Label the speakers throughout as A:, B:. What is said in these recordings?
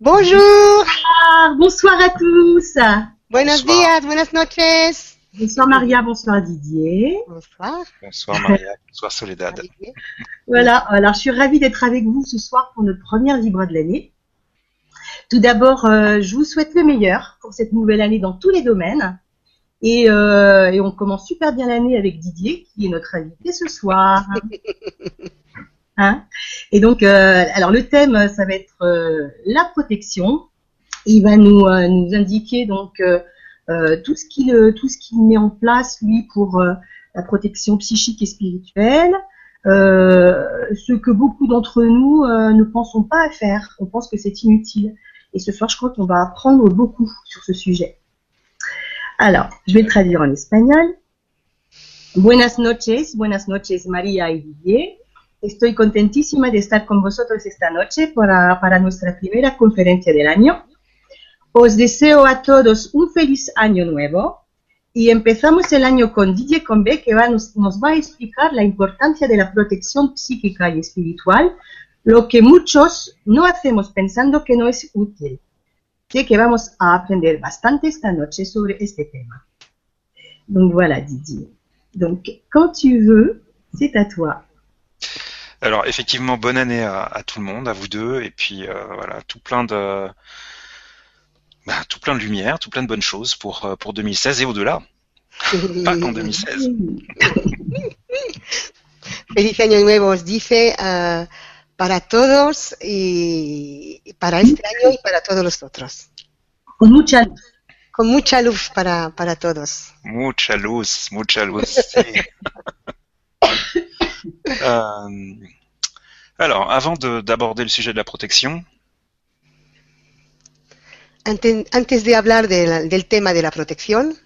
A: Bonjour.
B: Ah, bonsoir à tous.
A: Buenos
C: Bonsoir.
A: días, buenas noches.
B: Bonsoir Maria, bonsoir Didier.
A: Bonsoir.
C: Bonsoir Maria, bonsoir Soledad.
B: Voilà, alors je suis ravie d'être avec vous ce soir pour notre première Libre de l'année. Tout d'abord, euh, je vous souhaite le meilleur pour cette nouvelle année dans tous les domaines. Et, euh, et on commence super bien l'année avec Didier, qui est notre invité ce soir. Hein et donc, euh, alors le thème, ça va être euh, la protection. Il va nous, euh, nous indiquer donc tout ce qu'il tout ce qu'il met en place lui pour la protection psychique et spirituelle. Ce que beaucoup d'entre nous ne pensons pas à faire. On pense que c'est inutile. Et ce soir, je crois qu'on va apprendre beaucoup sur ce sujet. Alors, je vais le traduire en espagnol. Buenas noches, buenas noches María y Didier. Estoy contentísima de estar con vosotros esta noche para, para nuestra primera conferencia del año. Os deseo a todos un feliz año nuevo y empezamos el año con Didier Combe que va, nos, nos va a explicar la importancia de la protección psíquica y espiritual, lo que muchos no hacemos pensando que no es útil. Sé que vamos a aprender bastante esta noche sobre este tema. Donc voilà Didier. Donc quand tu veux, c'est à toi.
C: Alors effectivement, bonne année à, à tout le monde, à vous deux, et puis euh, voilà, tout plein de bah, tout plein de lumière, tout plein de bonnes choses pour euh, pour 2016 et au-delà. Pas qu'en 2016.
A: Feliz año nuevo, os dice ah, para todos y y para este año y para todos los otros.
B: Con mucha luz.
A: Con mucha luz para, para todos.
C: Mucha luz, mucha luz. sí. Euh, alors, avant de- d'aborder le sujet de la protection,
A: Ante- Antes de hablar de la- del tema de la protección,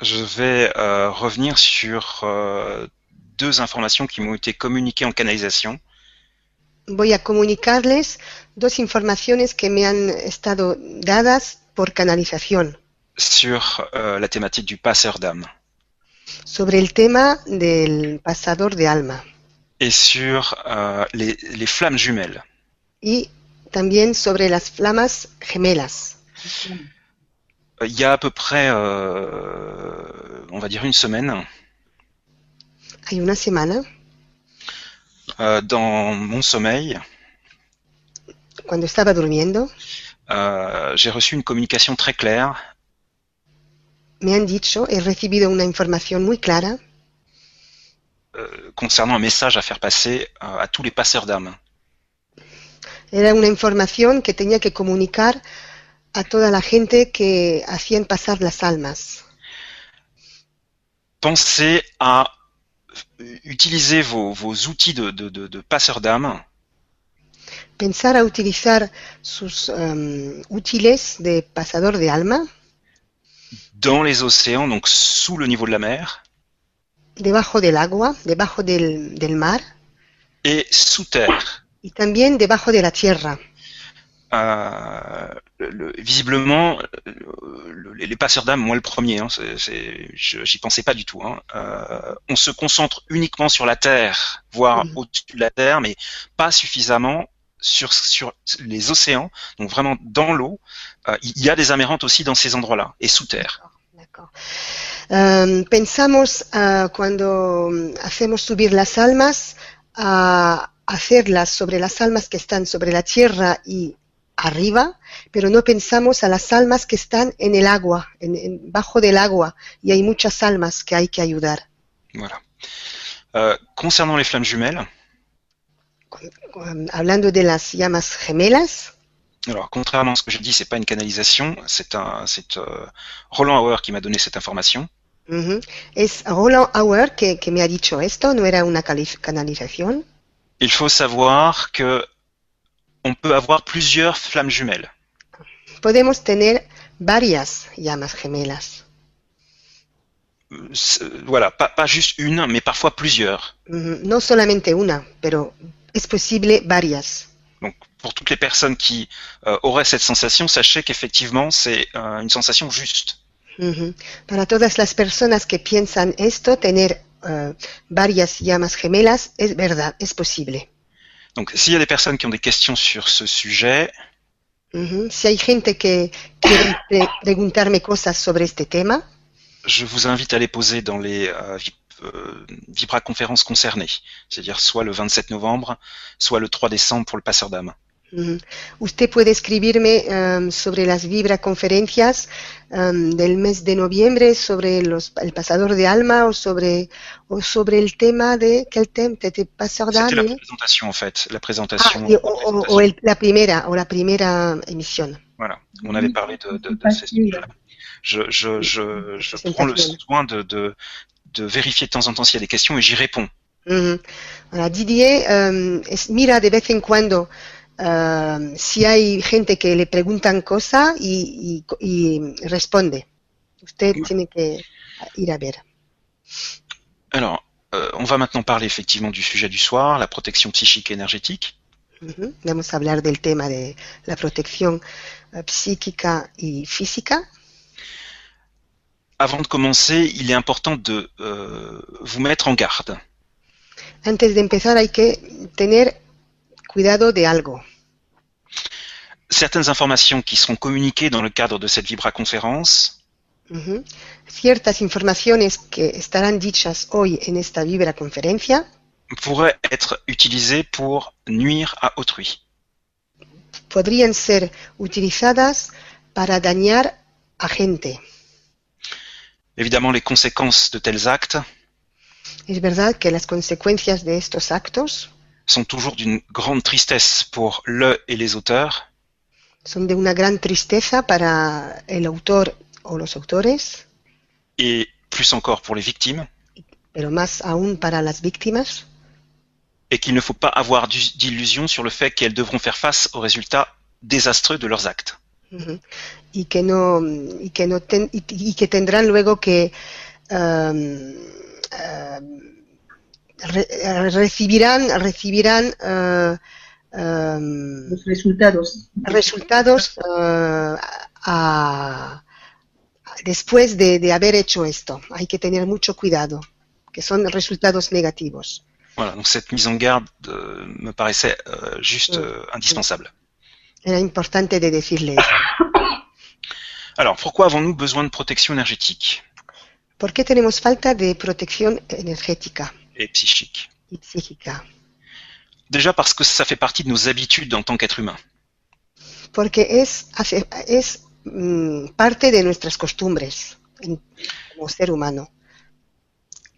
C: je vais euh, revenir sur euh, deux informations qui m'ont été communiquées en canalisation.
A: voy a comunicarles dos informaciones que me han estado dadas por canalización
C: sur euh, la thématique du passeur d'âme
A: sobre el tema del pasador de alma
C: et sur euh, les, les flammes jumelles.
A: y también sobre las flamas gemelas.
C: Il y a à peu près, euh, on va dire une semaine,
A: Hay una semana,
C: euh, dans mon sommeil,
A: cuando estaba durmiendo,
C: euh, j'ai reçu une communication très claire
A: me han dicho, he recibido una información muy clara
C: euh, concernant un message à faire passer euh, à tous les passeurs d'âme.
A: Era una información que tenía que comunicar a toda la gente que hacían pasar las almas.
C: Pensez à utiliser vos, vos outils de, de, de, de passeurs d'âme
A: Pensar a utilizar sus em, útiles de pasador de alma
C: dans les océans, donc sous le niveau de la mer,
A: debajo del agua, debajo del, del mar
C: et sous terre.
A: y también debajo de la tierra.
C: Euh, le- le- visiblement, le- les passeurs d'âme, moi le premier, hein, j'y pensais pas du tout. hein. Euh, on se concentre uniquement sur la Terre, voire
A: Mhm.
C: au-dessus de la Terre, mais pas suffisamment sur, sur les océans, donc vraiment dans l'eau. Euh, Il y a des amérantes aussi dans ces endroits-là, et sous terre.
A: D'accord. Em, pensamos ah, cuando mm, hacemos subir las almas a hacerlas sobre las almas que están sobre la tierra y arriba, pero no pensamos a las almas que están en el agua, en, en- bajo del agua, y hay muchas almas que hay que ayudar.
C: Voilà. Euh, concernant les flammes jumelles,
A: Em, Hablando de las llamas gemelas,
C: alors contrairement à ce que je dis, c'est pas une canalisation, c'est un, c'est euh, Roland Hauer qui m'a donné cette information.
A: ujú, es Roland Auer que, que me ha dicho esto, no era una canalización?
C: Il faut savoir que on peut avoir plusieurs flammes jumelles.
A: Podemos tener varias llamas gemelas.
C: Euh, c'est- Voilà, pas, pas juste une, mais parfois plusieurs.
A: Ujú, No solamente una, pero es posible varias.
C: Donc pour toutes les personnes qui euh, auraient cette sensation, sachez qu'effectivement c'est euh, une sensation juste.
A: Ujú. Para todas las personas que piensan esto, tener eh, varias llamas gemelas es verdad, es posible.
C: Donc s'il y a des personnes qui ont des questions sur ce sujet,
A: Ujú. Si hay gente que quiere pre- preguntarme cosas sobre este tema,
C: je vous invite à les poser dans les euh, euh, Vibra-conférences concernées, c'est-à-dire soit le 27 novembre, soit le 3 décembre pour le passeur d'âme.
A: Ujú, usted puede escribirme em, sobre las Vibra conferencias em, del mes de noviembre, sobre los, el pasador de alma o sobre, o sobre el tema de, ¿quel tema? ¿De, de pasador
C: C'était la présentation en fait, la
A: Ah,
C: présentation.
A: y-
C: la
A: o, o-
C: présentation.
A: o el- la primera, o la primera emisión.
C: Voilà, on avait parlé de, de, de
B: Pas
C: ces sujets-là. Je, je, je, je
A: C'est
C: prends le soin de, de, de vérifier de temps en temps s'il y a des questions et j'y réponds.
A: Ahora, Didier es- mira de vez en cuando em, si hay gente que le preguntan cosas y, y- y responde. Usted tiene que ir a ver.
C: Alors, euh, on va maintenant parler effectivement du sujet du soir, la protection psychique et énergétique.
A: Ujú. Vamos a hablar del tema de la protección eh, psíquica y física.
C: Avant de commencer, il est important de euh, vous mettre en garde.
A: Antes de empezar hay que tener cuidado de algo.
C: Certaines informations qui seront communiquées dans le cadre de cette Vibra-conférence
A: Ujú. Ciertas informaciones que estarán dichas hoy en esta Vibra conferencia
C: pourraient être utilisées pour nuire à autrui.
A: podrían ser utilizadas para dañar a gente.
C: Évidemment, les conséquences de tels actes
A: Es verdad que las consecuencias de estos actos
C: sont toujours d'une grande tristesse pour le et les auteurs,
A: son de una gran tristeza para el autor o los autores,
C: et plus encore pour les victimes,
A: pero más aún para las víctimas,
C: et qu'il ne faut pas avoir d'illusions sur le fait qu'elles devront faire face aux résultats désastreux de leurs actes.
A: Y que no y que no ten- y, y que tendrán luego que um, re- recibirán recibirán um,
B: Los resultados.
A: resultados eh, a- después de, de haber hecho esto. Hay que tener mucho cuidado, que son resultados negativos.
C: Voilà, donc cette mise en garde euh, me paraissait euh, juste
A: Mm.
C: euh, indispensable.
A: Era importante de decirle.
C: Alors, pourquoi avons-nous besoin de protection énergétique
A: ¿Por qué tenemos falta de protección energética
C: et psychique
A: y psíquica?
C: Déjà parce que ça fait partie de nos habitudes en tant qu'être humain.
A: Porque es, es mm, parte de nuestras costumbres como ser humano.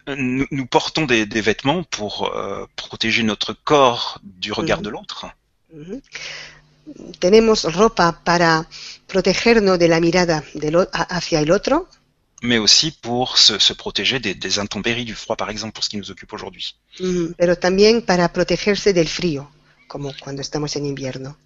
C: Nous, nous portons des, des vêtements pour euh, protéger notre corps du regard
A: Mhm.
C: de l'autre,
A: Ujú. Tenemos ropa para protegernos de la mirada del hacia el otro,
C: mais aussi pour se, se protéger des, des intempéries du froid, par exemple, pour ce qui nous occupe aujourd'hui.
A: mm, pero también para protegerse del frío, como cuando estamos en invierno.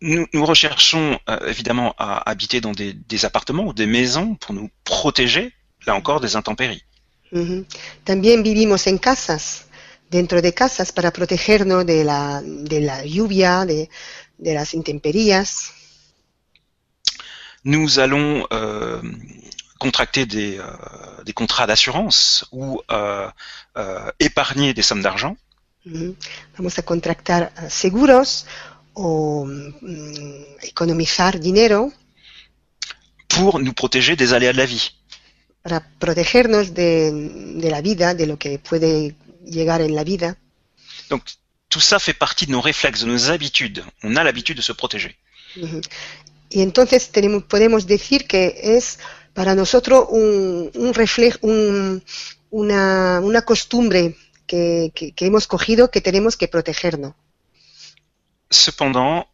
C: Nous, nous recherchons euh, évidemment à habiter dans des, des appartements ou des maisons pour nous protéger, là encore, des intempéries.
A: Ujú. También vivimos en casas, dentro de casas, para protegernos de la, de la lluvia, de, de las intemperías.
C: Nous allons euh, contracter des, euh, des contrats d'assurance ou euh, euh, épargner des sommes d'argent
A: Ujú. Vamos a contractar eh, seguros o mm, economizar dinero
C: pour nous protéger des aléas de la vie.
A: para protegernos de, de la vida, de lo que puede llegar en la vida.
C: Donc tout ça fait partie de nos réflexes, de nos habitudes. On a l'habitude de se protéger.
A: Ujú. Y entonces tenemos, podemos decir que es para nosotros un, un reflejo, un- una, una costumbre que, que- que hemos cogido que tenemos que protegernos.
C: Cependant,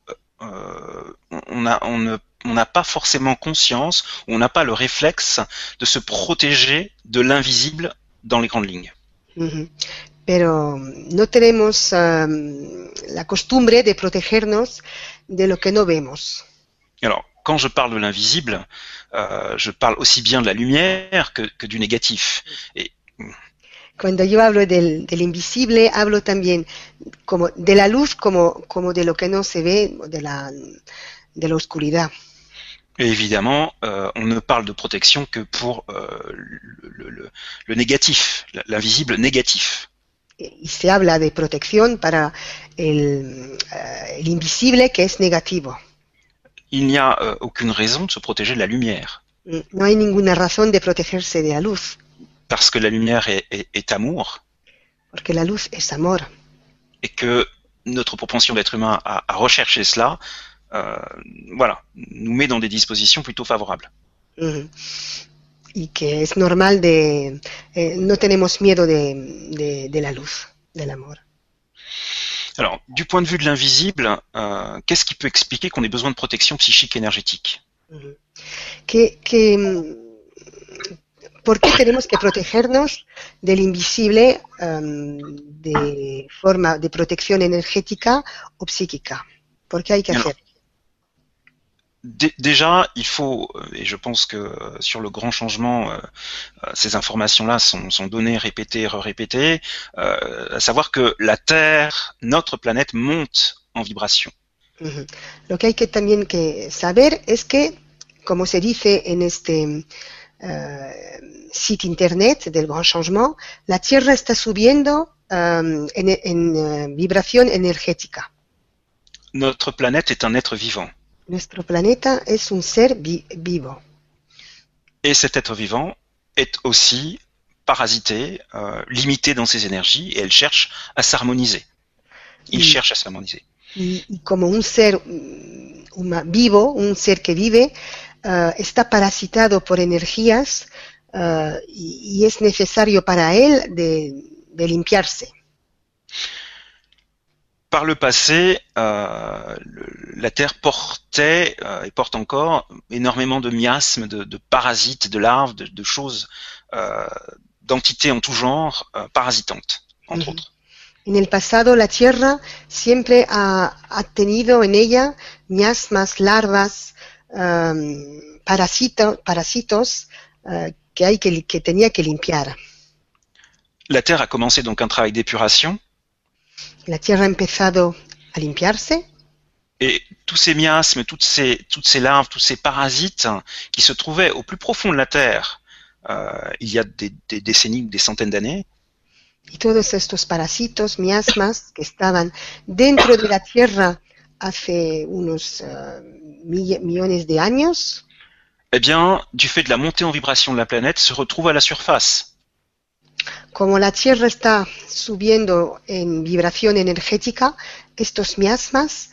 C: euh, on a- on ne- on n'a pas forcément conscience, on n'a pas le réflexe de se protéger de l'invisible dans les grandes lignes.
A: Ujú. Pero no tenemos am, la costumbre de protegernos de lo que no vemos.
C: Alors, quand je parle de l'invisible, je parle aussi bien de la lumière que, que du négatif. Et
A: Cuando yo hablo del, del invisible, hablo también como de la luz como, como de lo que no se ve, de la, de la oscuridad.
C: Et évidemment, euh, on ne parle de protection que pour euh, le, le- le- le négatif, l'invisible négatif.
A: Y se habla de protección para el, eh, el invisible que es negativo.
C: Il n'y a euh, aucune raison de se protéger de la lumière.
A: Mm, No hay ninguna razón de protegerse de la luz,
C: Parce que la lumière est, est- est amour
A: porque la luz es amor.
C: et que notre propension d'être humain à, à rechercher cela, euh, voilà, nous met dans des dispositions plutôt favorables.
A: Ujú. Y que es normal de... eh, no tenemos miedo de, de- de la luz, del amor.
C: Alors, du point de vue de l'invisible, euh, qu'est-ce qui peut expliquer qu'on ait besoin de protection psychique énergétique.
A: Que, que, ¿Por qué tenemos que protegernos del invisible de forma de protección energética o psíquica? ¿Por qué hay que
C: Déjà, il faut, euh, et je pense que euh, sur le grand changement, euh, euh, ces informations-là sont, sont données, répétées, répétées, euh, à savoir que la Terre, notre planète, monte en vibration.
A: Lo que hay que también que saber es que, como se dice en este eh, sitio internet del Gran Changement, la Tierra está subiendo en, en, eh, vibración energética.
C: Notre planète est un être vivant.
A: Nuestro planeta es un ser vi- vivo.
C: Et cet être vivant est aussi parasité, euh, limité dans ses énergies, et elle cherche à s'harmoniser. Il
A: Mm.
C: cherche à s'harmoniser.
A: y, y como un ser mm, huma- vivo, un ser que vive, eh, está parasitado por energías eh, y, y es necesario para él de, de limpiarse.
C: Par le passé, euh, le- la Terre portait euh, et porte encore énormément de miasmes, de, de parasites, de larves, de, de choses, euh, d'entités en tout genre euh, parasitantes, entre
A: Mhm.
C: autres.
A: En el pasado la Tierra siempre ha, ha tenido en ella miasmas, larvas, em, parasito- parásitos eh, que, hay que, que tenía que limpiar.
C: La Terre a commencé donc un travail d'épuration,
A: La Tierra empezado a limpiarse
C: et tous ces miasmes, toutes ces, toutes ces larves, tous ces parasites hein, qui se trouvaient au plus profond de la Terre euh, il y a des, des décennies, des centaines d'années,
A: y todos estos parásitos, miasmas que estaban dentro de la Tierra hace unos mill- millones de años,
C: eh bien, du fait de la montée en vibration de la planète, se retrouvent à la surface.
A: Como la Tierra está subiendo en vibración energética, estos miasmas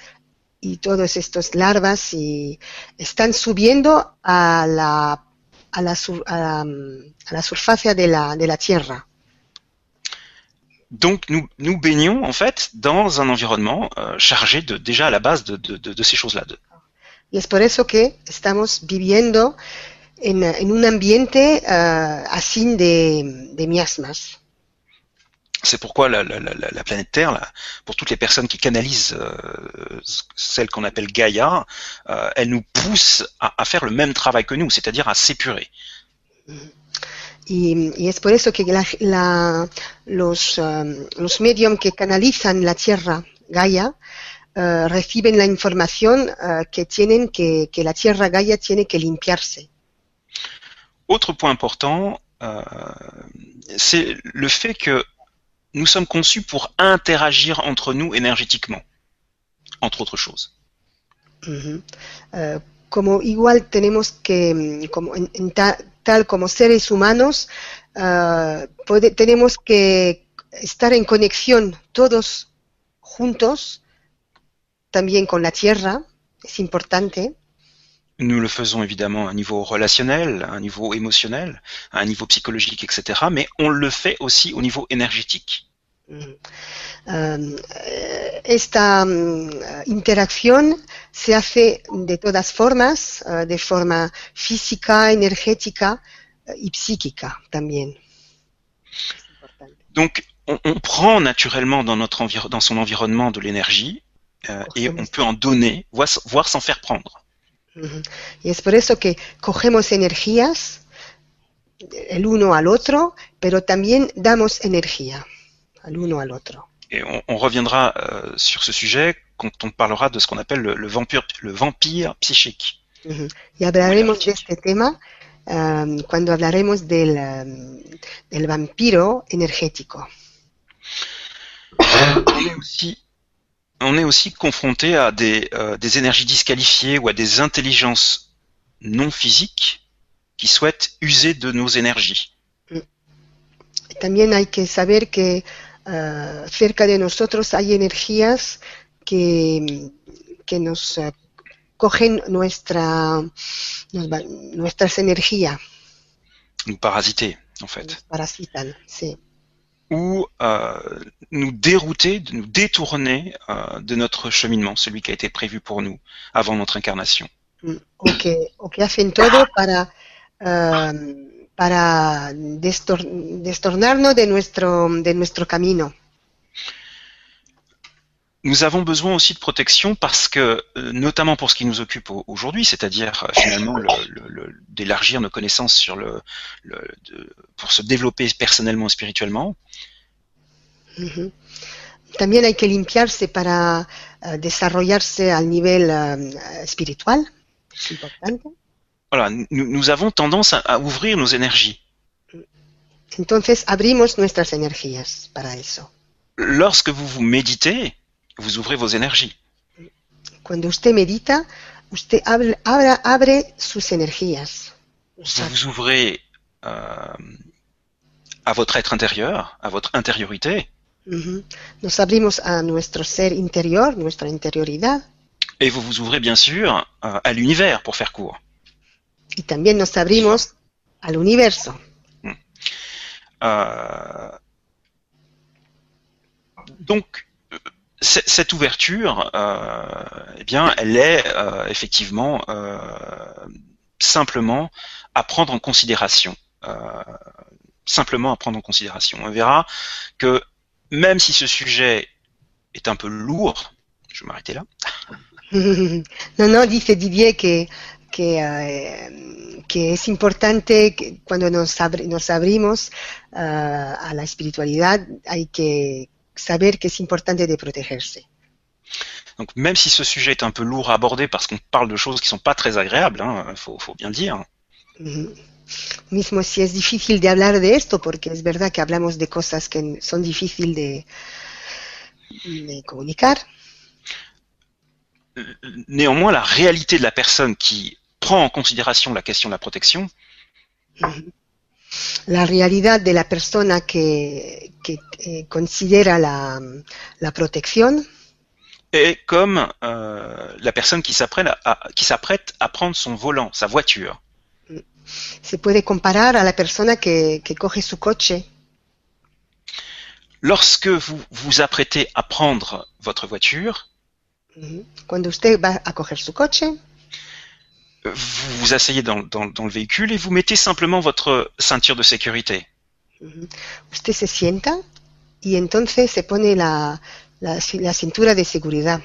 A: y todos estos larvas y están subiendo a la, a la, sur- a la, a la surfacia de la, de la Tierra.
C: Donc nous, nous baignons en fait dans un environnement euh, chargé de déjà à la base de, de, de, de ces choses-là.
A: Y es por eso que estamos viviendo en, en un ambiente eh, así de, de miasmas.
C: C'est pourquoi la, la, la, la planète Terre, là, pour toutes les personnes qui canalisent euh, celle qu'on appelle Gaïa, euh, elle nous pousse à, à faire le même travail que nous, c'est-à-dire à s'épurer.
A: Y, y es por eso que la- la- los, um, los medios que canalizan la Tierra, Gaia, eh, reciben la información eh, que tienen que, que la Tierra Gaia tiene que limpiarse.
C: Autre point important, euh, c'est le fait que nous sommes conçus pour interagir entre nous énergétiquement, entre autres choses.
A: Ujú. Eh, como igual tenemos que, mm, como tal como seres humanos, eh, pode- tenemos que estar en conexión todos juntos, también con la Tierra, es importante.
C: Nous le faisons évidemment à un niveau relationnel, à un niveau émotionnel, à un niveau psychologique, etc. Mais on le fait aussi au niveau énergétique.
A: Um, eh, esta mm, interacción se hace de todas formas, eh, de forma física, energética eh, y psíquica también.
C: Donc on, on prend naturellement dans, notre dans son environnement de l'énergie euh, et on peut en donner, voire, voire s'en faire prendre.
A: Y es por eso que cogemos energías el uno al otro, pero también damos energía al uno al otro.
C: Et on, on reviendra euh, sur ce sujet quand on parlera de ce qu'on appelle le, le vampire, le vampire psychique.
A: Ujú. Y hablaremos de este tema um, cuando hablaremos del, um, del vampiro energético.
C: On est aussi on est aussi confronté à des, euh, des énergies disqualifiées ou à des intelligences non physiques qui souhaitent user de nos énergies.
A: También hay que saber que uh, cerca de nosotros hay energías que, que nos uh, cogen nuestra, nos, nuestras energías.
C: Nous parasiter, en fait.
A: Nos parasitan, sí.
C: Ou euh, nous dérouter, nous détourner euh, de notre cheminement, celui qui a été prévu pour nous avant notre incarnation.
A: Mm. Destornarnos de.
C: Nous avons besoin aussi de protection parce que, euh, notamment pour ce qui nous occupe aujourd'hui, c'est-à-dire euh, finalement d'élargir nos connaissances sur le, le de, pour se développer personnellement et spirituellement.
A: Uh -huh. También hay que limpiarse para uh, desarrollarse al nivel uh, espiritual. Es importante.
C: Voilà, nous, nous avons tendance à, à, ouvrir nos énergies.
A: Entonces abrimos nuestras energías para eso.
C: Lorsque vous vous méditez, vous ouvrez vos énergies.
A: Cuando usted medita, usted abre, abre, abre sus energías.
C: Vous vous ouvrez euh, à votre être intérieur, à votre intériorité.
A: Uh -huh. Nos abrimos a nuestro ser interior, nuestra interioridad.
C: Et vous vous ouvrez bien sûr euh, à l'univers, pour faire court.
A: Y también nos abrimos al universo.
C: Euh, donc, cette ouverture, euh, eh bien, elle est euh, effectivement euh, simplement à prendre en considération. Simplement à prendre en considération. On verra que même si ce sujet est un peu lourd, je vais m'arrêter là.
A: no, no, dice Didier que, que, uh, que es importante que cuando nos abrimos uh, a la espiritualidad hay que saber que es importante de protegerse.
C: Donc même si ce sujet est un peu lourd à aborder parce qu'on parle de choses qui sont pas très agréables, il hein, faut, faut, bien dire.
A: Mm -hmm. Mismo si es difícil de hablar de esto, porque es verdad que hablamos de cosas que son difíciles de, de comunicar.
C: Néanmoins, la réalité de la personne qui prend en considération la question de la protection,
A: mm -hmm la realidad de la persona que, que eh, considera la, la, protección
C: est comme euh, la personne qui s'apprête à, s'apprête à prendre son volant, sa voiture.
A: Se puede comparar a la persona que, que coge su coche.
C: Lorsque vous vous apprêtez à prendre votre voiture,
A: Cuando usted va a coger su coche,
C: vous vous asseyez dans, dans, dans, le véhicule et vous mettez simplement votre ceinture de sécurité.
A: Usted se sienta y entonces se pone la, la, la cintura de seguridad.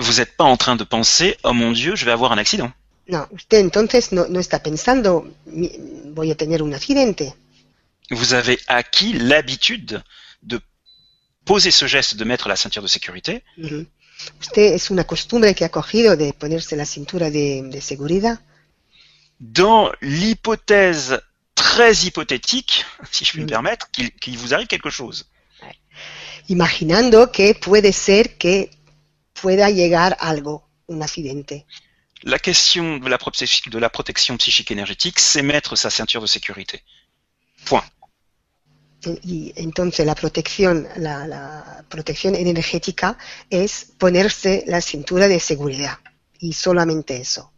C: Vous n'êtes pas en train de penser, oh mon Dieu, je vais avoir un accident.
A: No, usted entonces no, no está pensando, voy a tener un accidente.
C: Vous avez acquis l'habitude de poser ce geste de mettre la ceinture de sécurité.
A: Uh -huh. Usted es una costumbre que ha cogido de ponerse la cintura de, de seguridad?
C: Dans l'hypothèse très hypothétique, si je puis me permettre, qu'il qu vous arrive quelque chose.
A: Imaginando que puede ser que pueda llegar algo, un accidente.
C: La question de la, de la protection psychique énergétique, c'est mettre sa ceinture de sécurité. Point.
A: Y entonces la protección, la, la, protección energética es ponerse la cintura de seguridad. Y solamente eso.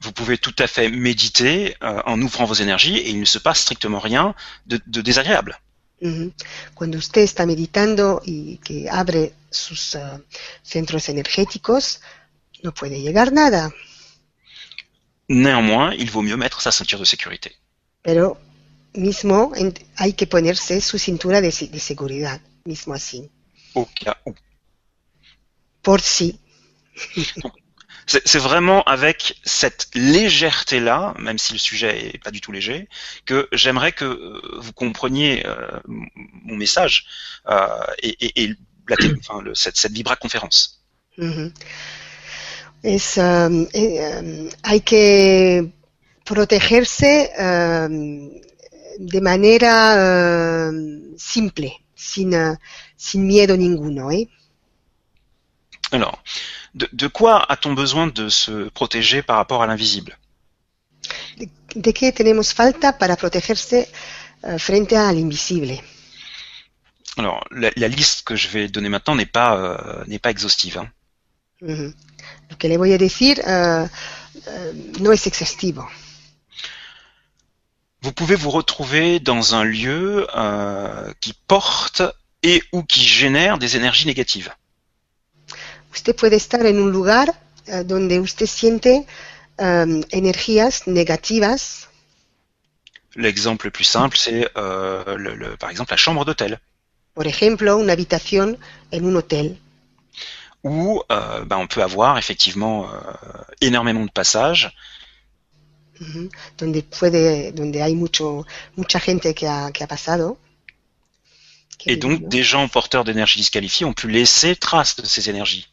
C: Vous pouvez tout à fait méditer euh, en ouvrant vos énergies et il ne se passe strictement rien de, de désagréable.
A: Uh -huh. Cuando usted está meditando y que abre sus uh, centros energéticos, no puede llegar nada.
C: Néanmoins, il vaut mieux mettre sa ceinture de sécurité.
A: Pero mismo hay que ponerse su cintura de, de seguridad, mismo así.
C: Au cas où.
A: Por si.
C: C'est vraiment avec cette légèreté-là, même si le sujet est pas du tout léger, que j'aimerais que vous compreniez euh, mon message euh, et, et, et la, enfin, le, cette, cette Vibra conférence.
A: Uh -huh. Es, um, eh, hay que protegerse um, de manera uh, simple, sin, uh, sin miedo ninguno. ¿eh?
C: Alors, de, de quoi a-t-on besoin de se protéger par rapport à l'invisible?
A: ¿De, de qué tenemos falta para protegerse eh, frente al invisible?
C: Alors, la, la liste que je vais donner maintenant n'est pas euh, n'est pas exhaustive. hein.
A: Ujú. Lo que le voy a decir eh, eh, no es exhaustivo.
C: Vous pouvez vous retrouver dans un lieu euh, qui porte et ou qui génère des énergies négatives.
A: Usted puede estar en un lugar eh, donde usted siente energías negativas.
C: L'exemple le plus simple, c'est euh, le, le- par exemple la chambre d'hôtel,
A: Por ejemplo, una habitación en un hotel,
C: où euh, ben, on peut avoir effectivement euh, énormément de passages
A: donde puede, donde hay mucho, mucha gente que ha, que ha pasado.
C: Et donc,
A: vivido.
C: des gens porteurs d'énergie disqualifiées ont pu laisser trace de ces énergies,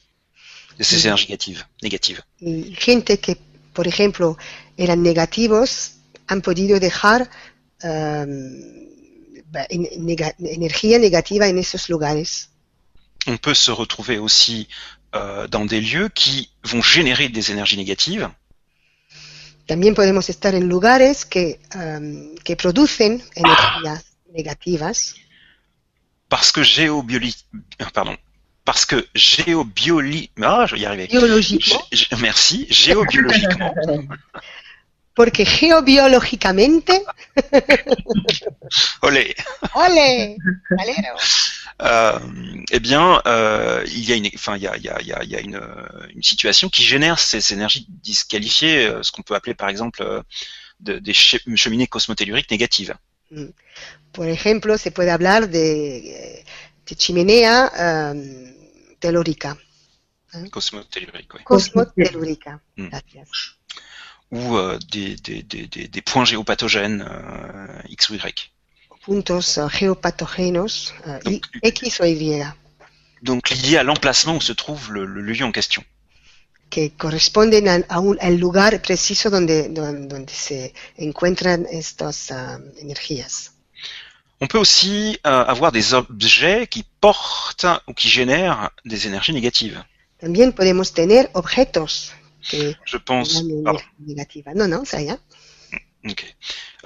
C: de ces
A: Mhm.
C: énergies négatives. négatives.
A: Y gente que, por ejemplo, eran negativos, han podido dejar ba- en- nega- energía negativa en esos lugares.
C: On peut se retrouver aussi euh, dans des lieux qui vont générer des énergies négatives,
A: También podemos estar en lugares que, producen energías negativas
C: parce que géobioli... Pardon. Parce que géobioli... Ah, je vais y arriver.
A: biológicamente,
C: Gé- gé- merci. Géobiologiquement.
A: porque geobiológicamente,
C: Olé.
A: Valero!
C: Euh, eh bien, euh, il y a une, enfin, il y a, il y a, il y a, il y a une, une situation qui génère ces énergies disqualifiées, euh, ce qu'on peut appeler par exemple euh, de- des che- cheminées cosmotelluriques négatives.
A: Por ejemplo, se puede hablar de, de chimenea telúrica,
C: Cosmotelluriques, oui.
A: cosmotelúrica.
C: Mm. Ou euh, des, des, des, des, points géopathogènes euh, X ou Y.
A: puntos geopatógenos, eh, y-
C: Donc,
A: X o Y,
C: donc liés à l'emplacement où se trouve le, le lieu en question.
A: que corresponden a, a un- al lugar preciso donde, don- donde, se encuentran estas ah, energías.
C: On peut aussi euh, avoir des objets qui portent ou qui génèrent des énergies négatives.
A: También podemos tener objetos
C: Je pense,
A: generan
C: pardon,
A: energía negativa. No, no, ça y est.
C: Ok.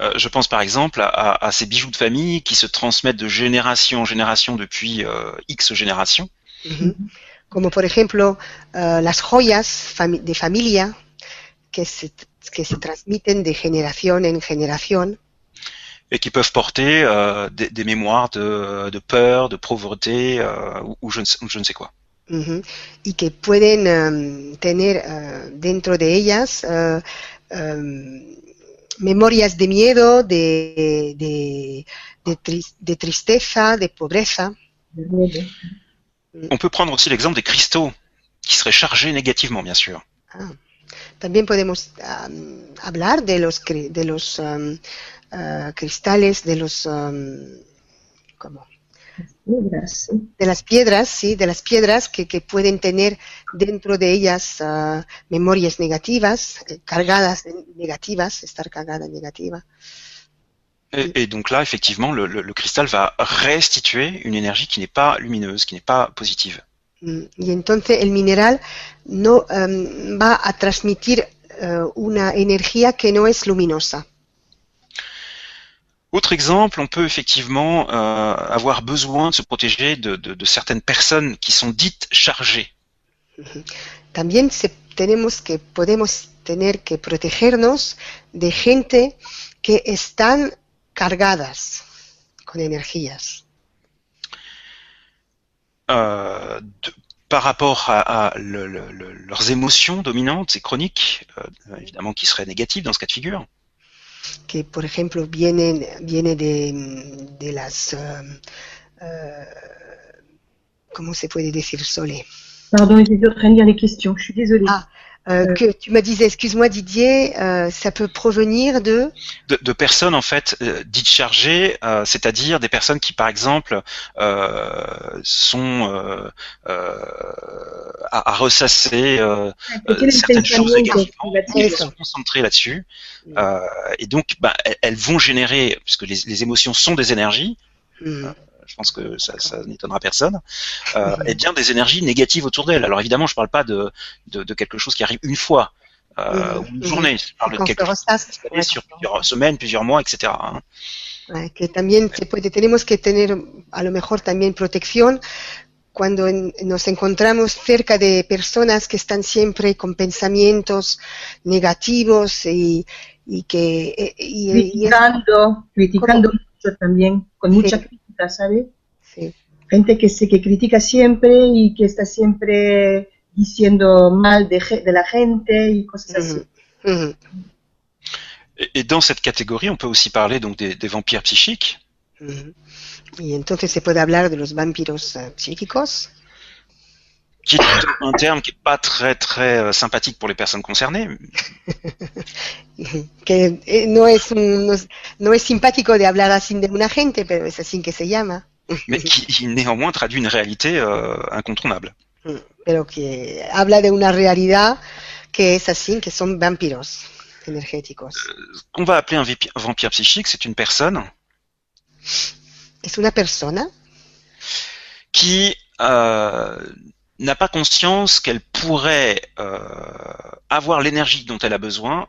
C: Euh, je pense par exemple à, à- à ces bijoux de famille qui se transmettent de génération en génération depuis euh, X générations
A: Ujú. Como por ejemplo eh, las joyas fami- de familia que se, que se transmiten de generación en generación
C: et qui peuvent porter euh, des, des mémoires de, de peur, de pauvreté euh, ou, ou je, ne sais, ou je ne sais quoi.
A: Ujú. y que pueden em, tener eh, dentro de ellas eh, em, memorias de miedo, de, de, de tris- de tristeza, de pobreza.
C: On peut prendre aussi l'exemple des cristaux qui seraient chargés négativement, bien sûr.
A: Ah. También podemos am, hablar de los, de los ah, cristales, de los... de las piedras, sí, de las piedras que, que pueden tener dentro de ellas ah, memorias negativas, eh, cargadas de negativas, estar cargada negativa.
C: Et, et donc là, effectivement, le, le- le cristal va restituer une énergie qui n'est pas lumineuse, qui n'est pas positive.
A: Y entonces el mineral no em, va a transmitir eh, una energía que no es luminosa.
C: Autre exemple, on peut effectivement euh, avoir besoin de se protéger de, de- de certaines personnes qui sont dites chargées.
A: También se- tenemos que, podemos tener que protegernos de gente que están cargadas con energías.
C: euh, de- par rapport à, à le- le- le- leurs émotions dominantes et chroniques, euh, évidemment qui seraient négatives dans ce cas de figure.
A: Que por ejemplo vienen viene de, de las um, uh, ¿cómo se puede decir? Sole?
B: Pardon, j'étais en train de lire les questions. Je suis désolée.
A: Ah. Euh, que tu me disais, excuse-moi Didier, euh, ça peut provenir de
C: De, de personnes en fait euh, dites chargées, euh, c'est-à-dire des personnes qui par exemple euh, sont euh, euh, à, à ressasser euh, euh, certaines choses également, elles sont concentrées là-dessus. Euh, et donc, bah, elles, elles vont générer, puisque les, les émotions sont des énergies,
A: Mm,
C: pense que ça, ça n'étonnera personne, euh, ait bien des énergies négatives autour d'elle. Alors évidemment, je parle pas de, de, de, quelque chose qui arrive une fois euh, ou une journée. Je parle de quelque chose qui arrive sur plusieurs semaines, plusieurs mois, etc. Hein.
A: que también se puede, tenemos que tener a lo mejor también protección cuando en, nos encontramos cerca de personas que están siempre con pensamientos negativos y, y que...
B: Eh, y, criticando, y criticando mucho también, con mucha sí. Sí. Gente que, se, que critica siempre y que está siempre diciendo mal de, de la gente y cosas así. Mm -hmm.
C: Et dans cette catégorie, on peut aussi parler donc des, des vampires psychiques.
A: Mm -hmm. Y entonces se puede hablar de los vampiros uh, psíquicos.
C: Qui est un terme qui n'est pas très très euh, sympathique pour les personnes concernées.
A: que eh, no es, un, no, es, no es simpático de hablar así de una gente, pero es así que se llama.
C: Mais qui néanmoins traduit une réalité euh, incontournable.
A: Mm, pero que habla de una realidad que es así, que son vampiros energéticos.
C: Euh, Qu'on va appeler un vampire psychique, c'est une personne
A: es una persona?
C: qui euh, n'a pas conscience qu'elle pourrait euh, avoir l'énergie dont elle a besoin.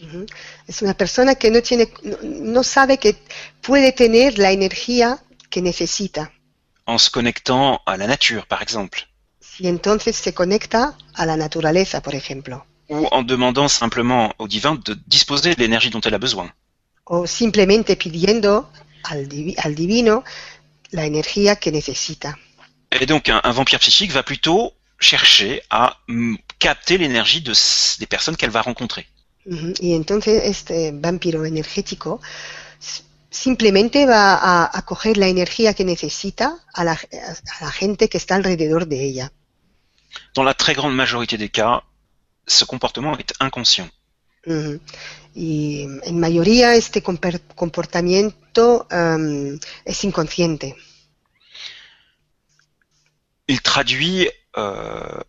A: Uh-huh. Es una persona que no, tiene, no, no sabe que puede tener la energía que necesita.
C: En se connectant à la nature, par exemple.
A: Si entonces se conecta a la naturaleza, por ejemplo.
C: Ou en demandant simplement au divin de disposer de l'énergie dont elle a besoin.
A: O simplemente pidiendo al, divi al divino la energía que necesita.
C: Et donc un, un vampire psychique va plutôt chercher à mm, capter l'énergie de, des personnes qu'elle va rencontrer.
A: Y entonces este vampiro energético simplemente va a, a, coger la energía que necesita a la, a la gente que está alrededor de ella.
C: Dans la très grande majorité des cas, ce comportement est inconscient.
A: Uh -huh. Y en mayoría este comportamiento um, es inconsciente.
C: Il traduit euh,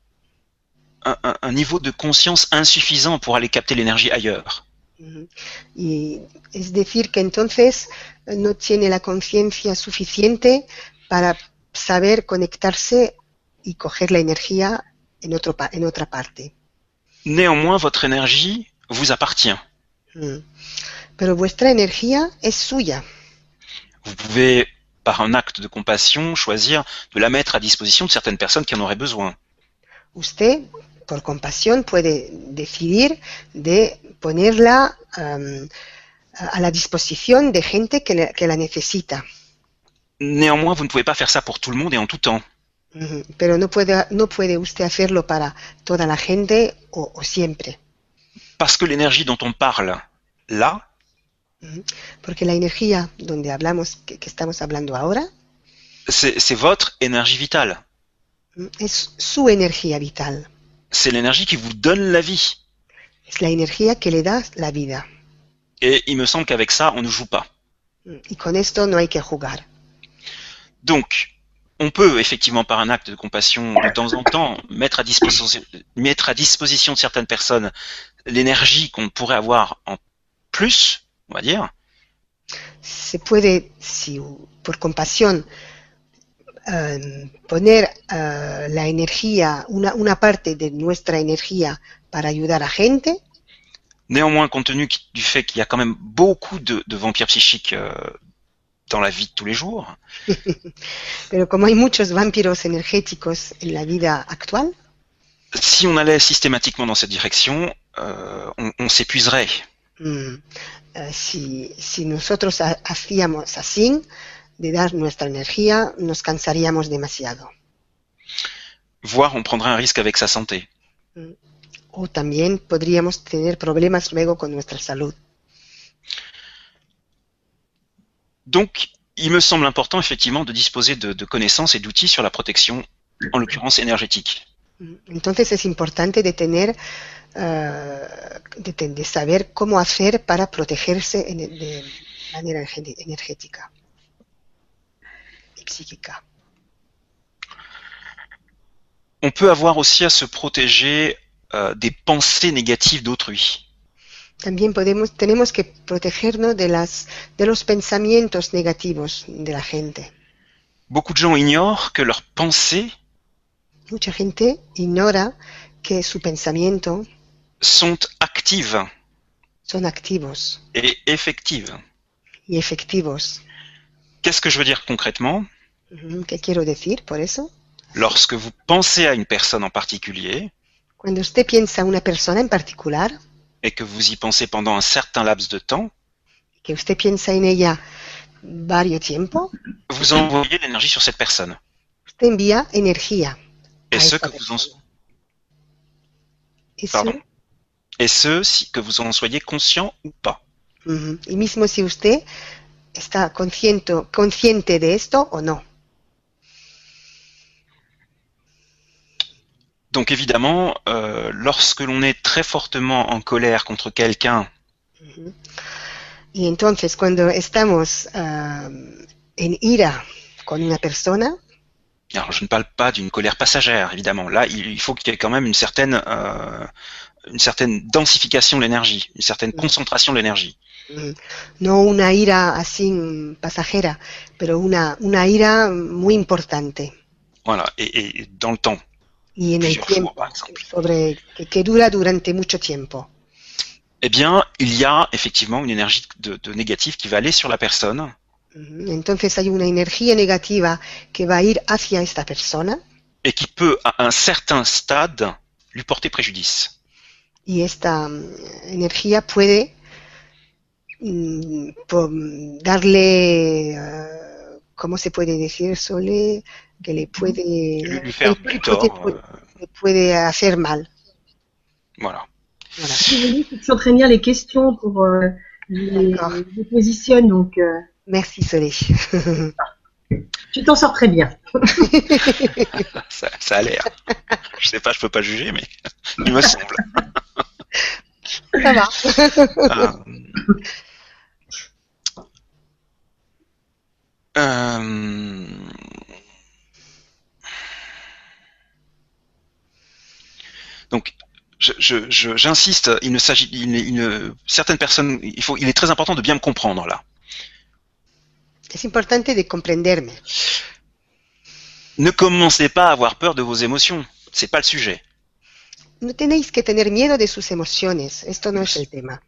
C: un, un, niveau de conscience insuffisant pour aller capter l'énergie ailleurs.
A: -huh. Y es decir que entonces no tiene la conciencia suficiente para saber conectarse y coger la energía en, otro, en otra parte.
C: Néanmoins, votre énergie vous appartient.
A: Mm. Pero vuestra energía es suya.
C: Vous pouvez, par un acte de compassion, choisir de la mettre à disposition de certaines personnes qui en auraient besoin.
A: Usted, por compasión, puede decidir de ponerla um, a la disposición de gente que, le, que, la necesita.
C: Néanmoins, vous ne pouvez pas faire ça pour tout le monde et en tout temps.
A: Pero no puede, no puede usted hacerlo para toda la gente o, o siempre.
C: Parce que l'énergie dont on parle là,
A: porque la energía donde hablamos, que, que estamos hablando ahora,
C: c'est votre énergie vitale.
A: Es su energía vital.
C: C'est l'énergie qui vous donne la vie.
A: Es la energía que le da la vida.
C: Et il me semble qu'avec ça, on ne joue pas.
A: Y con esto no hay que jugar.
C: Donc, on peut effectivement par un acte de compassion de temps en temps mettre à disposition, mettre à disposition de certaines personnes l'énergie qu'on pourrait avoir en plus, on va dire.
A: Se puede, si por compasión, uh, poner uh, la energía, una, una parte de nuestra energía para ayudar a gente.
C: Néanmoins, compte tenu du fait qu'il y a quand même beaucoup de, de vampires psychiques euh, dans la vie de tous les jours.
A: Pero como hay muchos vampiros energéticos en la vida actual,
C: si on allait systématiquement dans cette direction, euh, on, on s'épuiserait.
A: Mm. Uh, si, si nosotros hacíamos así, de dar nuestra energía, nos cansaríamos demasiado.
C: Voire on prendrait un risque avec sa santé.
A: Mm. O también podríamos tener problemas luego con nuestra salud.
C: Donc, il me semble important effectivement de disposer de, de connaissances et d'outils sur la protection, en l'occurrence énergétique.
A: Entonces es importante de tener, uh, de, de, saber cómo hacer para protegerse en, de manera energética y psíquica.
C: On peut avoir aussi à se protéger euh, des pensées négatives d'autrui.
A: También podemos, tenemos que protegernos de, las, de los pensamientos negativos de la gente.
C: Beaucoup de gens ignorent que leurs pensées
A: Mucha gente ignora que su pensamiento
C: sont actives
A: son activos
C: et effectives.
A: y efectivos.
C: Qu'est-ce que je veux dire concrètement?
A: ¿Qué quiero decir por eso?
C: Lorsque vous pensez à une personne en particulier
A: Cuando usted piensa a una persona en particular,
C: et que vous y pensez pendant un certain laps de temps,
A: que usted piensa en ella varios tiempo,
C: vous envoyez l'énergie sur cette personne.
A: usted envía energía.
C: Et
A: a
C: ce
A: esta
C: que vous en. Et ce, si, que vous en soyez conscient ou pas.
A: Ujú. Y mismo si usted está consciente, consciente de esto o no.
C: Donc évidemment, euh, lorsque l'on est très fortement en colère contre quelqu'un
A: Ujú. Y entonces cuando estamos ah, en ira con una persona,
C: Alors, je ne parle pas d'une colère passagère, évidemment. Là, il faut qu'il y ait quand même une certaine, euh, une certaine densification de l'énergie, une certaine concentration de l'énergie.
A: ujú, no una ira así mm, pasajera, pero una, una ira muy importante
C: Voilà, et, et dans le temps.
A: y en el tiempo,
C: jours, par
A: sobre, que, que dura durante mucho tiempo.
C: Eh bien, il y a effectivement une énergie de, de négative qui va aller sur la personne
A: Entonces hay una energía negativa que va a ir hacia esta persona
C: et qui peut, à un certain stade, lui porter préjudice.
A: y esta mm, energía puede mm, darle, eh, ¿cómo se puede decir? Sole, que le puede,
C: Lui, faire
A: le
C: du
A: puede-
C: tort. euh,
A: le puede hacer mal.
C: voilà.
A: Voilà.
B: Si vous voulez, je suis en train de lire les questions pour euh, les, les positionne, donc euh,
A: Merci Solé.
B: tu t'en sors très bien.
C: Ça, ça a l'air. Je sais pas, je peux pas juger, mais il me semble.
A: Ça va.
C: Euh, euh, Donc, je- je- je- j'insiste, il ne s'agit, il, il certaines personnes, il faut, il est très important de bien me comprendre là.
A: Es importante de comprenderme.
C: Ne commencez pas à avoir peur de vos émotions. C'est pas le sujet.
A: No tenéis que tener miedo de sus emociones. Esto no es el tema.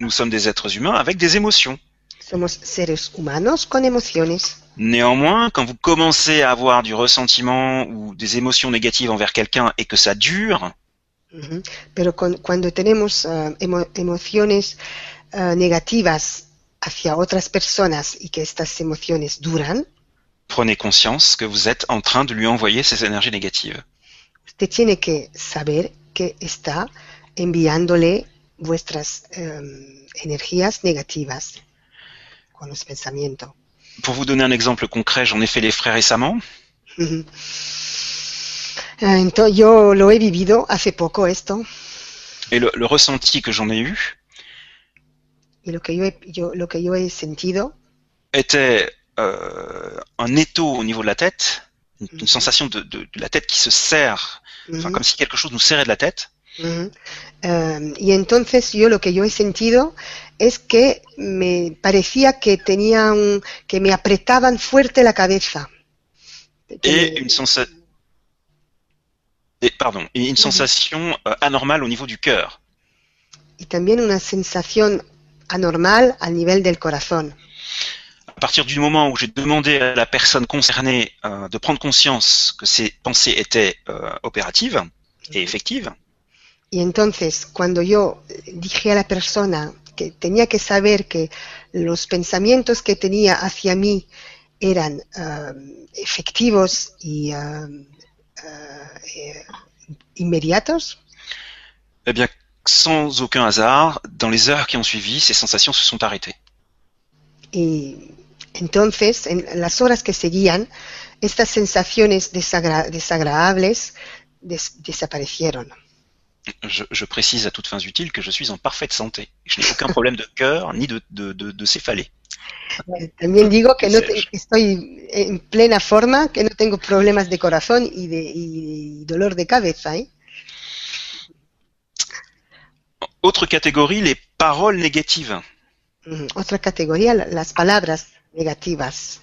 C: Nous sommes des êtres humains avec des émotions.
A: Somos seres humanos con emociones.
C: Néanmoins, quand vous commencez à avoir du ressentiment ou des émotions négatives envers quelqu'un et que ça dure,
A: Ujú. Pero con- cuando tenemos ah, emo- emociones ah, negativas hacia otras personas y que estas emociones duran,
C: prenez conscience que vous êtes en train de lui envoyer ces énergies négatives.
A: usted tiene que saber que está enviándole vuestras em, energías negativas con los pensamientos.
C: Pour vous donner un exemple concret, j'en ai fait les frais récemment.
A: Ah, Entonces, yo lo he vivido hace poco esto
C: Et le, le ressenti que j'en ai eu
A: y lo que yo he, yo- lo que yo he sentido
C: était euh, un étau au niveau de la tête, une,
A: Mhm.
C: sensation de, de- de la tête qui se serre,
A: ujú,
C: comme si quelque chose nous serrait de la tête.
A: y entonces yo lo que yo he sentido es que me parecía que tenía un, que me apretaban fuerte la cabeza.
C: Et une sensation... Et, pardon, et une sensation euh, anormale au niveau du cœur.
A: y también una sensación anormal al nivel del corazón.
C: À partir du moment où j'ai demandé à la personne concernée euh, de prendre conscience que ses pensées étaient euh, opératives et effectives,
A: Y entonces, cuando yo dije a la persona que tenía que saber que los pensamientos que tenía hacia mí eran um, efectivos y uh, eh, inmediatos,
C: eh bien, sans aucun hasard, dans les heures qui ont suivi, ces sensations se sont arrêtées.
A: y entonces, en las horas que seguían, estas sensaciones desagra- desagradables des- desaparecieron.
C: Je, je précise à toutes fins utiles que je suis en parfaite santé. Je n'ai aucun problème de cœur ni de, de, de, de céphalée.
A: Eh, También digo que, no te- que estoy en plena forma, que no tengo problemas de corazón y de y dolor de cabeza. ¿eh?
C: Autre catégorie, les paroles négatives.
A: Mm, Otra categoría, la- las palabras negativas.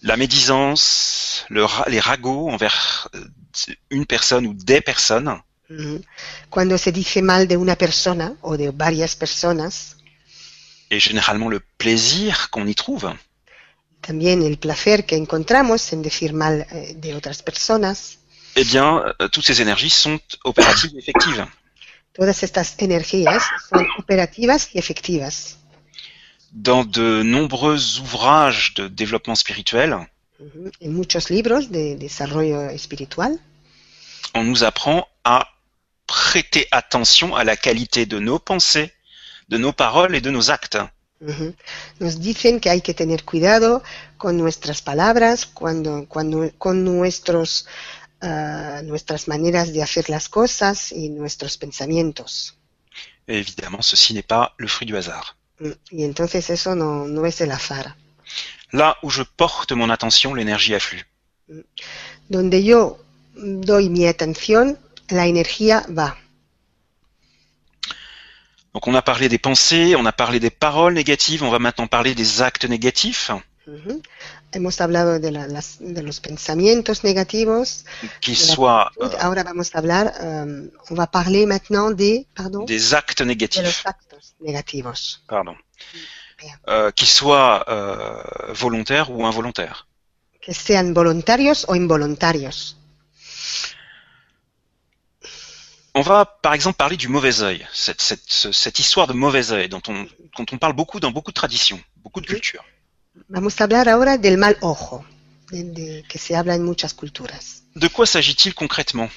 C: La médisance, le ra- les ragots envers euh, une personne ou des personnes.
A: Mm. Cuando se dice mal de una persona o de varias personas,
C: Et généralement le plaisir qu'on y trouve.
A: también el placer que encontramos en decir mal eh, de otras personas,
C: Eh bien, euh, toutes ces énergies sont opératives et effectives.
A: Todas estas energías son operativas y efectivas.
C: Dans de nombreux ouvrages de développement spirituel.
A: En muchos libros de desarrollo espiritual
C: on nous apprend à prêter attention à la qualité de nos pensées, de nos paroles et de nos actes.
A: ujú, nos dicen que hay que tener cuidado con nuestras palabras, cuando, cuando, con nuestros, ah, nuestras maneras de hacer las cosas y nuestros pensamientos.
C: Et évidemment, ceci n'est pas le fruit du hasard.
A: Mm, Y entonces eso no, no es el azar.
C: Là où je porte mon attention, l'énergie afflue.
A: Donde yo doy mi atención, la energía va.
C: Donc on a parlé des pensées, on a parlé des paroles négatives, on va maintenant parler des actes négatifs,
A: Ujú. Hemos hablado de, la- las- de los pensamientos de la
C: soient euh,
A: Ahora vamos a hablar, euh, on va parler maintenant des, pardon,
C: des actes
A: de
C: négatifs,
A: actos negativos.
C: pardon, euh, qu'ils soient euh, volontaires ou involontaires.
A: que sean voluntarios o involuntarios.
C: On va par exemple parler du mauvais œil, cette, cette, ce- cette histoire de mauvais œil dont on, dont on parle beaucoup dans beaucoup de traditions, beaucoup de
A: Oui. Vamos a hablar ahora del mal ojo, de, de- que se habla en muchas culturas.
C: De quoi s'agit-il concrètement?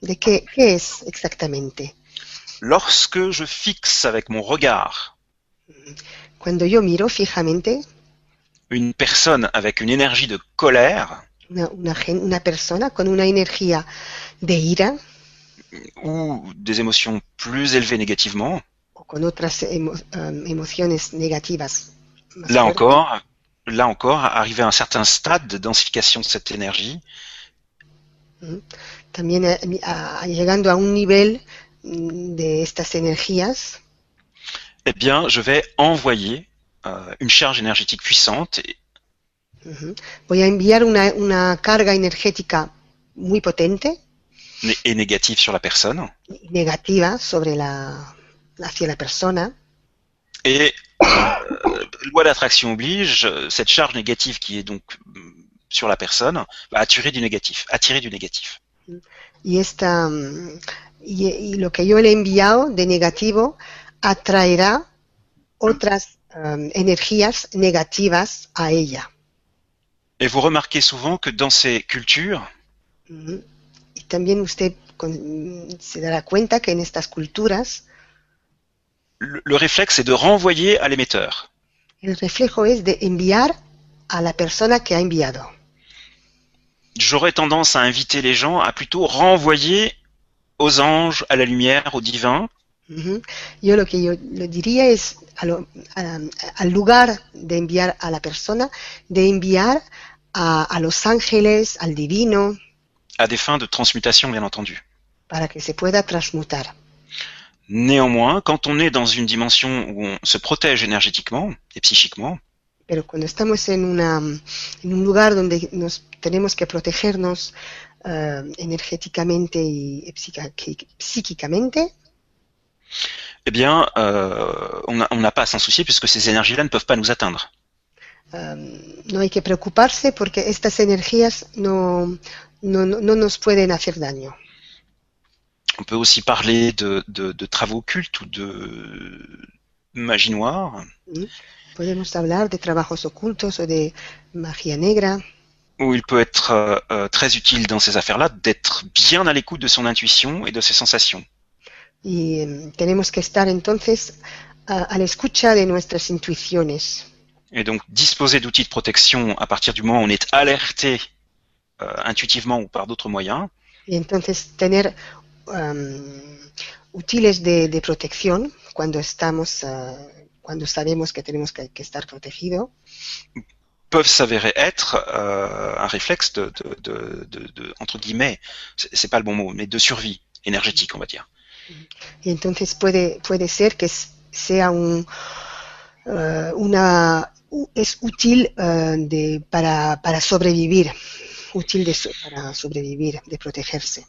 A: ¿De qué, qué es exactamente?
C: Lorsque je fixe avec mon regard
A: Cuando yo miro fijamente
C: une personne avec une énergie de colère
A: una, una gen- una persona con una energía de ira
C: ou des émotions plus élevées négativement,
A: o con otras emo- um, emociones negativas.
C: Là encore, là encore, arrivé à un certain stade de densification de cette énergie,
A: También eh, a- a- llegando a un nivel mm, de estas energías,
C: eh bien, je vais envoyer euh, une charge énergétique puissante et,
A: ujú, voy a enviar una, una carga energética muy potente.
C: et négative sur la personne.
A: negativa sobre la hacia la persona.
C: Et loi d'attraction oblige, euh, cette charge négative qui est donc mm, sur la personne va attirer du négatif, attirer du négatif.
A: y esta mm, y, y lo que yo le he enviado de negativo atraerá otras um, energías negativas a ella
C: Et vous remarquez souvent que dans ces cultures,
A: Ujú. y también usted con- se dará cuenta que en estas culturas
C: le, le réflexe est de renvoyer à l'émetteur.
A: el reflejo es de enviar a la persona que ha enviado
C: J'aurais tendance à inviter les gens à plutôt renvoyer aux anges, à la lumière, au divin,
A: Ujú. Yo lo que yo lo diría es a lo- a- al lugar de enviar a la persona, de enviar a, a los ángeles, al divino,
C: à des fins de transmutation bien entendu.
A: para que se pueda transmutar.
C: Néanmoins, quand on est dans une dimension où on se protège énergétiquement et psychiquement,
A: Pero cuando estamos en, una, en un lugar donde nos tenemos que protegernos eh, energéticamente y psica- psíquicamente,
C: eh bien, euh, on n'a pas à s'en soucier puisque ces énergies-là ne peuvent pas nous atteindre.
A: um, no hay que preocuparse porque estas energías no, no, no- no nos pueden hacer daño.
C: On peut aussi parler de, de- de travaux occultes ou de magie noire,
A: Podemos hablar de trabajos ocultos o de magia negra,
C: où il peut être euh, euh, très utile dans ces affaires-là d'être bien à l'écoute de son intuition et de ses sensations.
A: y em, tenemos que estar entonces a, a la escucha de nuestras intuiciones.
C: Et donc disposer d'outils de protection à partir du moment où on est alerté euh, intuitivement ou par d'autres moyens,
A: y entonces tener um, útiles de, de protección cuando estamos, ah, cuando sabemos que tenemos que, que estar protegido,
C: peuvent s'avérer être euh, un réflexe de, de, de, de- entre guillemets, c'est pas le bon mot, mais de survie énergétique, on va dire.
A: y entonces puede, puede ser que sea un, eh, una, es útil eh, de, para, para sobrevivir, útil de, para sobrevivir, de protegerse.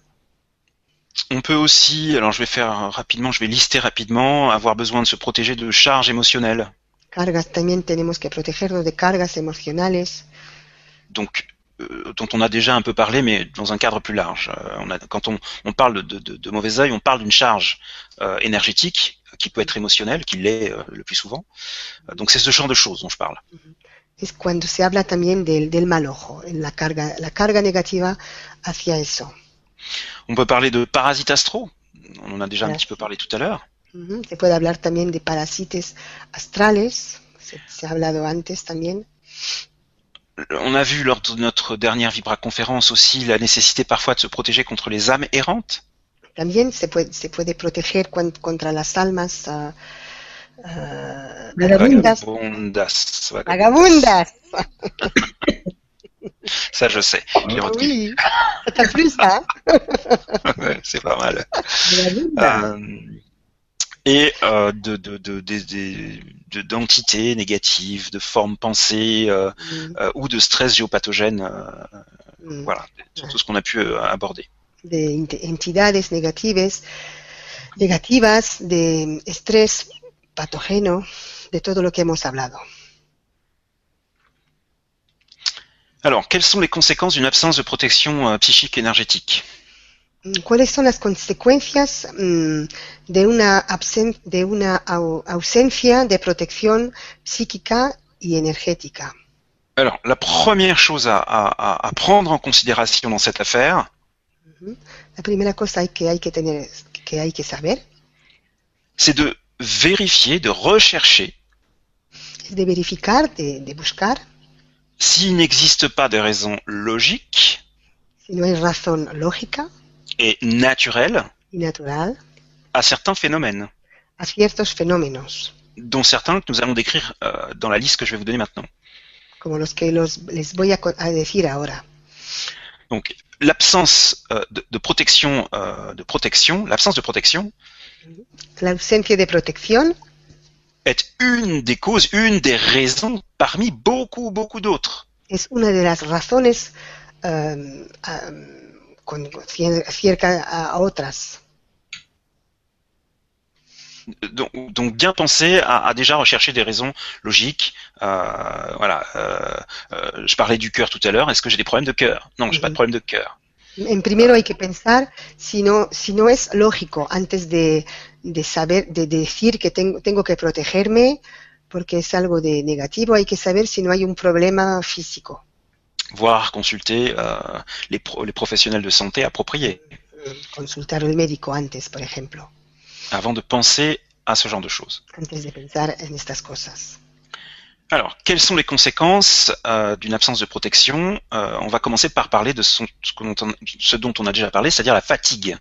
C: On peut aussi, alors je vais faire rapidement, je vais lister rapidement, avoir besoin de se protéger de charges émotionnelles.
A: Cargas, también tenemos que protegernos de cargas emocionales,
C: donc euh, dont on a déjà un peu parlé, mais dans un cadre plus large. Euh, on a, quand on, on parle de, de, de mauvais œil, on parle d'une charge euh, énergétique qui peut être émotionnelle, qui l'est euh, le plus souvent. Euh, donc c'est ce genre de choses dont je parle.
A: es cuando se habla también del, del mal ojo, la carga, la carga negativa hacia eso.
C: On peut parler de parasites astraux. On en a déjà un
A: Voilà.
C: petit peu parlé tout à l'heure.
A: Ujú, Se puede hablar también de parásites astrales, se, se ha hablado antes también.
C: On a vu lors de notre dernière Vibra conférence aussi la nécessité parfois de se protéger contre les âmes errantes.
A: También se puede, se puede proteger contra las almas
B: Vagabundas.
C: Vagabundas. Vagabundas. Ça, je sais. J'ai retenu.
A: Oui, t'as plus ça.
C: Ouais, C'est pas mal.
B: Vagabundas.
C: Euh, et euh, de de de de- de- de- d'entités négatives, de formes pensées euh,
A: Mm,
C: ou de stress géopathogène.
A: mm.
C: voilà, sur tout ce qu'on a pu aborder.
A: de ent- entidades negativas, negativas, de estrés patógeno, de todo lo que hemos hablado.
C: Alors, quelles sont les conséquences d'une absence de protection euh, psychique énergétique
A: Mm, ¿Cuáles son las consecuencias mm, de una, de una au- ausencia de protección psíquica y energética?
C: Alors, la première chose à, à- à- prendre en considération dans cette affaire,
A: La primera cosa que hay que tener, que hay que saber,
C: c'est de vérifier, de rechercher
A: de verificar, de, de buscar,
C: s'il n'existe pas de raisons logiques
A: si no hay razón lógica
C: et
A: y natural
C: à certains phénomènes,
A: a ciertos fenómenos,
C: dont certains que nous allons décrire euh, dans la liste que je vais vous donner maintenant.
A: como los que los, les voy a, co- a decir ahora.
C: Donc, l'absence euh, de, de protection, euh, de protection, l'absence de protection
A: La ausencia de protección
C: est une des causes, une des raisons parmi beaucoup, beaucoup d'autres.
A: es una de las razones con, cier- cerca a, a otras.
C: Donc, donc bien penser à, à déjà rechercher des raisons logiques. Euh, voilà. euh, euh, je parlais du cœur tout à l'heure. Est-ce que j'ai des problèmes de cœur? Non, j'ai pas de problème de cœur.
A: En primero hay que pensar si no, si no es lógico antes de, de saber, de decir que tengo, tengo que protegerme porque es algo de negativo, hay que saber si no hay un problema físico.
C: Voire consulter euh, les, pro- les professionnels de santé appropriés
A: Consultar al médico antes, por ejemplo,
C: avant de penser à ce genre de choses.
A: antes de pensar en estas cosas.
C: Alors, quelles sont les conséquences euh, d'une absence de protection? Euh, On va commencer par parler de son- ce, que l'on- ce dont on a déjà parlé, c'est-à-dire la fatigue.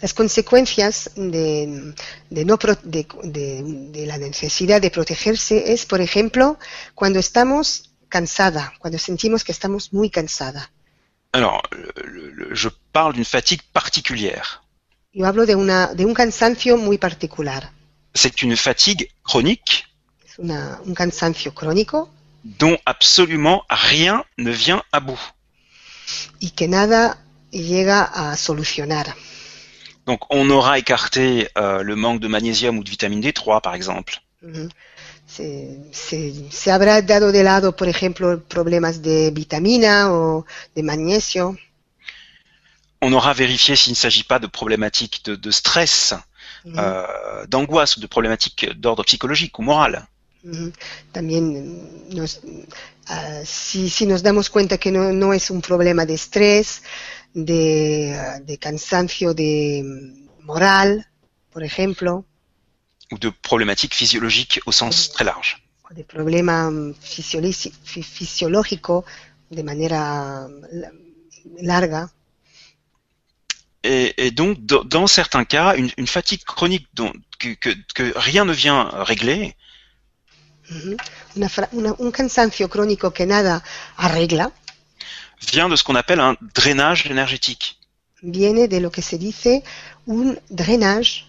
A: Las consecuencias de, de no pro- de, de- la necesidad de protegerse es, por ejemplo, cuando estamos cansada, cuando sentimos que estamos muy cansada.
C: Alors, le- le- le- je parle d'une fatigue particulière.
A: Yo hablo de, una, de un cansancio muy particular.
C: C'est une fatigue chronique
A: Es una- un cansancio crónico
C: dont absolument rien ne vient à bout.
A: y que nada llega a solucionar.
C: Donc, on aura écarté euh, le manque de magnésium ou de vitamine D3, par exemple.
A: Se, se- se habrá dado de lado, por ejemplo, problemas de vitamina o de magnesio.
C: On aura vérifié s'il ne s'agit pas de problématiques de, de stress, euh, d'angoisse ou de problématiques d'ordre psychologique ou moral.
A: También nos, ah, si, si nos damos cuenta que no, no es un problema de estrés, de, ah, de cansancio de mm, moral, por ejemplo,
C: ou de problématiques physiologiques au sens très large.
A: de mm, fisioli- fi- fisiológico de manera mm, la- larga.
C: Et, et donc, dans, certains cas, une, une fatigue chronique dont, que, que- que rien ne vient régler.
A: Una fra- una- un cansancio crónico que nada arregla
C: vient de ce qu'on appelle un drainage énergétique.
A: viene de lo que se dice un drainage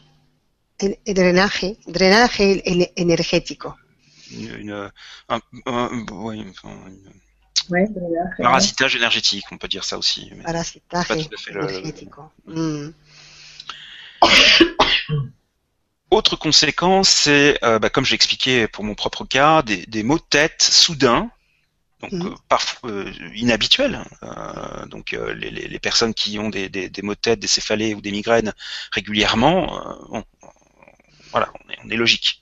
A: El, el drenaje, drenaje el- energético.
C: Une, une- un, un- une-
B: Ouais,
C: parasitage énergétique, on peut dire ça aussi. le-
A: energético. Mm.
C: Autre conséquence, c'est, euh, bah, comme j'ai expliqué pour mon propre cas, des, des maux de tête soudains, donc
A: Mhm.
C: euh, parfois euh, inhabituels. Euh, donc euh, les, les- les personnes qui ont des, des, des maux de tête, des céphalées ou des migraines régulièrement, euh, bon, euh, voilà, on est, on est logique.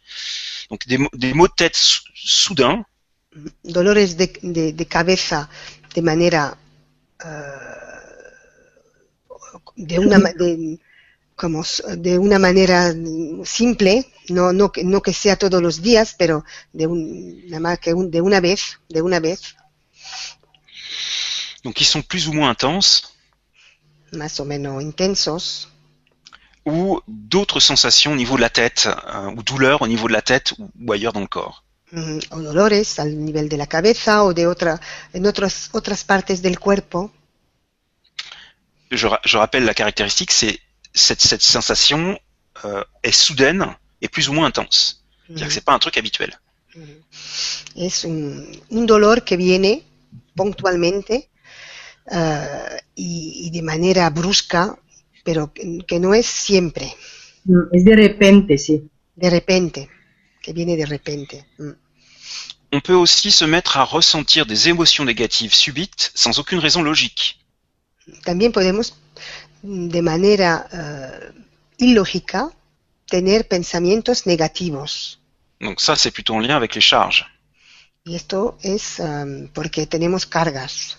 C: Donc des, maux- des maux de tête sou- soudains,
A: Dolores de, de- de cabeza de manera eh, de una de, como de una manera simple, no, no, que- no que sea todos los días, pero de un, nada más que un- de una vez, de una vez,
C: donc qui sont plus ou moins intenses,
A: más o menos intensos,
C: ou d'autres sensations au niveau de la tête, euh, ou douleurs au niveau de la tête ou, ou ailleurs dans le corps.
A: mm, o dolores al nivel de la cabeza o de otra, en otras, otras partes del cuerpo.
C: je, ra- je rappelle la caractéristique, c'est cette, cette sensation euh, est soudaine et plus ou moins intense. C'est-à-dire que c'est pas un truc habituel.
A: Es un, un dolor que viene puntualmente eh, y, y de manera brusca, pero que, que no es siempre,
B: Mm, Es de repente, sí.
A: de repente, que viene de repente. Mm.
C: On peut aussi se mettre à ressentir des émotions négatives subites sans aucune raison logique.
A: También podemos, de manera eh, ilógica, tener pensamientos negativos.
C: Donc ça, c'est plutôt en lien avec les charges.
A: Y esto es eh, porque tenemos cargas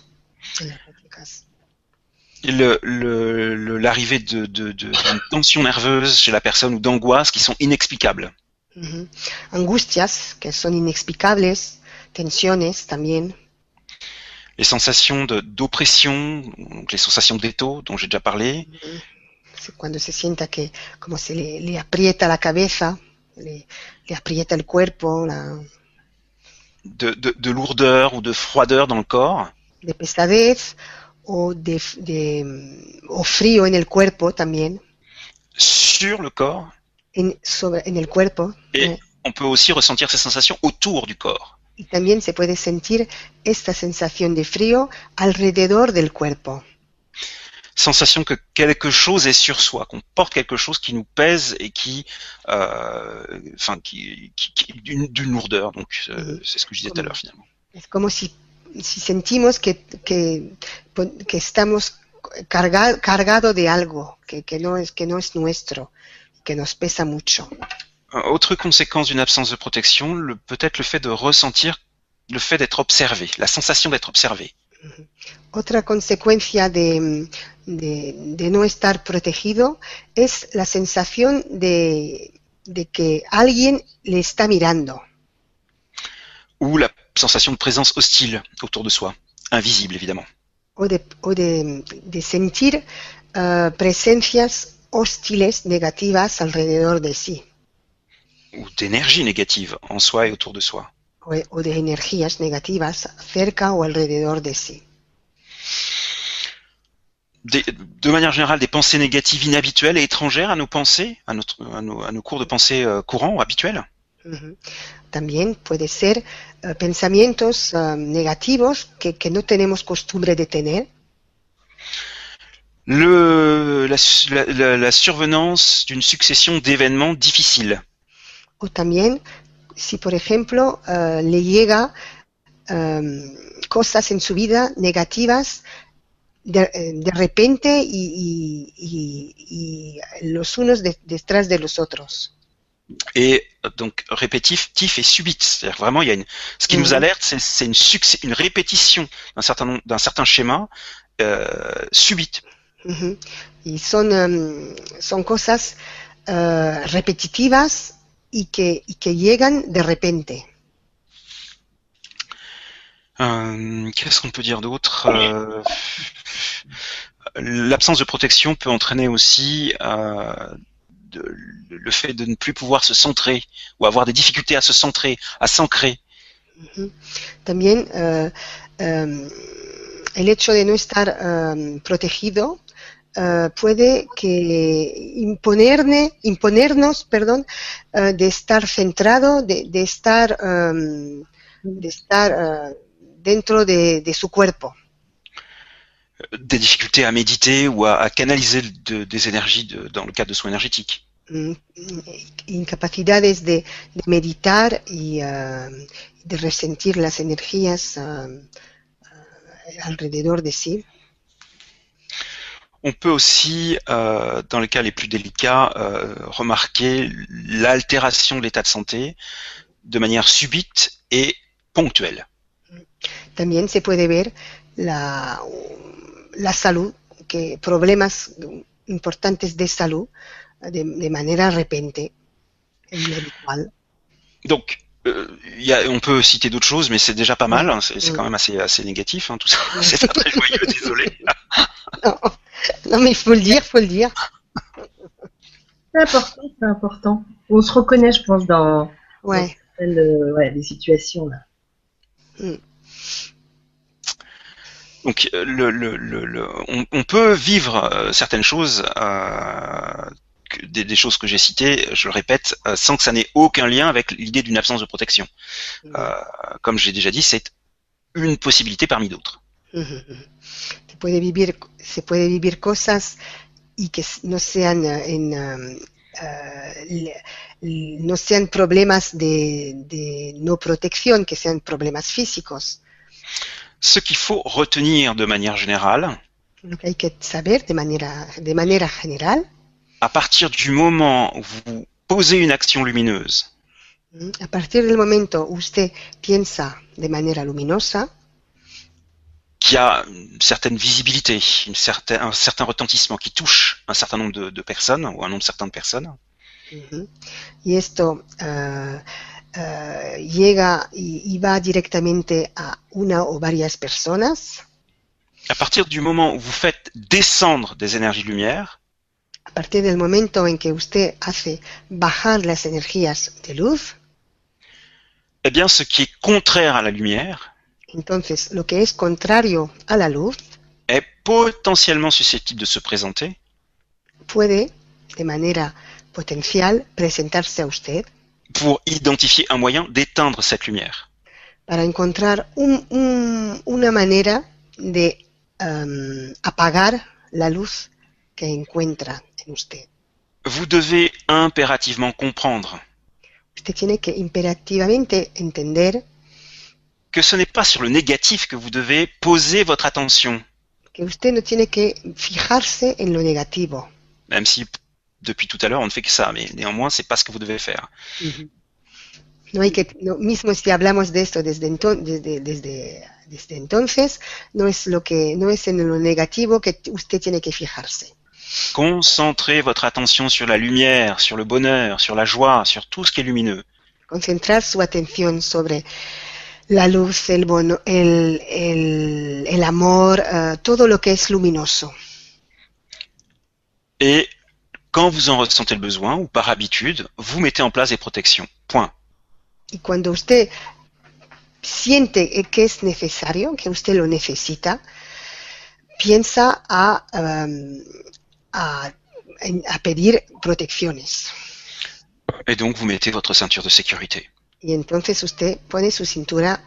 A: energéticas.
C: Et le- le- le- L'arrivée de, de, de, tension nerveuse chez la personne ou d'angoisse qui sont inexplicables.
A: Angustias que son inexplicables, tensiones también,
C: Les sensations d'oppression, donc les sensations d'étau dont j'ai déjà parlé,
A: Sí, cuando se sienta que como se le, le aprieta la cabeza, le, le aprieta el cuerpo, la,
C: de, de, de lourdeur ou de froideur dans le corps,
A: de pesadez o de, de, mm, o frío en el cuerpo también,
C: sur le corps,
A: en, sobre, en el cuerpo.
C: Et-
A: eh,
C: on peut aussi ressentir ces sensations autour du corps.
A: Y también se puede sentir esta sensación de frío alrededor del cuerpo.
C: Sensation que quelque chose est sur soi, qu'on porte quelque chose qui nous pèse et qui, euh, enfin, qui, qui, qui- d'une, lourdeur. Donc, euh, c'est ce que je disais tout à l'heure finalement.
A: Es como si, si sentimos que, que, que estamos carga, cargado de algo que, que, no es, que no es nuestro, que nos pesa mucho.
C: Autre conséquence d'une absence de protection, le, peut-être le fait de ressentir le fait d'être observé, la sensation d'être observé.
A: Otra consecuencia de, de, de no estar protegido es la sensación de, de que alguien le está mirando
C: Ou la sensation de présence hostile autour de soi, invisible évidemment.
A: o de, o sentir eh, presencias hostiles, negativas alrededor de sí
C: Ou d'énergie négative en soi et autour de soi.
A: o, o de energías negativas cerca o alrededor de.
C: Des- de manière générale, des pensées négatives inhabituelles et étrangères à nos pensées, à, notre, à, nos, à nos cours de pensée euh, courants ou habituels.
A: También puede ser eh, pensamientos eh, negativos que, que no tenemos costumbre de tener
C: Le, la, su- la- la- la survenance d'une succession d'événements difficiles.
A: O también, si por ejemplo eh, le llega em, cosas en su vida negativas de, eh, de repente y, y- y- los unos de- detrás de los otros.
C: Et euh, donc répétitif tif et subite. C'est-à-dire vraiment, il y a une, ce qui nous alerte, c'est, une, une répétition d'un certain, d'un certain schéma euh, subite.
A: Ujú. Y son, em, son cosas eh, repetitivas y que, y que llegan de repente.
C: Euh, qu'est-ce qu'on peut dire d'autre Euh, L'absence de protection peut entraîner aussi euh, de- le fait de ne plus pouvoir se centrer ou avoir des difficultés à se centrer, à s'ancrer.
A: Ujú. También eh, em, el hecho de no estar protegido eh, puede que imponerme, imponernos, perdón, eh, de estar centrado, de, de estar, em, de estar eh, dentro de, de su cuerpo.
C: Des difficultés à méditer ou à, à canaliser de- des énergies dans le cadre de soins énergétiques.
A: Mm, incapacidades de, de meditar y eh, de ressentir las energías alrededor de sí.
C: On peut aussi, euh, dans les cas les plus délicats, euh, remarquer l'altération de l'état de santé de manière subite et ponctuelle.
A: También se puede ver la, la salud, que problemas importantes de salud de, de manera repente, inhabitual.
C: Donc, euh, il y a, on peut citer d'autres choses, mais c'est déjà pas mal. hein, C'est
A: Mm.
C: quand même assez, assez négatif, hein, tout ça. C'est pas très joyeux, désolé.
A: Non, non, mais il faut le dire, faut le dire.
B: C'est important, c'est important. On se reconnaît, je pense, dans
A: Ouais.
B: certaines, euh, ouais, situations là.
C: Donc, euh, le, le, le, le- on, on peut vivre certaines choses, euh, des, des choses que j'ai citées, je le répète, euh, sans que ça n'ait aucun lien avec l'idée d'une absence de protection. Euh, comme j'ai déjà dit, c'est une possibilité parmi d'autres.
A: Ujú. Se puede vivir, se puede vivir cosas y que no sean eh, en, um, eh, le- no sean problemas de, de no protección, que sean problemas físicos.
C: Ce qu'il faut retenir de manière générale,
A: Lo que hay que saber de manera, de manera general,
C: à partir du moment où vous posez une action lumineuse,
A: ¿m? a partir del momento usted piensa de manera luminosa,
C: qui a une certaine visibilité, une un certain retentissement, qui touche un certain nombre de, de personnes ou un nombre certain de personnes,
A: Ujú. Y esto eh, eh, llega y, y va directamente a una o varias personas.
C: à partir du moment où vous faites descendre des énergies lumière,
A: A partir del momento en que usted hace bajar las energías de luz,
C: eh bien, ce qui est contraire à la lumière
A: entonces lo que es contrario a la luz
C: est potentiellement susceptible de se présenter
A: puede, de manera potencial, presentarse a usted
C: pour identifier un moyen d'éteindre cette lumière.
A: para encontrar un- un- una manera de em, apagar la luz que encuentra en usted.
C: Vous devez impérativement comprendre
A: Usted tiene que imperativamente entender
C: que ce n'est pas sur le négatif que vous devez poser votre attention,
A: que usted no tiene que fijarse en lo negativo.
C: même si depuis tout à l'heure on ne fait que ça, mais néanmoins c'est pas ce que vous devez faire.
A: No hay que, no, mismo si hablamos de esto desde, desde, desde, desde entonces, no es lo que, no es en lo negativo que usted tiene que fijarse.
C: Concentrez votre attention sur la lumière, sur le bonheur, sur la joie, sur tout ce qui est lumineux.
A: Concentrar su atención sobre la luz, el bono, el, el, el amor, eh, todo lo que es luminoso.
C: Et quand vous en ressentez le besoin, ou par habitude, vous mettez en place des protections. Point.
A: Y cuando usted siente que es necesario, que usted lo necesita, piensa a, em, a, a pedir protecciones.
C: Et donc vous mettez votre ceinture de sécurité.
A: Y entonces usted pone su cintura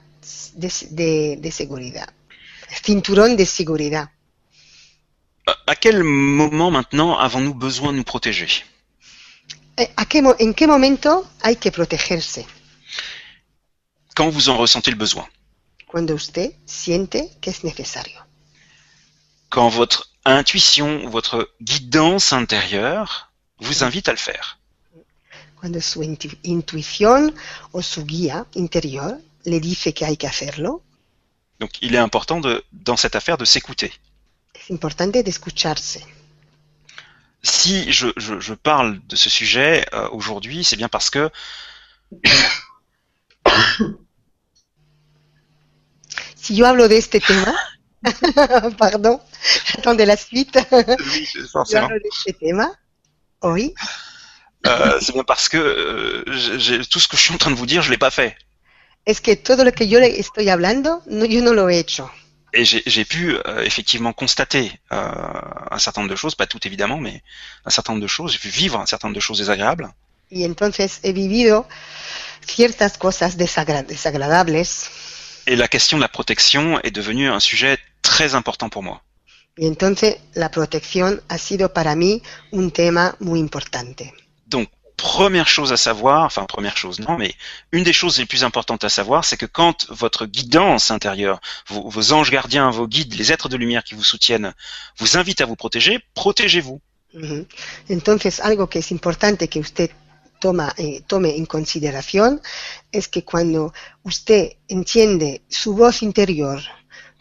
A: de, de- de seguridad. Cinturón de seguridad.
C: À quel moment maintenant avons-nous besoin de nous protéger?
A: Eh, ¿A qué mo- ¿En qué momento hay que protegerse?
C: Quand vous en ressentez le besoin.
A: Cuando usted siente que es necesario.
C: Quand votre intuition, votre guidance intérieure vous invite à le faire.
A: Cuando su intu- intuición o su guía interior le dice que hay que hacerlo,
C: Donc il est important de, dans cette affaire de s'écouter.
A: es importante de escucharse.
C: Si je, je- je parle de ce sujet euh, aujourd'hui, c'est bien parce que
A: Si yo hablo de este tema, pardon, attendez la suite. De este tema hoy,
C: Euh, c'est bien parce que euh, tout ce que je suis en train de vous dire, je l'ai pas fait.
A: es que todo lo que yo le estoy hablando, no, yo no lo he hecho.
C: Et j'ai pu euh, effectivement constater euh, un certain nombre de choses, pas tout évidemment, mais un certain nombre de choses. J'ai pu vivre un certain nombre de choses désagréables.
A: Y entonces he vivido ciertas cosas desagra desagradables.
C: Et la question de la protection est devenue un sujet très important pour moi.
A: Y entonces la protección ha sido para mí un tema muy importante.
C: Donc, première chose à savoir, enfin première chose, non, mais une des choses les plus importantes à savoir, c'est que quand votre guidance intérieure, vos, vos, anges gardiens, vos guides, les êtres de lumière qui vous soutiennent, vous invitent à vous protéger, protégez-vous.
A: Uh -huh. Entonces, algo que es importante que usted toma, eh, tome en consideración es que cuando usted entiende su voz interior,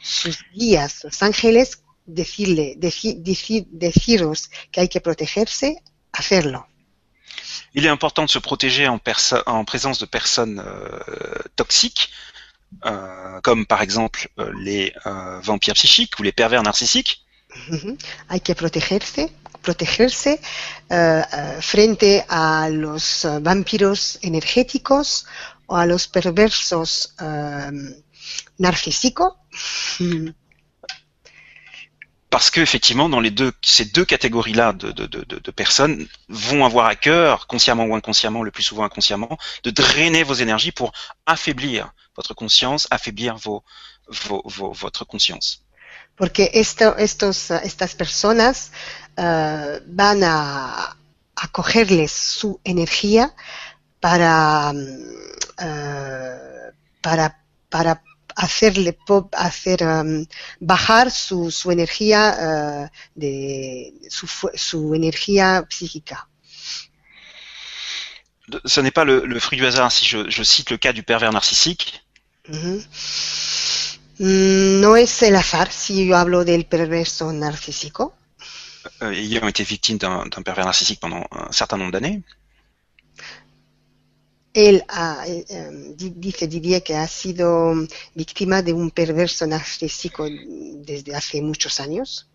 A: sus guías, los ángeles, decirle, deci decir, deciros que hay que protegerse, hacerlo.
C: Il est important de se protéger en, en présence de personnes euh, toxiques, euh, comme par exemple euh, les vampires psychiques ou les pervers narcissiques.
A: Uh -huh. Hay que protegerse, protegerse frente a los vampiros energéticos o a los perversos narcísicos.
C: parce que effectivement, dans les deux, ces deux catégories-là de, personnes vont avoir à cœur, consciemment ou inconsciemment, le plus souvent inconsciemment, de drainer vos énergies pour affaiblir votre conscience, affaiblir votre conscience.
A: Porque esto, estos, estas personas uh, van a, a cogerles su energía para, uh, para, para hacerle hacer um, bajar su, su energía uh, de su, su energía psíquica.
C: Ce n'est pas le, le, fruit du hasard si je, je, cite le cas du pervers narcissique.
A: -huh. No es el azar si yo hablo del perverso narcísico.
C: Euh, ayant été victime d'un pervers narcissique pendant un certain nombre d'années.
A: él ha, eh, dice, diría que ha sido víctima de un perverso narcísico desde hace muchos años.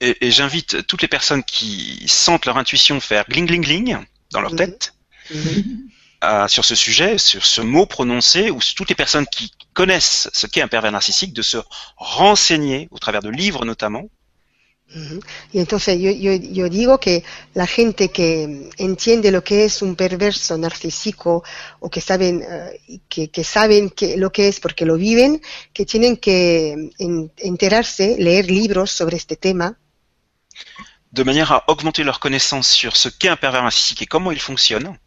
C: Et j'invite toutes les personnes qui sentent leur intuition faire gling gling gling dans leur
A: Mhm.
C: tête
A: Mhm.
C: Euh, sur ce sujet, sur ce mot prononcé, ou toutes les personnes qui connaissent ce qu'est un pervers narcissique, de se renseigner au travers de livres notamment.
A: Y entonces yo, yo, yo digo que la gente que entiende lo que es un perverso narcísico o que saben, eh, que, que saben que, lo que es porque lo viven, que tienen que en- enterarse, leer libros sobre este tema
C: de manière à augmenter leur connaissance sur ce qu'est un pervers narcissique et comment il fonctionne,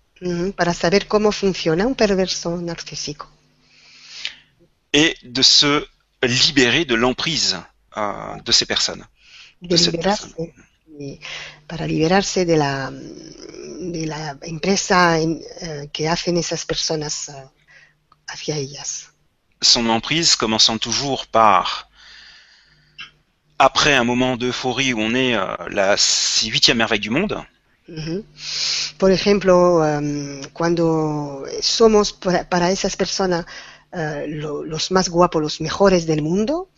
A: para saber cómo funciona un perverso narcísico
C: et de se libérer de l'emprise euh, de ces personnes.
A: de
C: cette
A: liberarse, y para liberarse de la, de la empresa en- eh, que hacen esas personas eh, hacia ellas.
C: Son emprise commençant toujours par, après un moment d'euphorie où on est euh, la huitième merveille du monde,
A: Ujú. Por ejemplo, em, cuando somos para, para esas personas eh, lo- los más guapos, los mejores del mundo,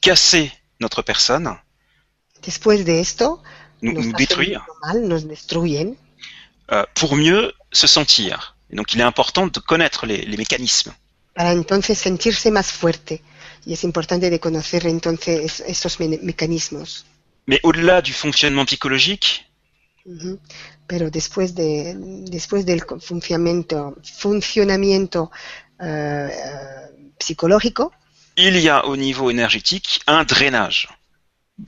C: casser notre personne,
A: después de esto
C: nous,
A: nos
C: nous
A: hacen
C: détruire,
A: mucho mal, nos destruyen,
C: euh, pour mieux se sentir. Et donc il est important de connaître les, les mécanismes.
A: para entonces sentirse más fuerte. Y es importante de conocer entonces esos me- mecanismos.
C: Mais au-delà du fonctionnement psychologique,
A: Ujú. Pero después, de, después del co- funcionamiento, funcionamiento eh, psicológico,
C: il y a au niveau énergétique un drainage.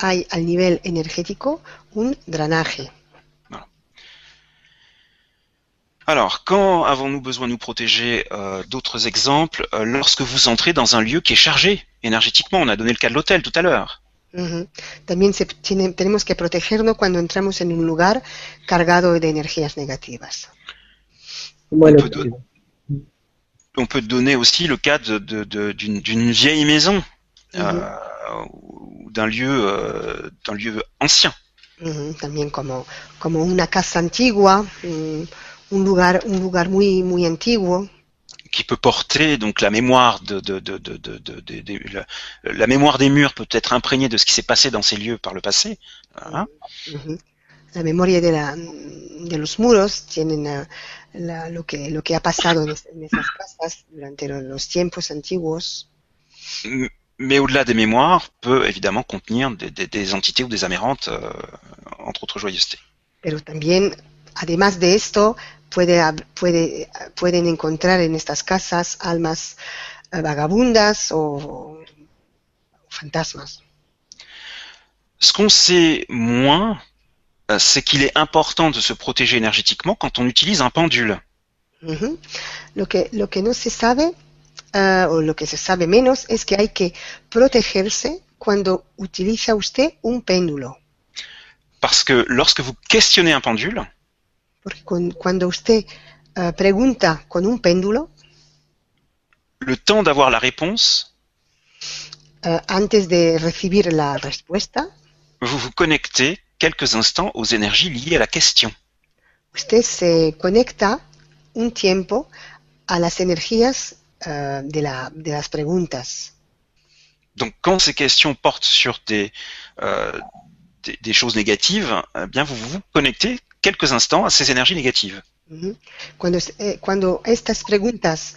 A: hay al nivel energético un drenaje.
C: Alors, quand avons-nous besoin de nous protéger euh, D'autres exemples, euh, lorsque vous entrez dans un lieu qui est chargé énergétiquement, on a donné le cas de l'hôtel tout à l'heure.
A: Ujú. También se tiene- tenemos que protegernos cuando entramos en un lugar cargado de energías negativas.
D: Moi,
C: On peut donner- On peut donner aussi le cas de- de- de- d'une d'une vieille maison euh, ou d'un lieu, euh, d'un lieu ancien.
A: Ujú. También como, como una casa antigua, un, un lugar, un lugar muy, muy antiguo,
C: qui peut porter donc la mémoire de, la, la mémoire des murs peut être imprégnée de ce qui s'est passé dans ces lieux par le passé. Voilà.
A: Ujú. la memoria de, la, de los muros, tienen uh, la- lo, que, lo que ha pasado en, es- en esas casas durante lo- los tiempos antiguos.
C: Mais au-delà des mémoires, peut évidemment contenir des, des- des entités ou des amérantes, euh, entre autres joyeusetés.
A: Pero también, además de esto, puede, puede, pueden encontrar en estas casas almas eh, vagabundas o, o fantasmas.
C: Ce qu'on sait moins, euh, c'est qu'il est important de se protéger énergétiquement quand on utilise un pendule.
A: Lo, que, lo que no se sabe, eh, o lo que se sabe menos, es que hay que protegerse cuando utiliza usted un péndulo.
C: Parce que lorsque vous questionnez un pendule,
A: Porque con- cuando usted eh, pregunta con un péndulo,
C: le temps d'avoir la réponse,
A: eh, antes de recibir la respuesta,
C: vous vous connectez quelques instants aux énergies liées à la question.
A: usted se conecta un tiempo a las energías eh, de, la- de las preguntas.
C: Donc quand ces questions portent sur des, euh, des, des choses négatives, eh bien vous vous connectez quelques instants à ces énergies négatives.
A: Cuando, eh, cuando estas preguntas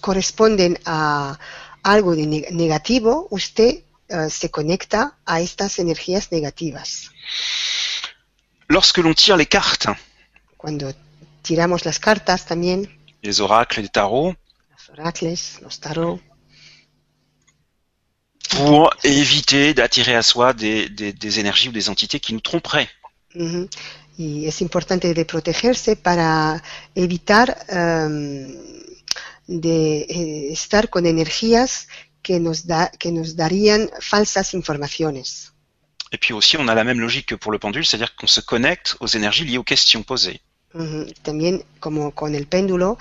A: corresponden a algo de ne- negativo, usted eh, se conecta a estas energías negativas.
C: Lorsque l'on tire les cartes,
A: Cuando tiramos las cartas también,
C: les oracles, les tarots,
A: los oracles, los tarot,
C: pour éviter d'attirer à soi des, des- des énergies ou des entités qui nous tromperaient.
A: Y es importante de protegerse para evitar em, de eh, estar con energías que nos, da, que nos darían falsas informaciones.
C: Et puis aussi, on a la même logique que pour le pendule, c'est-à-dire qu'on se connecte aux énergies liées aux questions posées.
A: Ujú. También, como con el péndulo,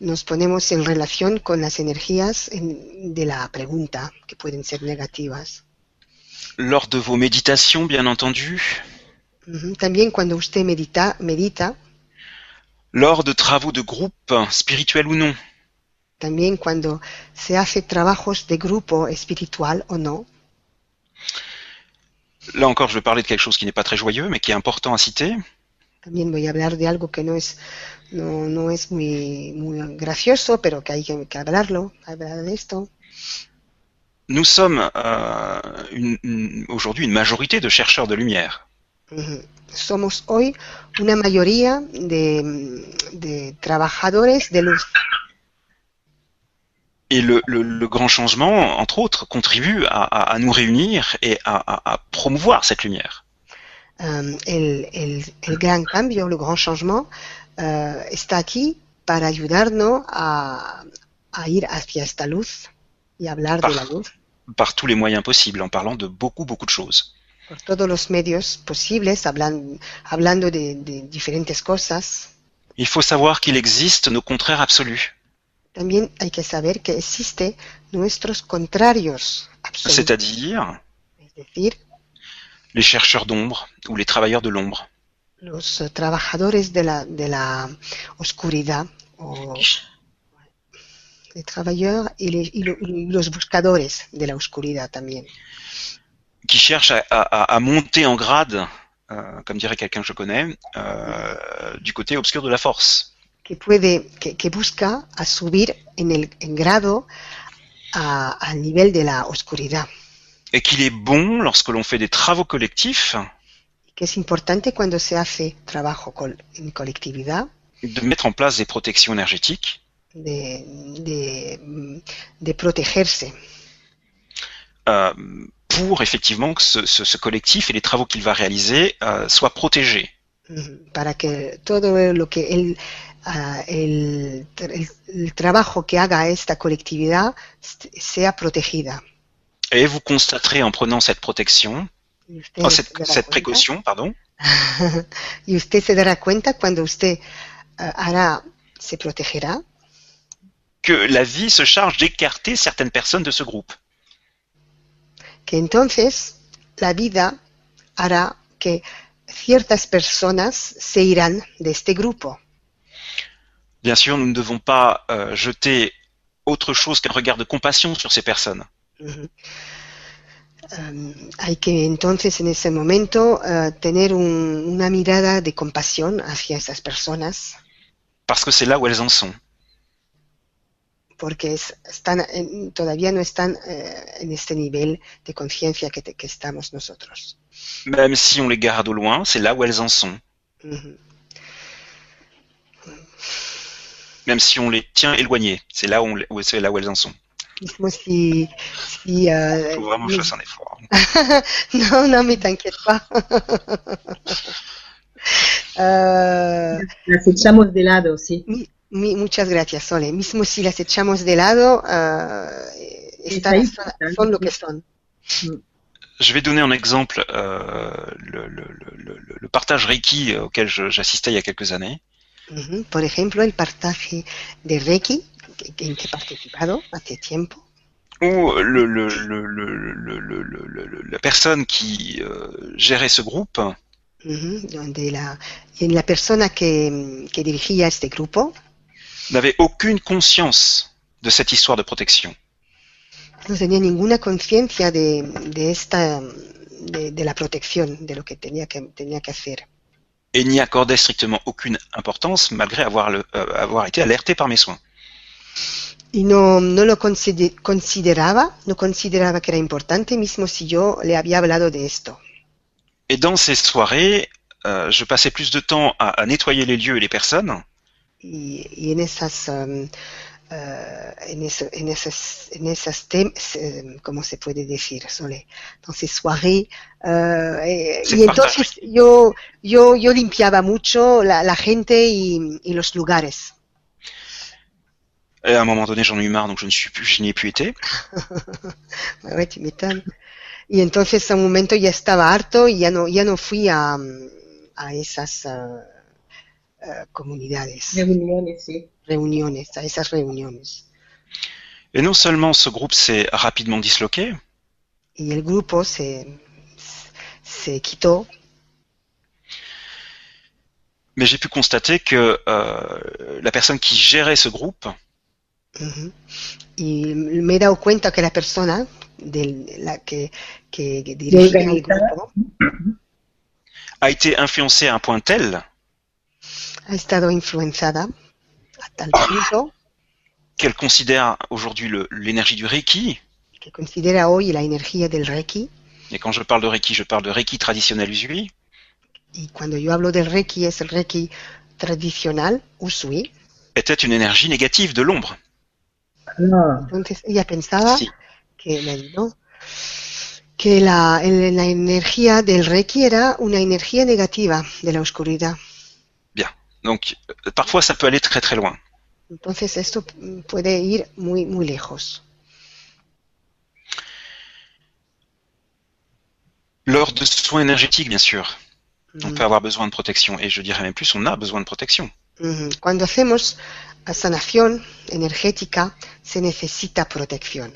A: nos ponemos en relación con las energías en- de la pregunta, que pueden ser negativas.
C: Lors de vos méditations, bien entendu.
A: También cuando usted medita, medita,
C: lors de travaux de groupe, spirituels ou non,
A: también cuando se hace trabajos de grupo espiritual o no,
C: là encore, je vais parler de quelque chose qui n'est pas très joyeux, mais qui est important à citer.
A: también voy a hablar de algo que no es, no, no es muy, muy gracioso, pero que hay que, que hablarlo, hablar de esto.
C: Nous sommes euh, aujourd'hui une majorité de chercheurs de lumière.
A: Somos hoy una mayoría de, de trabajadores de luz.
C: Et le, le- le grand changement, entre autres, contribue à, à- à nous réunir et à, à- promouvoir cette lumière.
A: Um, el, el- el gran cambio, el gran changement, uh, está aquí para ayudarnos a, ir hacia esta luz y hablar de la luz
C: par tous les moyens possibles, en parlant de beaucoup, beaucoup de choses.
A: Por todos los medios posibles, hablan- hablando de, de diferentes cosas.
C: Il faut savoir qu'il existe nos contraires absolus,
A: También hay que saber que existe nuestros contrarios absolutos,
C: c'est-à-dire
A: es decir,
C: les chercheurs d'ombre ou les travailleurs de l'ombre,
A: los eh, trabajadores de la, de la oscuridad o de trabajadores y, le- y lo- y los buscadores de la oscuridad también,
C: qui cherchent à, à- à monter en grade, euh, comme dirait quelqu'un que je connais, euh, du côté obscur de la force.
A: que puede, que, que busca a subir en el en grado a- al nivel de la oscuridad.
C: Et qu'il est bon, lorsque l'on fait des travaux collectifs,
A: que es importante cuando se hace trabajo col- en colectividad
C: de mettre en place des protections énergétiques
A: de, de, de protegerse
C: euh, pour effectivement que ce, ce- ce collectif et les travaux qu'il va réaliser euh, soient protégés.
A: ujú, para que todo lo que el, el, el- el trabajo que haga esta colectividad est- sea protegida.
C: Et vous constaterez en prenant cette protection, oh, cette, précaution, pardon,
A: y usted se dará cuenta cuando usted ah, hará, se protegerá,
C: que la vie se charge d'écarter certaines personnes de ce groupe.
A: Que entonces la vida hará que ciertas personas se irán de este grupo.
C: Bien sûr, nous ne devons pas euh, jeter autre chose qu'un regard de compassion sur ces personnes.
A: Um, hay que entonces en ese momento uh, tener un, una mirada de compasión hacia esas personas
C: parce que c'est là où elles en sont.
A: Porque es- están en- todavía no están eh, en este nivel de conciencia que, que estamos nosotros.
C: Même si on les garde au loin, c'est là où elles en sont.
A: Ujú.
C: Même si on les tient éloignées, c'est là où, où- c'est là où elles en sont.
A: Si, si, uh,
C: faut vraiment que je fasse un effort.
A: no, no me t'inquiète pas.
B: Las echamos de lado, sí.
A: Mi- muchas gracias, Sole. Mismo si las echamos de lado, uh, están-
B: ahí,
A: son, son lo que son.
C: Je vais donner un exemple, euh, le, le- le- le- le partage Reiki euh, auquel j'assistais il y a quelques années.
A: Ujú. Por ejemplo, el partaje de Reiki, en que he participado hace tiempo,
C: où le, le, le, le, le- le- le- le- la personne qui euh, gérait ce groupe
A: ujú, donde la, en la persona que, que dirigía este grupo
C: n'avait aucune conscience de cette histoire de protection.
A: no tenía ninguna conciencia de, de esta de, de la protección, de lo que tenía que, tenía que hacer.
C: et n'y accordait strictement aucune importance malgré avoir, le, euh, avoir été alerté par mes soins.
A: Y no, no lo consider- consideraba, no consideraba que era importante, mismo si yo le había hablado de esto.
C: Et dans ces soirées, euh, je passais plus de temps à, à nettoyer les lieux et les personnes
A: Y, y en esas, um, eh, en, eso- en esas, en esas tem- se- ¿cómo se puede decir, Sole? Entonces, soirée, eh, eh,
C: Se
A: y entonces yo, yo, yo limpiaba mucho la, la gente y, y los lugares.
C: Et à un moment donné, j'en ai eu marre, donc je plus, n'y ai plus été.
A: Ouais, tu m'étonnes. Y entonces a un momento ya estaba harto y ya no, ya no fui a, a esas eh, eh, comunidades,
B: Reuniones, sí.
A: reuniones, a esas reuniones.
C: Et non seulement ce groupe s'est rapidement disloqué, mais j'ai pu constater que euh, la personne qui gérait ce groupe
A: ujú, y me he dado cuenta que la persona de la que, que, que dirigía el
B: organizaba.
A: grupo
C: a été influencée à un point tel
A: ha estado influenciada a tal punto
C: qu'elle considère aujourd'hui l'énergie du Reiki,
A: que considera hoy la energía del Reiki,
C: et quand je parle de Reiki, je parle de Reiki traditionnel Usui,
A: y cuando yo hablo del Reiki es el Reiki tradicional, Usui,
C: était une énergie négative de l'ombre.
B: Ah,
A: entonces ella pensaba
C: Si.
A: que, ayudó, que la, la energía del Reiki era una energía negativa de la oscuridad.
C: Donc parfois ça peut aller très très loin.
A: Entonces esto mm, puede ir muy, muy lejos.
C: Lors de soins énergétiques, bien sûr, on
A: Mm.
C: peut avoir besoin de protection, et je dirais même plus, on a besoin de protection.
A: Ujú. Cuando hacemos la sanación energética se necesita protección.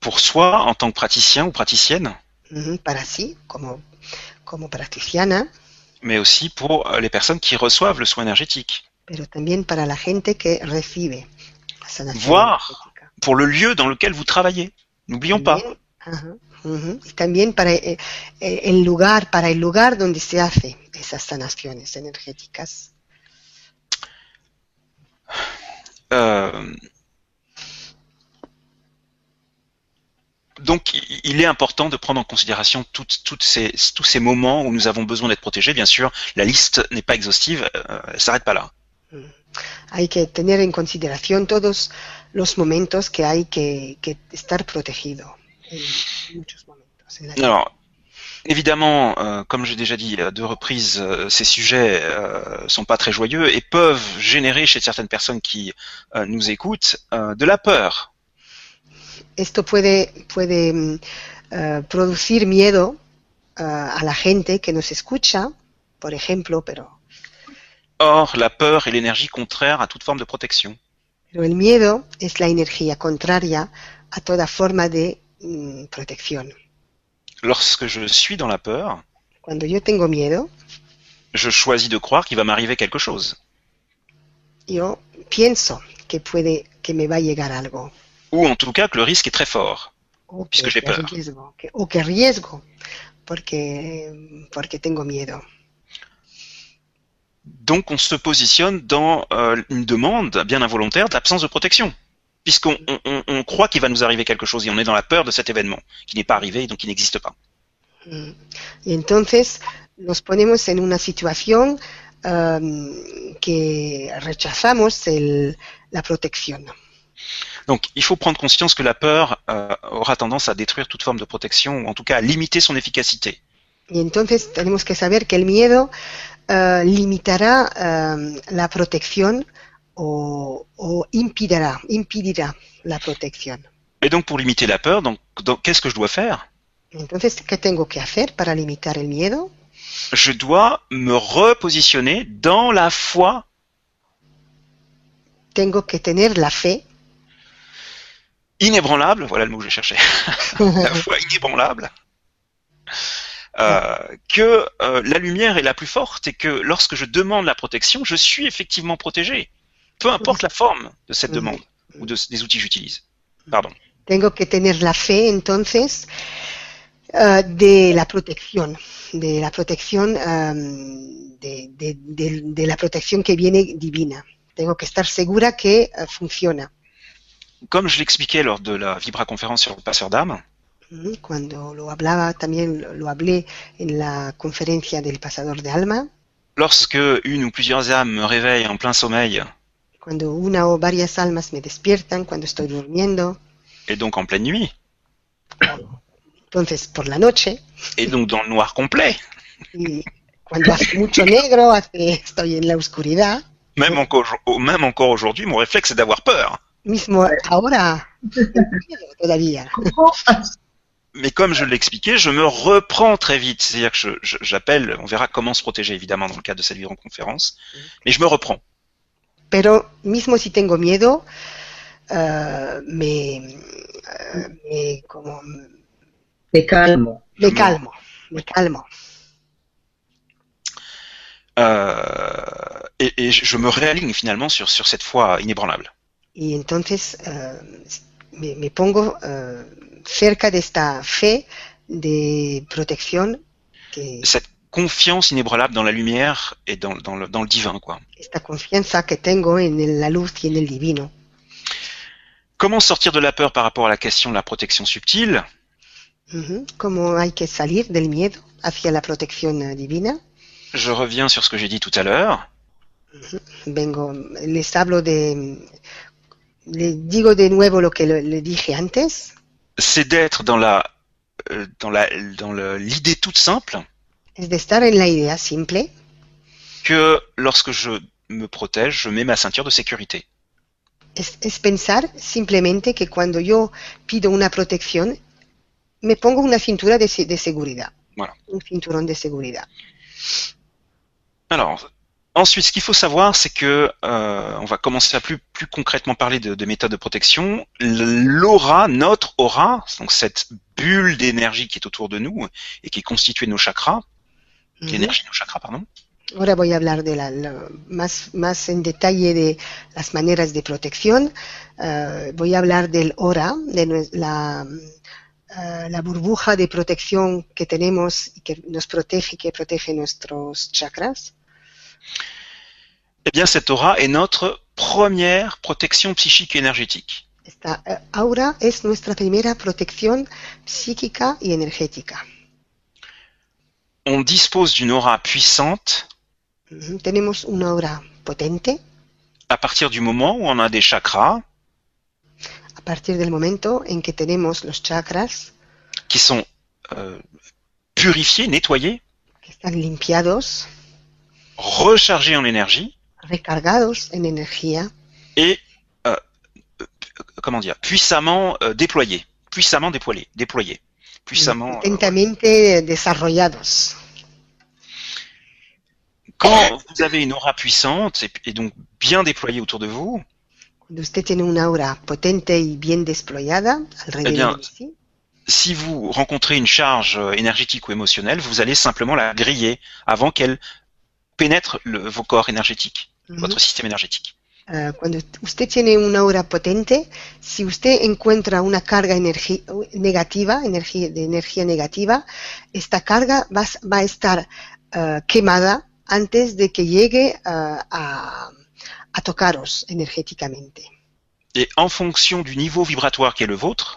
C: Pour soi, en tant que praticien ou praticienne,
A: Ujú, Para sí, como, como praticiana,
C: mais aussi pour euh, les personnes qui reçoivent le soin énergétique,
A: pero también para la gente que recibe la sanación
C: Voir.
A: energética.
C: pour le lieu dans lequel vous travaillez. N'oublions pas.
A: Ajá, ujú, y también para eh, eh, el lugar, para el lugar donde se hace esas sanaciones energéticas.
C: Euh, Donc, il est important de prendre en considération toutes, toutes ces, tous ces moments où nous avons besoin d'être protégés. Bien sûr, la liste n'est pas exhaustive, euh, elle s'arrête pas là.
A: Hay que tener en consideración todos los momentos que hay que, que estar protegido en muchos momentos. en la vida.
C: Alors, évidemment, euh, comme j'ai déjà dit à deux reprises, euh, ces sujets euh, sont pas très joyeux et peuvent générer chez certaines personnes qui euh, nous écoutent euh, de la peur.
A: Esto puede, puede mm, eh, producir miedo eh, a la gente que nos escucha, por ejemplo, pero,
C: Or, la peur est l'énergie contraire à toute forme de protection.
A: pero el miedo es la energía contraria a toda forma de mm, protección.
C: Lorsque je suis dans la peur,
A: Cuando yo tengo miedo,
C: je choisis de croire qu'il va m'arriver quelque chose.
A: yo pienso que puede que me va a llegar algo,
C: Ou en tout cas que le risque est très fort. Puisque
A: que
C: j'ai peur.
A: riesgo, que- o que riesgo, porque, porque tengo miedo.
C: Donc on se positionne dans euh, une demande bien involontaire d'absence de protection. Puisqu'on on- on- on croit qu'il va nous arriver quelque chose et on est dans la peur de cet événement, qui n'est pas arrivé et donc qui n'existe pas.
A: Mm. Y entonces nos ponemos en una situación am, que rechazamos el- la protección.
C: Donc il faut prendre conscience que la peur euh, aura tendance à détruire toute forme de protection, ou en tout cas à limiter son efficacité.
A: Y entonces tenemos que saber que el miedo eh, limitará eh, la protección o, o impedirá, impedirá la protección.
C: Et donc pour limiter la peur, donc, donc, qu'est-ce que je dois faire?
A: Entonces, ¿qué tengo que hacer para limitar el miedo?
C: Je dois me repositionner dans la foi
A: Tengo que tener la fe,
C: inébranlable, voilà le mot que j'ai cherché, la foi inébranlable, euh, que euh, la lumière est la plus forte et que lorsque je demande la protection, je suis effectivement protégé, peu importe la forme de cette demande ou de- des outils que j'utilise. Pardon.
A: tengo que tener la fe entonces eh, de la protección, de la protección em, de, la protección que viene divina. Tengo que estar segura que eh, funciona.
C: Comme je l'expliquais lors de la Vibra conférence sur le passeur d'âme,
A: Cuando lo hablaba, también lo, lo hablé en la conferencia del pasador de alma,
C: lorsque une ou plusieurs âmes me réveillent en plein sommeil
A: cuando una o varias almas me despiertan, cuando estoy durmiendo,
C: et donc en pleine nuit.
A: Entonces por la noche,
C: et donc dans le noir complet,
A: y cuando hace mucho negro, hace, estoy en la oscuridad,
C: même encore, même encore aujourd'hui, mon réflexe est d'avoir peur.
A: Mismo ahora, todavía.
C: Mais comme je l'expliquais, je me reprends très vite. C'est-à-dire que j'appelle, on verra comment se protéger évidemment dans le cadre de cette vidéoconférence, mais je me reprends.
A: Pero mismo si tengo miedo, eh, me, eh, me, como,
B: C'est calme.
A: me calmo, me calmo.
C: Euh, et, et je me réaligne finalement sur, sur cette foi inébranlable.
A: Y entonces eh, me, me pongo eh, cerca de esta fe de protección, que,
C: Cette confiance inébranlable dans la lumière et dans, dans, le, dans le divin. quoi.
A: esta confianza que tengo en la luz y en el divino.
C: Comment sortir de la peur par rapport à la question de la protection subtile?
A: ¿Cómo hay que salir del miedo hacia la protección eh, divina?
C: Je reviens sur ce que j'ai dit tout à l'heure.
A: Vengo, les hablo de, les digo de nuevo lo que le, le dije antes,
C: C'est d'être dans la euh, dans la dans le- l'idée toute simple
A: es de estar en la idea simple
C: que lorsque je me protège, je mets ma ceinture de sécurité.
A: es, es pensar simplemente que cuando yo pido una protección, me pongo una cintura de, de seguridad.
C: Voilà.
A: Un cinturón de seguridad.
C: Alors, ensuite, ce qu'il faut savoir, c'est que euh, on va commencer à plus plus concrètement parler de, de méthodes de protection. L'aura, notre aura, donc cette bulle d'énergie qui est autour de nous et qui est constituée de nos chakras,
A: Ujú.
C: l'énergie de nos chakras, pardon.
A: Ahora voy a hablar de la, la- más, más en detalle de las maneras de protección. Eh, voy a hablar del aura, de la, eh, la burbuja de protección que tenemos y que nos protege, que protege nuestros chakras.
C: Eh bien, cette aura est notre première protection psychique et énergétique.
A: Esta eh, aura es nuestra primera protección psíquica y energética.
C: On dispose d'une aura puissante.
A: Tenemos una aura potente
C: à partir du moment où on a des chakras
A: a partir del momento en que tenemos los chakras
C: qui sont euh, purifiés, nettoyés,
A: que están limpiados,
C: rechargés en énergie
A: recargados en energía
C: et euh, euh, comment dire puissamment euh, déployés, puissamment déployés, déployés, puissamment. euh,
A: desarrollados.
C: quand vous avez une aura puissante et, et donc bien déployée autour de vous,
A: Cuando usted tiene una aura potente y bien desployada alrededor
C: bien,
A: de sí,
C: si vous rencontrez une charge énergétique ou émotionnelle, vous allez simplement la griller avant qu'elle pénètre le- vos corps énergétiques, votre système énergétique.
A: Uh, cuando usted tiene una aura potente, si usted encuentra una carga negativa, energía, de energía negativa, esta carga va, va a estar uh, quemada antes de que llegue uh, a, a tocaros energéticamente.
C: Et en fonction du niveau vibratoire qui est le vôtre,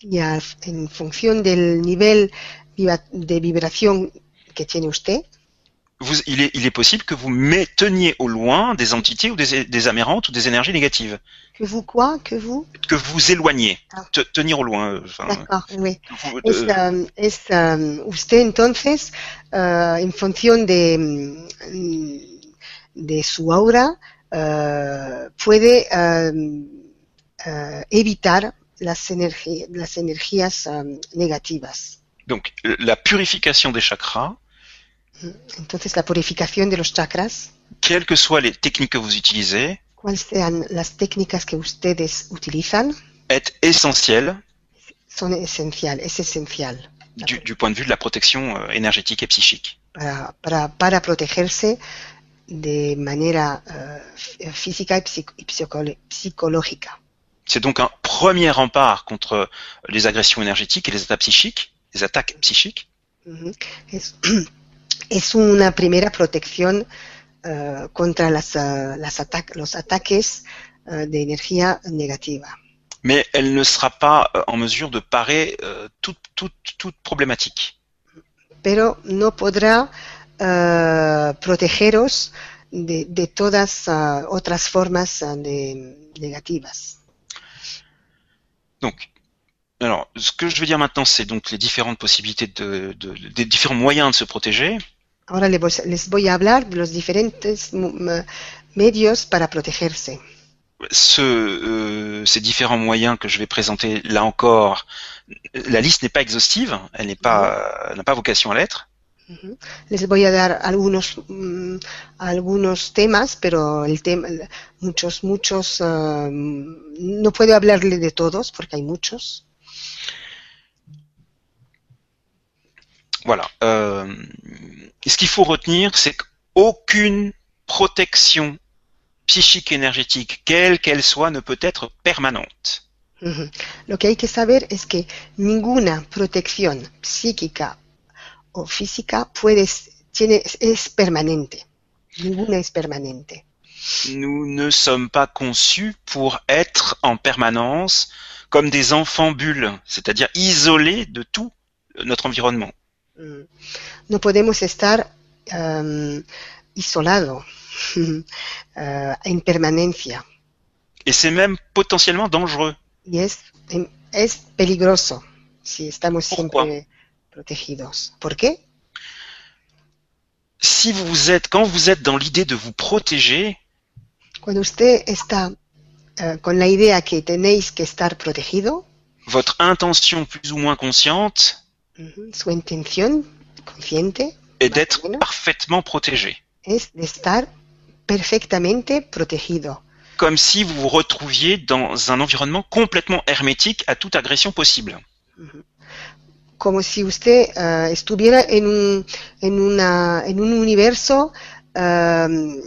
A: Y a- en función del nivel de vibración que tiene usted,
C: vous, il, est, il est possible que vous mainteniez au loin des entités ou des, des amérantes ou des énergies négatives,
A: que vous quoi, que vous,
C: que vous éloignez,
A: Ah.
C: te- tenir au loin. euh, enfin,
A: d'accord, oui.
C: vous-
A: Es,
C: euh,
A: um, es, um, usted entonces, uh, en función de, mm, de su aura, uh, puede um, uh, evitar las, energi- las energías um, negativas.
C: donc, la purification des chakras,
A: Entonces, la purificación de los chakras,
C: quelles que soient les techniques que vous utilisez,
A: cuáles sean las técnicas que ustedes utilizan,
C: est essentielle
A: son esencial, es esencial
C: du, du point de vue de la protection euh, énergétique et psychique.
A: para, para, para protegerse de uh, fí- física y, psico- y psicolo- psicológica.
C: C'est donc un premier rempart contre les agressions énergétiques et les attaques psychiques, les attaques psychiques.
A: Ujú. Es, es una primera protección uh, contra las, uh, las ata- los ataques uh, de energía negativa.
C: mais elle ne sera pas euh, en mesure de parer euh, toute, toute, toute problématique.
A: pero no podrá protegeros de, de todas uh, otras formas de, negativas.
C: Donc, alors, ce que je veux dire maintenant, c'est donc les différentes possibilités de, de- des différents moyens de se protéger.
A: Ahora les voy, les voy a hablar de los diferentes mu- m- medios para protegerse.
C: Ce, euh, ces différents moyens que je vais présenter là encore, la liste n'est pas exhaustive, elle n'est pas, elle n'a pas vocation à l'être.
A: Les voy a dar algunos mm, algunos temas, pero el tema, muchos, muchos, uh, no puedo hablarle de todos porque hay muchos.
C: Voilà. Euh, et ce qu'il faut retenir, c'est qu'aucune protection psychique énergétique, quelle qu'elle soit, ne peut être permanente.
A: Lo que hay que saber es que ninguna protección psíquica o física puede, tiene, es permanente. Ninguna es permanente.
C: Nous ne sommes pas conçus pour être en permanence comme des enfants bulles, c'est-à-dire isolés de tout notre environnement.
A: Mm. No podemos estar um, isolado uh, en permanencia.
C: Et c'est même potentiellement dangereux.
A: Y es, es peligroso si estamos
C: Pourquoi?
A: siempre protegidos. ¿Por qué?
C: Si vous êtes, quand vous êtes dans l'idée de vous protéger,
A: Cuando usted está uh, con la idea que tenéis que estar protegido,
C: votre intention plus ou moins consciente
A: su intención consciente
C: est d'être parfaitement protégé.
A: es de estar perfectamente protegido,
C: Comme si vous vous retrouviez dans un environnement complètement hermétique à toute agression possible.
A: como si usted eh, estuviera en un, en, una, en un universo um,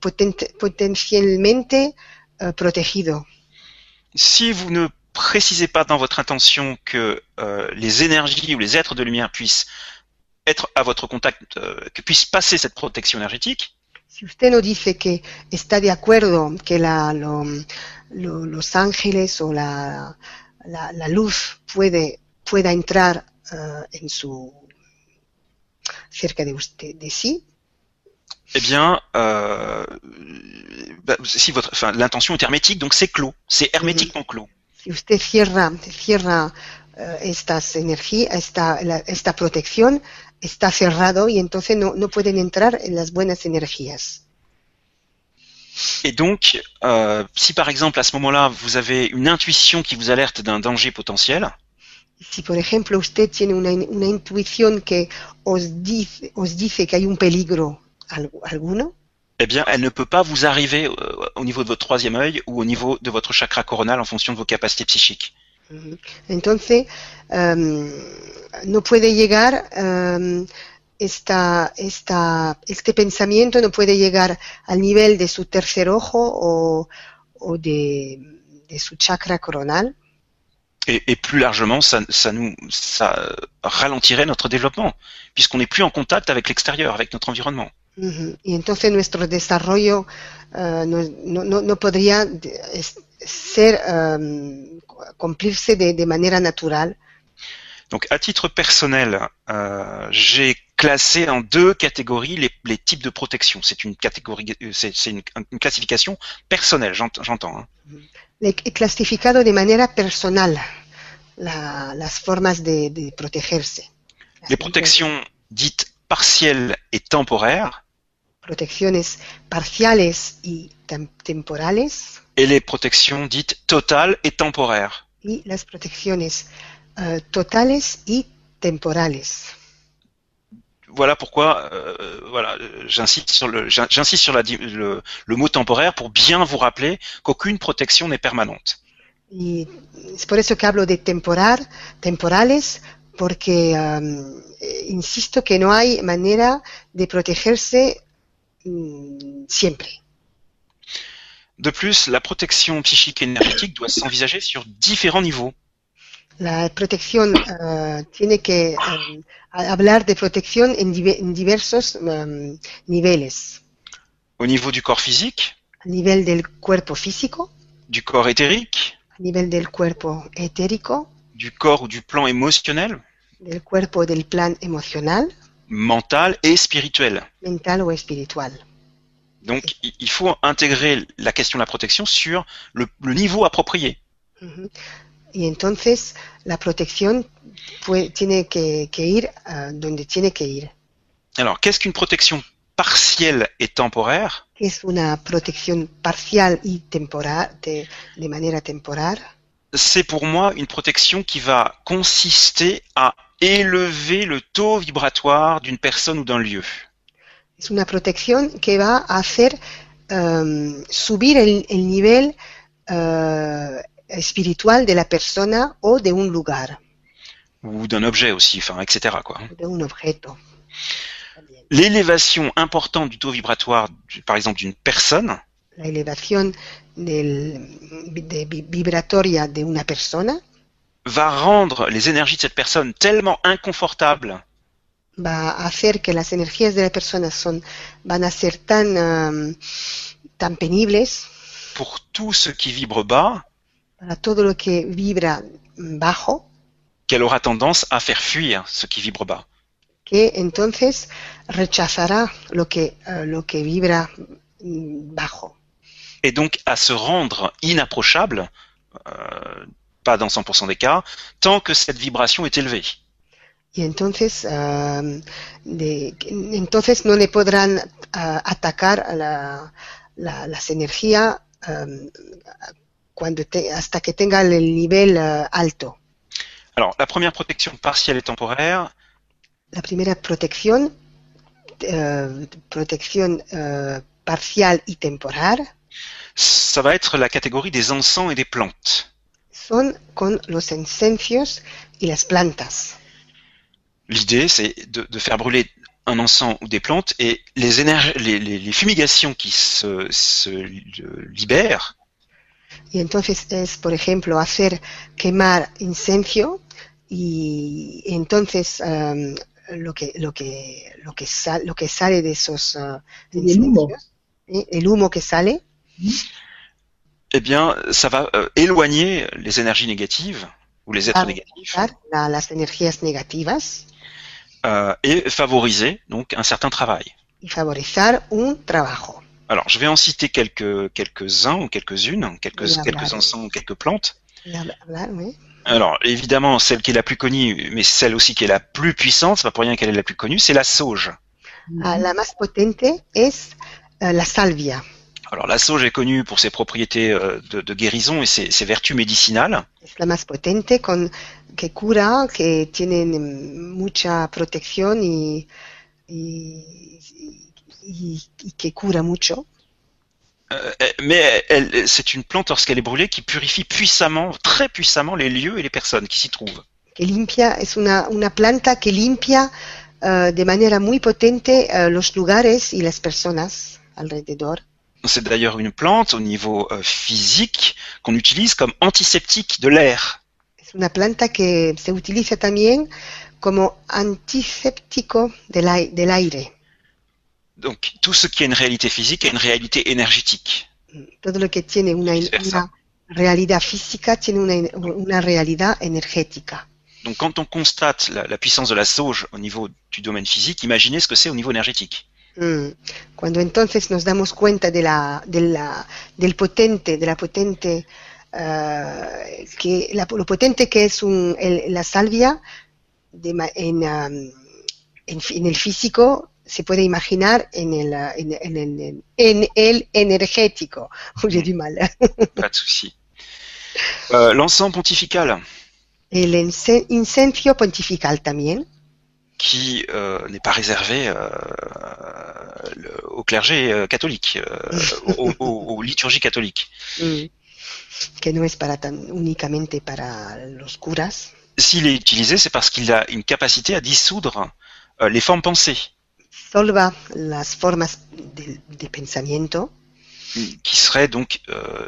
A: potent- potencialmente eh, protegido.
C: Si vous ne précisez pas dans votre intention que euh, les énergies ou les êtres de lumière puissent être à votre contact, euh, que puissent passer cette protection énergétique,
A: Si usted no dice que está de acuerdo que la, lo- lo- los ángeles o la, la, la luz puede, pueda entrar eh, en su cerca de usted, de sí,
C: eh bien, euh, bah, si votre, enfin, l'intention est hermétique, donc c'est clos, c'est hermétiquement clos.
A: Si usted cierra, cierra eh, estas energías, esta, la- esta protección, está cerrado y entonces no, no pueden entrar en las buenas energías.
C: Et donc, euh, si par exemple à ce moment-là vous avez une intuition qui vous alerte d'un danger potentiel,
A: Si, por ejemplo, usted tiene una, una intuición que os dice, os dice que hay un peligro al- alguno,
C: eh bien, elle ne peut pas vous arriver euh, au niveau de votre troisième œil ou au niveau de votre chakra coronal en fonction de vos capacités psychiques.
A: Ujú. Entonces, em, no puede llegar esta, esta, este pensamiento no puede llegar al nivel de su tercer ojo o, o de, de su chakra coronal.
C: Et, et plus largement, ça, ça nous ça ralentirait notre développement, puisqu'on n'est plus en contact avec l'extérieur, avec notre environnement.
A: Ujú. Y entonces nuestro desarrollo eh, no, no- no- podría ser, em, cumplirse de, de manera natural.
C: Donc, à titre personnel, euh, j'ai classé en deux catégories les, les types de protection. C'est une catégorie, euh, c'est une, une classification personnelle, j'ent- j'entends. hein.
A: He he clasificado de manera personal la- las formas de, de protegerse.
C: Les protections dites partielles et temporaires
A: Protecciones parciales y tem- temporales
C: et les protections dites totales et temporaires.
A: y las protecciones eh, totales y temporales.
C: Voilà pourquoi, euh, voilà, j'insiste sur le, j'in- j'insiste sur la, le, le mot temporaire pour bien vous rappeler qu'aucune protection n'est permanente.
A: Y es por eso que hablo de temporar, temporales, porque eh, insisto que no hay manera de protegerse siempre.
C: De plus, la protection psychique énergétique doit s'envisager sur différents niveaux.
A: La protección eh, tiene que hablar de protección en, en diversos em, niveles.
C: Au niveau du corps physique,
A: A nivel del cuerpo físico,
C: du corps éthérique,
A: a nivel del cuerpo etérico,
C: du corps ou du plan émotionnel,
A: del cuerpo del plan emocional,
C: mental et spirituel.
A: mental o espiritual.
C: Donc, il faut intégrer la question de la protection sur le, le niveau approprié.
A: Ujú. Y entonces la protección pue- tiene que, que ir a donde tiene que ir.
C: Alors, qu'est-ce qu'une protection partielle et temporaire?
A: Que es una protección parcial y temporal, de, de manera temporal?
C: C'est pour moi une protection qui va consister à élever le taux vibratoire d'une personne ou d'un lieu.
A: Es una protección que va a hacer em, subir el, el nivel eh, espiritual de la persona o de un lugar,
C: ou d'un objet aussi, enfin, etc. Quoi.
A: de un objeto. También.
C: L'élévation importante du taux vibratoire, par exemple, d'une personne,
A: La elevación del, de vi- vibratoria de una persona
C: va rendre les énergies de cette personne tellement inconfortables.
A: Va a hacer que las energías de la persona son, van a ser tan, em, tan penibles.
C: Pour tout ce qui vibre bas
A: para todo lo que vibra bajo
C: qu'elle aura tendance à faire fuir ce qui vibre bas.
A: que entonces rechazará lo que, eh, lo que vibra mm, bajo.
C: Et donc à se rendre inapprochable, euh, pas dans 100% des cas, tant que cette vibration est élevée.
A: y entonces em, de- entonces no le podrán ah, atacar a la- la- las energías em, cuando te- hasta que tenga el nivel eh, alto
C: Alors la première protection partielle et temporaire,
A: la primera protección protección parcial y temporal
C: ça va être la catégorie des encens et des plantes.
A: Son con los incensios y las plantas.
C: L'idée, c'est de, de faire brûler un encens ou des plantes et les, énerg- les, les- les fumigations qui se, se libèrent
A: Y entonces es, por ejemplo, hacer quemar incencio y entonces em, lo que lo que lo que sal- lo que sale de esos ah,
B: Y el humo.
A: ¿eh? el humo que sale,
C: eh bien, ça va euh, éloigner les énergies négatives ou les êtres
A: va a
C: négatifs
A: alejar la- las energías negativas
C: euh, et favoriser donc un certain travail.
A: y favorecer un trabajo.
C: Alors, je vais en citer quelques quelques-uns ou quelques-unes, quelques
A: Bien,
C: quelques encens ou quelques plantes. Alors, évidemment, celle qui est la plus connue, mais celle aussi qui est la plus puissante, c'est pas pour rien qu'elle est la plus connue, c'est la sauge.
A: Ah, la más potente es eh, la salvia.
C: Alors, la sauge est connue pour ses propriétés euh, de, de guérison et ses, ses vertus médicinales.
A: Es la más potente con que cura, que tiene mucha protección y, y, y- y que cura mucho.
C: Euh, mais c'est une plante lorsqu'elle est brûlée qui purifie puissamment, très puissamment les lieux et les personnes qui s'y trouvent.
A: Que limpia, es una, una planta que limpia eh, de manera muy potente eh, los lugares y las personas alrededor.
C: C'est d'ailleurs une plante au niveau euh, physique qu'on utilise comme antiseptique de l'air.
A: Es una planta que se utiliza también como antiséptico del, aire.
C: Donc tout ce qui a une réalité physique a une réalité énergétique.
A: Todo lo que tiene una, realidad física tiene una, una realidad energética.
C: Donc quand on constate la, la puissance de la sauge au niveau du domaine physique, imaginez ce que c'est au niveau énergétique.
A: Mm. Cuando entonces nos damos cuenta de la, de la, del potente, de la potente, eh, que, la- lo potente que es un- el- la salvia de en, um, en, el físico, se puede imaginar en el, uh, en, en- en- en el energético. J'ai du mal.
C: Pas de souci. Euh, L'encens pontifical,
A: El ince- incendio pontifical también,
C: qui euh, n'est pas réservé euh, le- au clergé euh, catholique, aux, aux- aux liturgies catholiques.
A: mm, que no es para tan, únicamente para los curas.
C: S'il est utilisé, c'est parce qu'il a une capacité à dissoudre les formes pensées,
A: solva las formas de, de pensamiento
C: qui seraient donc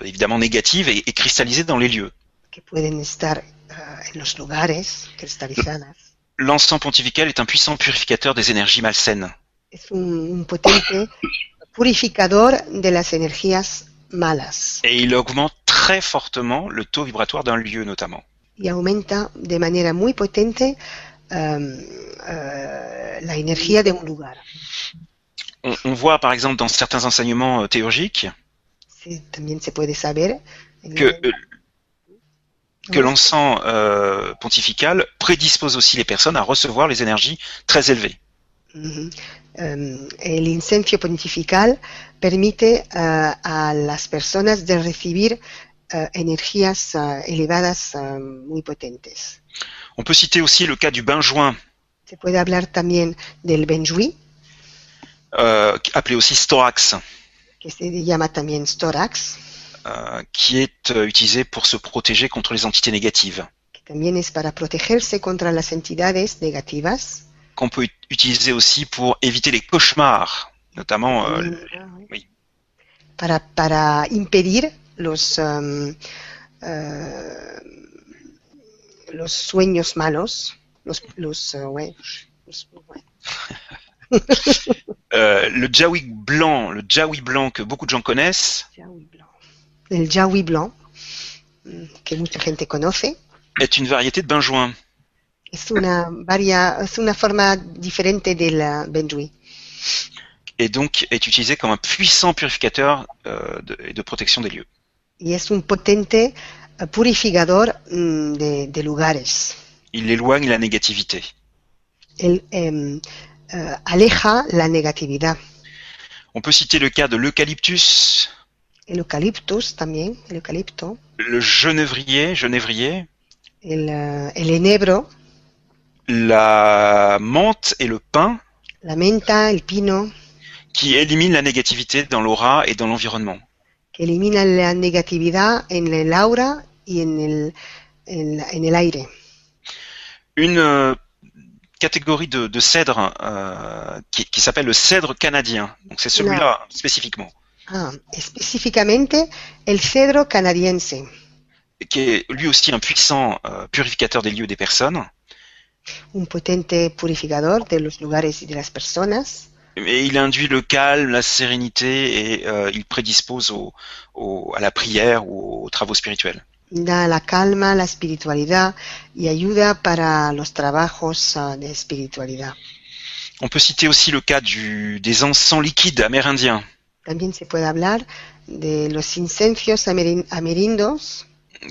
C: évidemment négatives et, et cristallisées dans les lieux.
A: que pueden estar en los lugares cristalizadas.
C: L'encens pontifical est un puissant purificateur des énergies malsaines.
A: Es un, un potente purificador de las energías malas
C: Et il augmente très fortement le taux vibratoire d'un lieu notamment.
A: y aumenta de manera muy potente am, la energía de un lugar.
C: On, on voit par exemple dans certains enseignements euh, théurgiques
A: Sí, también se puede saber en
C: que, euh, que l'encens euh, pontifical prédispose aussi les personnes à recevoir les énergies très élevées.
A: Ujú. Em, el incendio pontifical permite ah, a las personas de recibir ah, energías ah, elevadas ah, muy potentes.
C: On peut citer aussi le cas du bain joint,
A: Se puede hablar también del benjuí,
C: euh, appelé aussi storax,
A: que se llama también storax,
C: qui est euh, utilisé pour se protéger contre les entités négatives, qu'on peut ut- utiliser aussi pour éviter les cauchemars, notamment euh,
A: También,
C: oui.
A: Para, para impedir los, ah, los sueños malos, los, los, ah, ouais, los- ouais.
C: euh, le jawi blanc, le jawi blanc que beaucoup de gens connaissent,
A: Jawi blanc. El Jawi blanc, que mucha gente conoce,
C: est une variété de bain joint.
A: es una, varia, es una forma diferente del benjuí
C: et donc est utilisé comme un puissant purificateur euh, de, et de protection des lieux.
A: y es un potente ah, purificador mm, de, de lugares.
C: Il éloigne la négativité.
A: Él em, ah, aleja la negatividad.
C: On peut citer le cas de l'eucalyptus,
A: El eucaliptus también, el eucalipto,
C: le genévrier, genévrier,
A: el, ah, el enebro,
C: la menthe et le pin
A: la menta, el pino,
C: qui éliminent la négativité dans l'aura et dans l'environnement.
A: que elimina la negatividad en el aura y en el, en el aire.
C: Une euh, catégorie de, de cèdre euh, qui, qui s'appelle le cèdre canadien. Donc c'est celui-là spécifiquement,
A: Ah, específicamente el cedro canadiense,
C: qui est lui aussi un puissant euh, purificateur des lieux et des personnes.
A: un potente purificador de los lugares y de las personas.
C: Mais il induit le calme, la sérénité et euh, il prédispose au, au- à la prière ou aux travaux spirituels.
A: Da la calma, la espiritualidad y ayuda para los trabajos ah, de espiritualidad.
C: On peut citer aussi le cas du, des encens liquides amérindiens
A: También se puede hablar de los incendios amerin- amerindos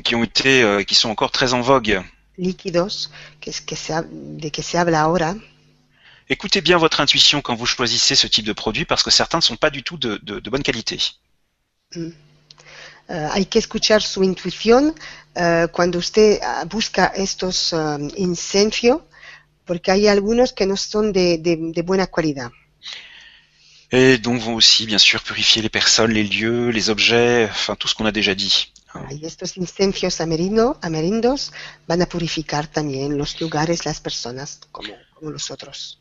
C: qui ont été, euh, qui sont encore très en vogue.
A: líquidos que que se, de que se habla ahora.
C: Écoutez bien votre intuition quand vous choisissez ce type de produit parce que certains ne sont pas du tout de, de- de bonne qualité.
A: Eh, hay que escuchar su intuición eh, cuando usted ah, busca estos eh, incendios, porque hay algunos que no son de, de- de buena calidad.
C: Et donc vont aussi, bien sûr, purifier les personnes, les lieux, les objets, enfin tout ce qu'on a déjà dit.
A: Y estos incendios amerindo- amerindos van a purificar también los lugares, las personas, como, como los otros.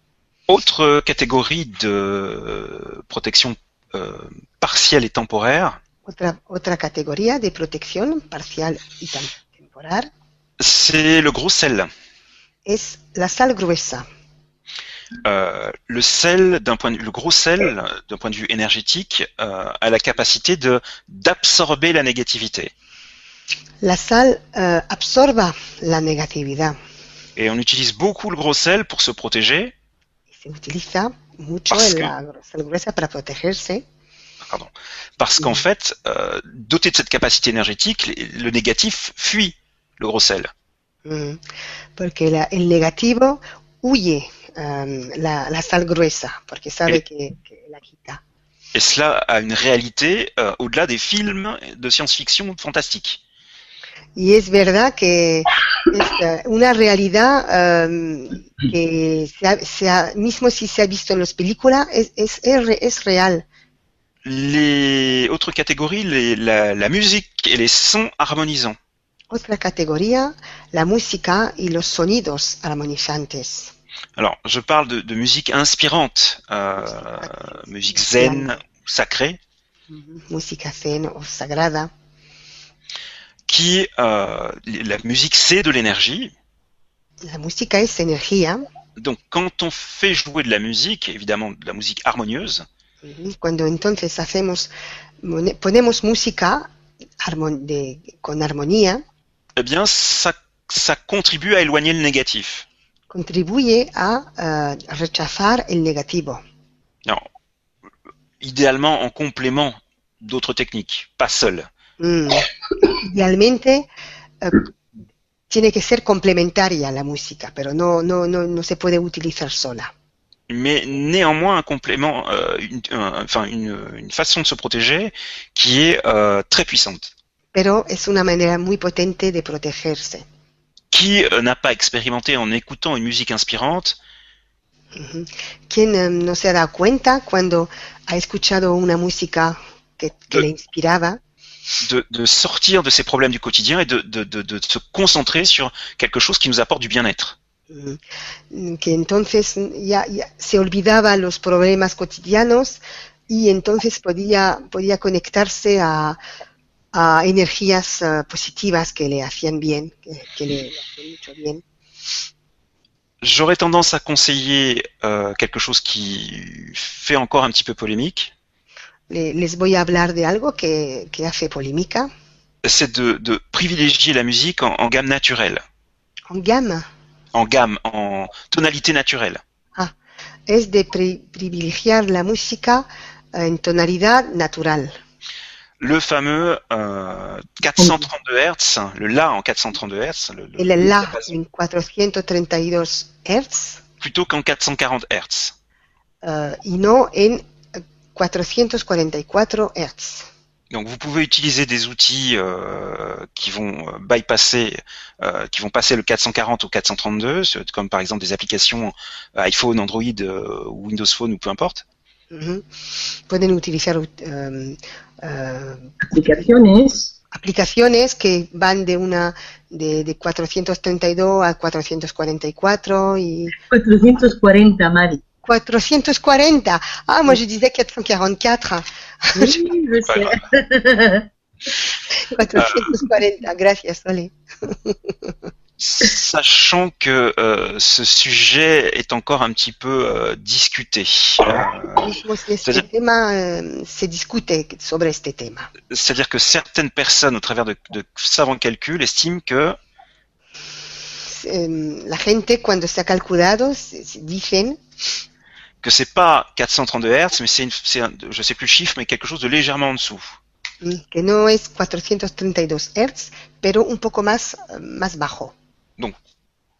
C: Autre catégorie de protection euh, partielle et temporaire,
A: Otra, otra categoría de protección parcial y temporal
C: c'est le gros sel.
A: es la sal gruesa.
C: Euh, le sel, d'un point de, le gros sel, d'un point de vue énergétique, euh, a la capacité de d'absorber la négativité.
A: La sal eh, absorba la negatividad
C: Et on utilise beaucoup le gros sel pour se protéger,
A: se utiliza mucho
C: Parce que-
A: la gruesa para protegerse
C: pardon, parce qu'en
A: Mhm.
C: fait, euh, doté de cette capacité énergétique, le négatif fuit le gros sel.
A: Mm, porque la- el negativo huye em, la, la sal gruesa porque sabe que, que la quita.
C: Et cela a une réalité euh, au-delà des films de science-fiction fantastiques.
A: Y es verdad que es eh, una realidad em, que se ha- se ha- mismo si se ha visto en las películas, es, es, es real.
C: Les autres catégories, les- la, la musique et les sons harmonisants.
A: Otra categoría, la música y los sonidos armonizantes.
C: Alors, je parle de, de musique inspirante, euh, musique zen, sacrée,
A: Ujú, Música zen o sagrada.
C: qui, euh, la musique c'est de l'énergie.
A: La música es energía.
C: Donc, quand on fait jouer de la musique, évidemment de la musique harmonieuse,
A: Ujú, Cuando entonces hacemos, ponemos música de- con armonía,
C: eh bien, ça, ça contribue à éloigner le négatif.
A: Contribuye a eh, rechazar el negativo.
C: Alors, idéalement en complément d'autres techniques, pas seul.
A: Mm. Idealmente eh, tiene que ser complementaria la música, pero no, no, no, no se puede utilizar sola.
C: mais néanmoins un complément, euh, une, un- enfin une, une façon de se protéger qui est euh, très puissante.
A: Pero es una manera muy potente de protegerse.
C: Qui euh, n'a pas expérimenté en écoutant une musique inspirante.
A: ¿Quién no se ha dado cuenta cuando ha escuchado una música que, que
C: De-
A: le inspiraba?
C: de, de sortir de ses problèmes du quotidien et de, de, se concentrer sur quelque chose qui nous apporte du bien-être.
A: Que entonces ya, ya se olvidaba los problemas cotidianos y entonces podía, podía conectarse a, energías eh, positivas que le hacían bien, que, que le, le hacían mucho bien.
C: J'aurais tendance à conseiller euh, quelque chose qui fait encore un petit peu polémique,
A: Le- les voy a hablar de algo que, que hace polémica.
C: c'est de, de privilégier la musique en, en gamme naturelle,
A: En gamme?
C: En gamme, en tonalité naturelle.
A: es de pri- privilegiar la música en tonalidad natural.
C: Le fameux euh, 432 Hz, le La en 432 Hz, le,
A: La en 432 Hz
C: plutôt qu'en 440 Hz.
A: eh, y no en eh, 444 Hz.
C: Donc vous pouvez utiliser des outils euh, qui vont euh, bypasser, euh, qui vont passer le 440 au 432, ce- comme par exemple des applications euh, iPhone, Android euh, ou Windows Phone ou peu importe.
A: Pueden utilizar eh,
B: Aplicaciones.
A: aplicaciones que van de una de, de 432 a 444 y
B: 440, Marie.
A: 440. Ah, moi je disais 444.
B: Oui, je sais.
A: 440. Gracias, Ole.
C: Sachant que euh, ce sujet est encore un petit peu euh, discuté. Euh,
A: este
C: c'est-à-dire-
A: tema se discute sobre este tema.
C: C'est-à-dire que certaines personnes, au travers de, de savants calculs, estiment que
A: La gente cuando se ha calculado dicen
C: que c'est pas 432 Hz, mais c'est, un, je sais plus le chiffre, mais quelque chose de légèrement en dessous.
A: mm, que no es 432 Hz, pero un poco más, eh, más bajo.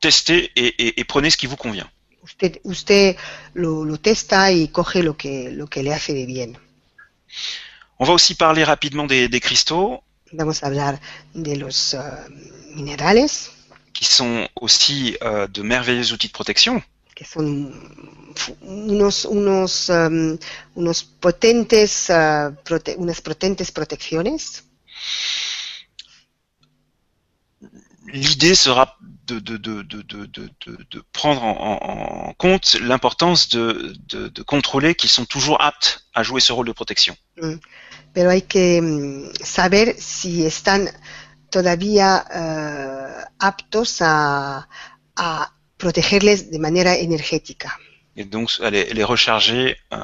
C: Testez et, et- et prenez ce qui vous convient.
A: Usted, usted lo, lo testa y coge lo que, lo que le hace de bien.
C: On va aussi parler rapidement des, des cristaux,
A: Vamos a hablar de los eh, minerales,
C: qui sont aussi euh, de merveilleux outils de protection.
A: que son fu- unos, unos, unos potentes, eh, prote- unas potentes protecciones.
C: L'idée sera de, prendre en, en compte l'importance de, contrôler qu'ils sont toujours aptes à jouer ce rôle de protection.
A: Mm. Pero hay que mm, saber si están todavía uh, aptos a, a, protegerles de manera energética.
C: Et donc les, les recharger, euh,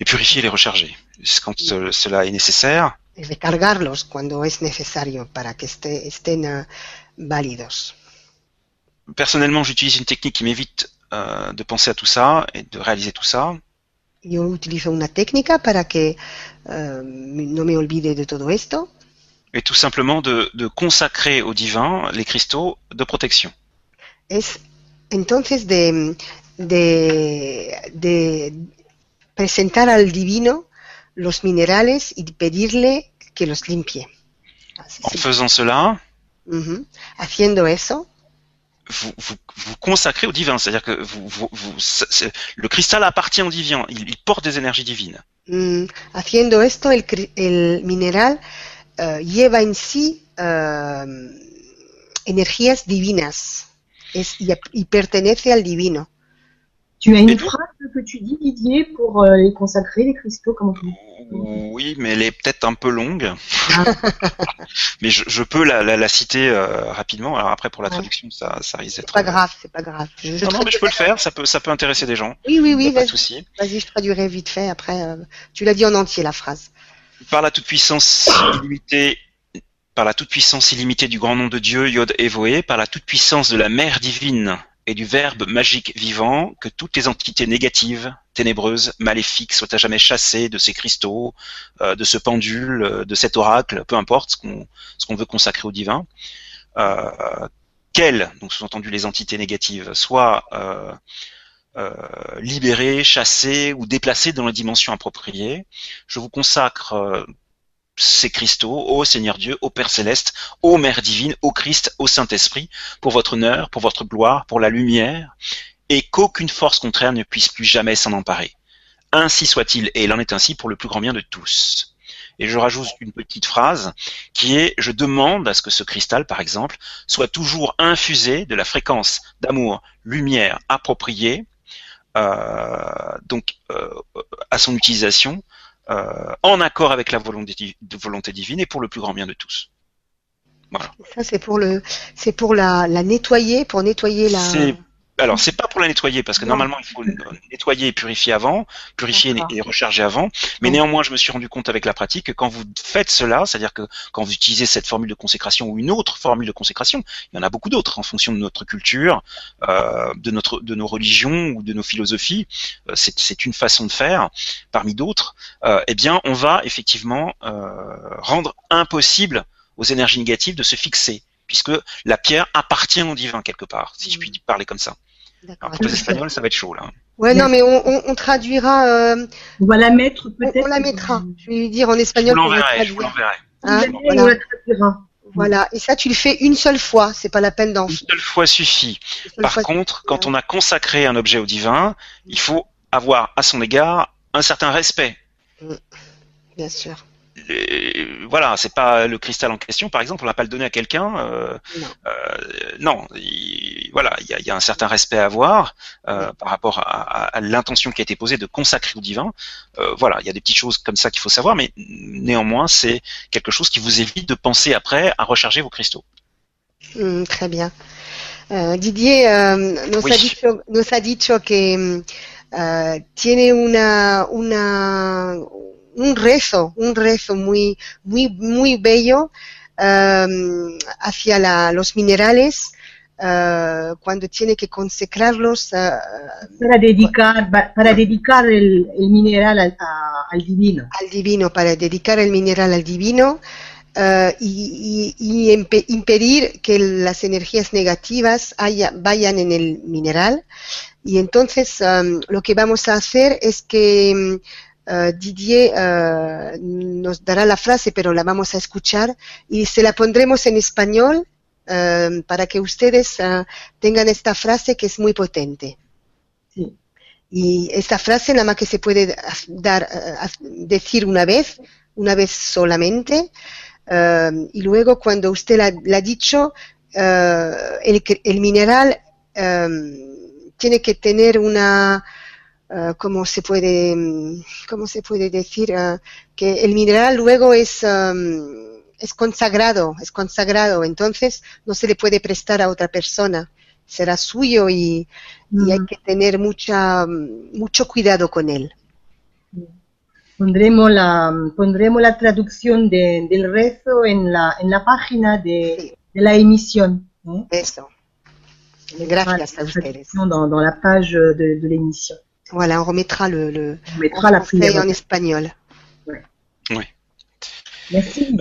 C: les purifier, les recharger, quand mm. cela est nécessaire.
A: Recargarlos cuando es necesario para que esté, estén uh, válidos.
C: Personnellement, j'utilise une technique qui m'évite euh, de penser à tout ça et de réaliser tout ça.
A: Yo utilizo una técnica para que uh, no me olvide de todo esto.
C: Et tout simplement de, de consacrer au divin les cristaux de protection.
A: Es entonces de, de, de presentar al divino los minerales y pedirle que los limpie.
C: Así, en faisant cela,
A: uh -huh. haciendo eso,
C: vous, vous, vous consacrez au divin, c'est-à-dire que vous, le cristal appartient au divin, il, il porte des énergies divines.
A: Mm, haciendo esto, el, el mineral uh, lleva en sí uh, energías divinas es, y, y pertenece al divino.
B: Tu as une phrase que tu dis, Didier, pour euh, les consacrer, les cristaux comment tu
C: Oui, mais elle est peut-être un peu longue. Ah. mais je, je, peux la, la, la citer euh, rapidement. Alors après, pour la traduction, ouais. ça, ça risque d'être.
A: C'est pas grave, c'est pas grave.
C: Je, je non, non, mais je peux le faire. Ça peut, ça peut intéresser des gens.
A: Oui, oui, oui.
C: Pas de souci.
A: Vas-y, je traduirai vite fait. Après, euh, tu l'as dit en entier la phrase.
C: Par la toute puissance illimitée par la toute-puissance illimitée du grand nom de Dieu, Yod Evoé, par la toute-puissance de la mère divine et du Verbe magique vivant, que toutes les entités négatives, ténébreuses, maléfiques soient à jamais chassées de ces cristaux, euh, de ce pendule, euh, de cet oracle, peu importe ce qu'on veut consacrer au divin. Euh, qu'elles, donc sous-entendu les entités négatives, soient euh, euh, libérées, chassées ou déplacées dans la dimension appropriée. Je vous consacre ces cristaux, ô Seigneur Dieu, ô Père céleste, ô Mère divine, ô Christ, ô Saint-Esprit, pour votre honneur, pour votre gloire, pour la lumière, et qu'aucune force contraire ne puisse plus jamais s'en emparer. Ainsi soit-il, et il en est ainsi pour le plus grand bien de tous. Et je rajoute une petite phrase qui est je demande à ce que ce cristal, par exemple, soit toujours infusé de la fréquence d'amour, lumière appropriée, euh, donc euh, à son utilisation, en accord avec la volonté, volonté, divine et pour le plus grand bien de tous. Voilà.
A: Ça c'est pour le, c'est pour la, la, nettoyer, pour nettoyer la.
C: Alors c'est pas pour la nettoyer parce que non. normalement il faut nettoyer et purifier avant, purifier et recharger avant. Mais oui. néanmoins je me suis rendu compte avec la pratique que quand vous faites cela, c'est-à-dire que quand vous utilisez cette formule de consécration ou une autre formule de consécration, il y en a beaucoup d'autres en fonction de notre culture, euh, de notre, de nos religions ou de nos philosophies. Euh, c'est une façon de faire parmi d'autres. Euh, eh bien on va effectivement euh, rendre impossible aux énergies négatives de se fixer puisque la pierre appartient au divin quelque part, si je puis parler comme ça. Alors pour les Espagnols, ça va être chaud là.
A: Ouais, non, mais on, on, on traduira. Euh,
B: on va la mettre peut-être.
A: On, on, la mettra. Je vais lui dire en espagnol.
C: Je vous l'enverrai. Je vous l'enverrai.
A: Hein, voilà. On la traduira. Voilà. Et ça, tu le fais une seule fois. C'est pas la peine d'en.
C: Une seule fois suffit. Seule Par fois contre, suffit. quand on a consacré un objet au divin, il faut avoir à son égard un certain respect.
A: Mm. Bien sûr
C: voilà, c'est pas le cristal en question, par exemple, on va pas le donner à quelqu'un. Euh, non, euh, il, voilà, il y a, y a, un certain respect à avoir euh, par rapport à, à, à l'intention qui a été posée de consacrer au divin. Euh, voilà, il y a des petites choses comme ça qu'il faut savoir, mais néanmoins, c'est quelque chose qui vous évite de penser après à recharger vos cristaux.
A: Mm, très bien. Euh, Didier nos, oui. ha dicho, nos ha dicho que tiene una, una un rezo, un rezo muy, muy, muy bello um, hacia la, los minerales uh, cuando tiene que consecrarlos. Uh,
B: para dedicar, para dedicar el, el mineral al, a, al, divino.
A: Al divino, para dedicar el mineral al divino. Uh, y, y, y impedir que las energías negativas haya, vayan en el mineral. Y entonces um, lo que vamos a hacer es que Uh, Didier uh, nos dará la frase, pero la vamos a escuchar y se la pondremos en español uh, para que ustedes tengan esta frase que es muy potente. Sí. Y esta frase nada más que se puede dar, decir una vez, una vez solamente, eh, y luego cuando usted la, la ha dicho, eh, el, mineral eh, tiene que tener una, eh, ¿cómo se puede, mm, cómo se puede decir? Eh, que el mineral luego es, um, es consagrado, es consagrado, entonces no se le puede prestar a otra persona, será suyo y, y hay
B: Mm.
A: que tener mucha, mucho cuidado con él.
B: Pondremos la, pondremos la traducción de- del rezo en la, en la página de,
A: Sí.
B: de la emisión. ¿eh?
A: Eso. Gracias a ustedes.
B: Dans, dans la page de, de l'émission.
A: Voilà, on remettra le, le
B: On mettra la
A: en français et en espagnol.
C: Oui.
B: Merci.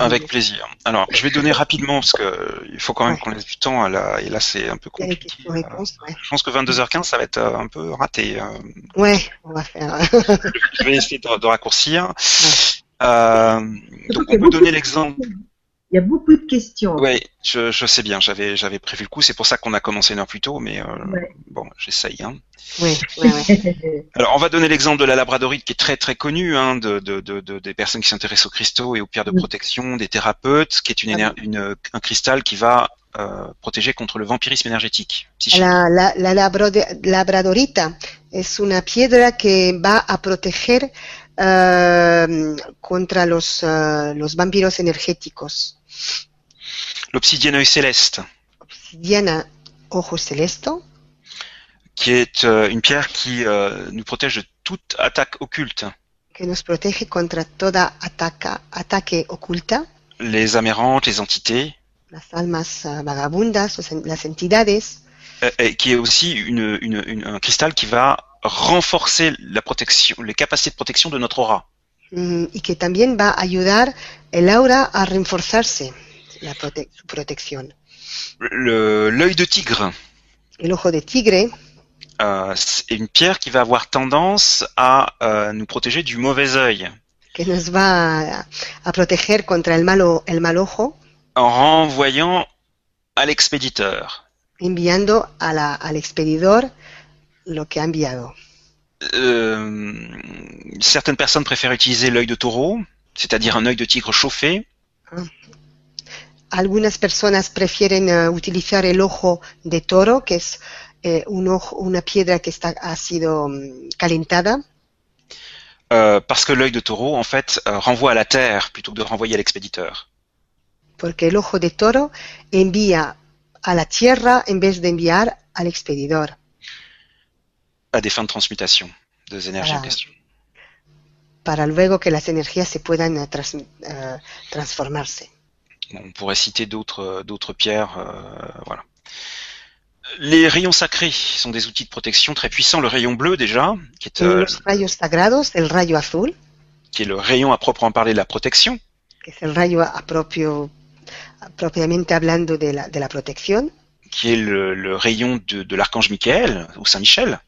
C: Avec plaisir. Alors, je vais donner rapidement, parce que euh, il faut quand même
A: Ouais.
C: qu'on laisse du temps, à la... et là c'est un peu compliqué.
A: ouais.
C: Je pense que 22h15, ça va être euh, un peu raté. euh.
A: Ouais, on va faire.
C: Je vais essayer de, de raccourcir. Euh, donc,
B: qu'il
C: on peut donner l'exemple.
B: Il y a beaucoup de questions.
C: Oui, je, je sais bien, j'avais j'avais prévu le coup, c'est pour ça qu'on a commencé une heure plus tôt, mais euh,
B: Ouais.
C: bon, j'essaye. Hein.
A: ouais.
C: Alors, on va donner l'exemple de la labradorite qui est très très connue, hein, de, de, de, de- des personnes qui s'intéressent aux cristaux et aux pierres de
B: Oui.
C: protection, des thérapeutes, qui est une, éner- une un cristal qui va euh, protéger contre le vampirisme énergétique. psychique.
A: La, la, la labradorita es una piedra que va a proteger eh, contra los, eh, los vampiros energéticos.
C: L'obsidienne œil céleste,
A: ojo celesto,
C: qui est euh, une pierre qui euh, nous protège de toute attaque occulte.
A: que toda
C: Les amérantes, les entités,
A: las almas vagabundas, los en- las entidades,
C: euh, et qui est aussi une, une, une- un cristal qui va renforcer la protection, les capacités de protection de notre aura.
A: Mm, y que también va a ayudar el aura a reforzarse la prote- su protección.
C: L'œil de tigre,
A: El ojo de tigre
C: euh, c'est une pierre qui va avoir tendance à euh, nous protéger du mauvais œil,
A: que nos va a, a proteger contra el malo el mal ojo,
C: en renvoyant à l'expéditeur.
A: enviando a la- al expedidor lo que ha enviado.
C: Euh, certaines personnes préfèrent utiliser l'œil de taureau, c'est-à-dire un œil de tigre chauffé,
A: Algunas personas prefieren eh, utilizar el ojo de toro, que es eh, un ojo, una piedra que está, ha sido mm, calentada,
C: euh, parce que l'œil de taureau, en fait, euh, renvoie à la terre plutôt que de renvoyer à l'expéditeur.
A: porque el ojo de toro envía a la tierra en vez de enviar al expedidor,
C: à des fins de transmutation des énergies en question.
A: para luego que las energías se puedan eh, eh, transformarse.
C: On pourrait citer d'autres d'autres pierres, euh, voilà. Les rayons sacrés sont des outils de protection très puissants. Le rayon bleu déjà, qui est, euh,
A: los rayos sagrados, el rayo azul,
C: qui est le rayon à proprement parler de la protection,
A: que es el rayo a propio, a- propiamente hablando de la, de la protección,
C: qui est le, le rayon de, de l'archange Michael ou Saint Michel,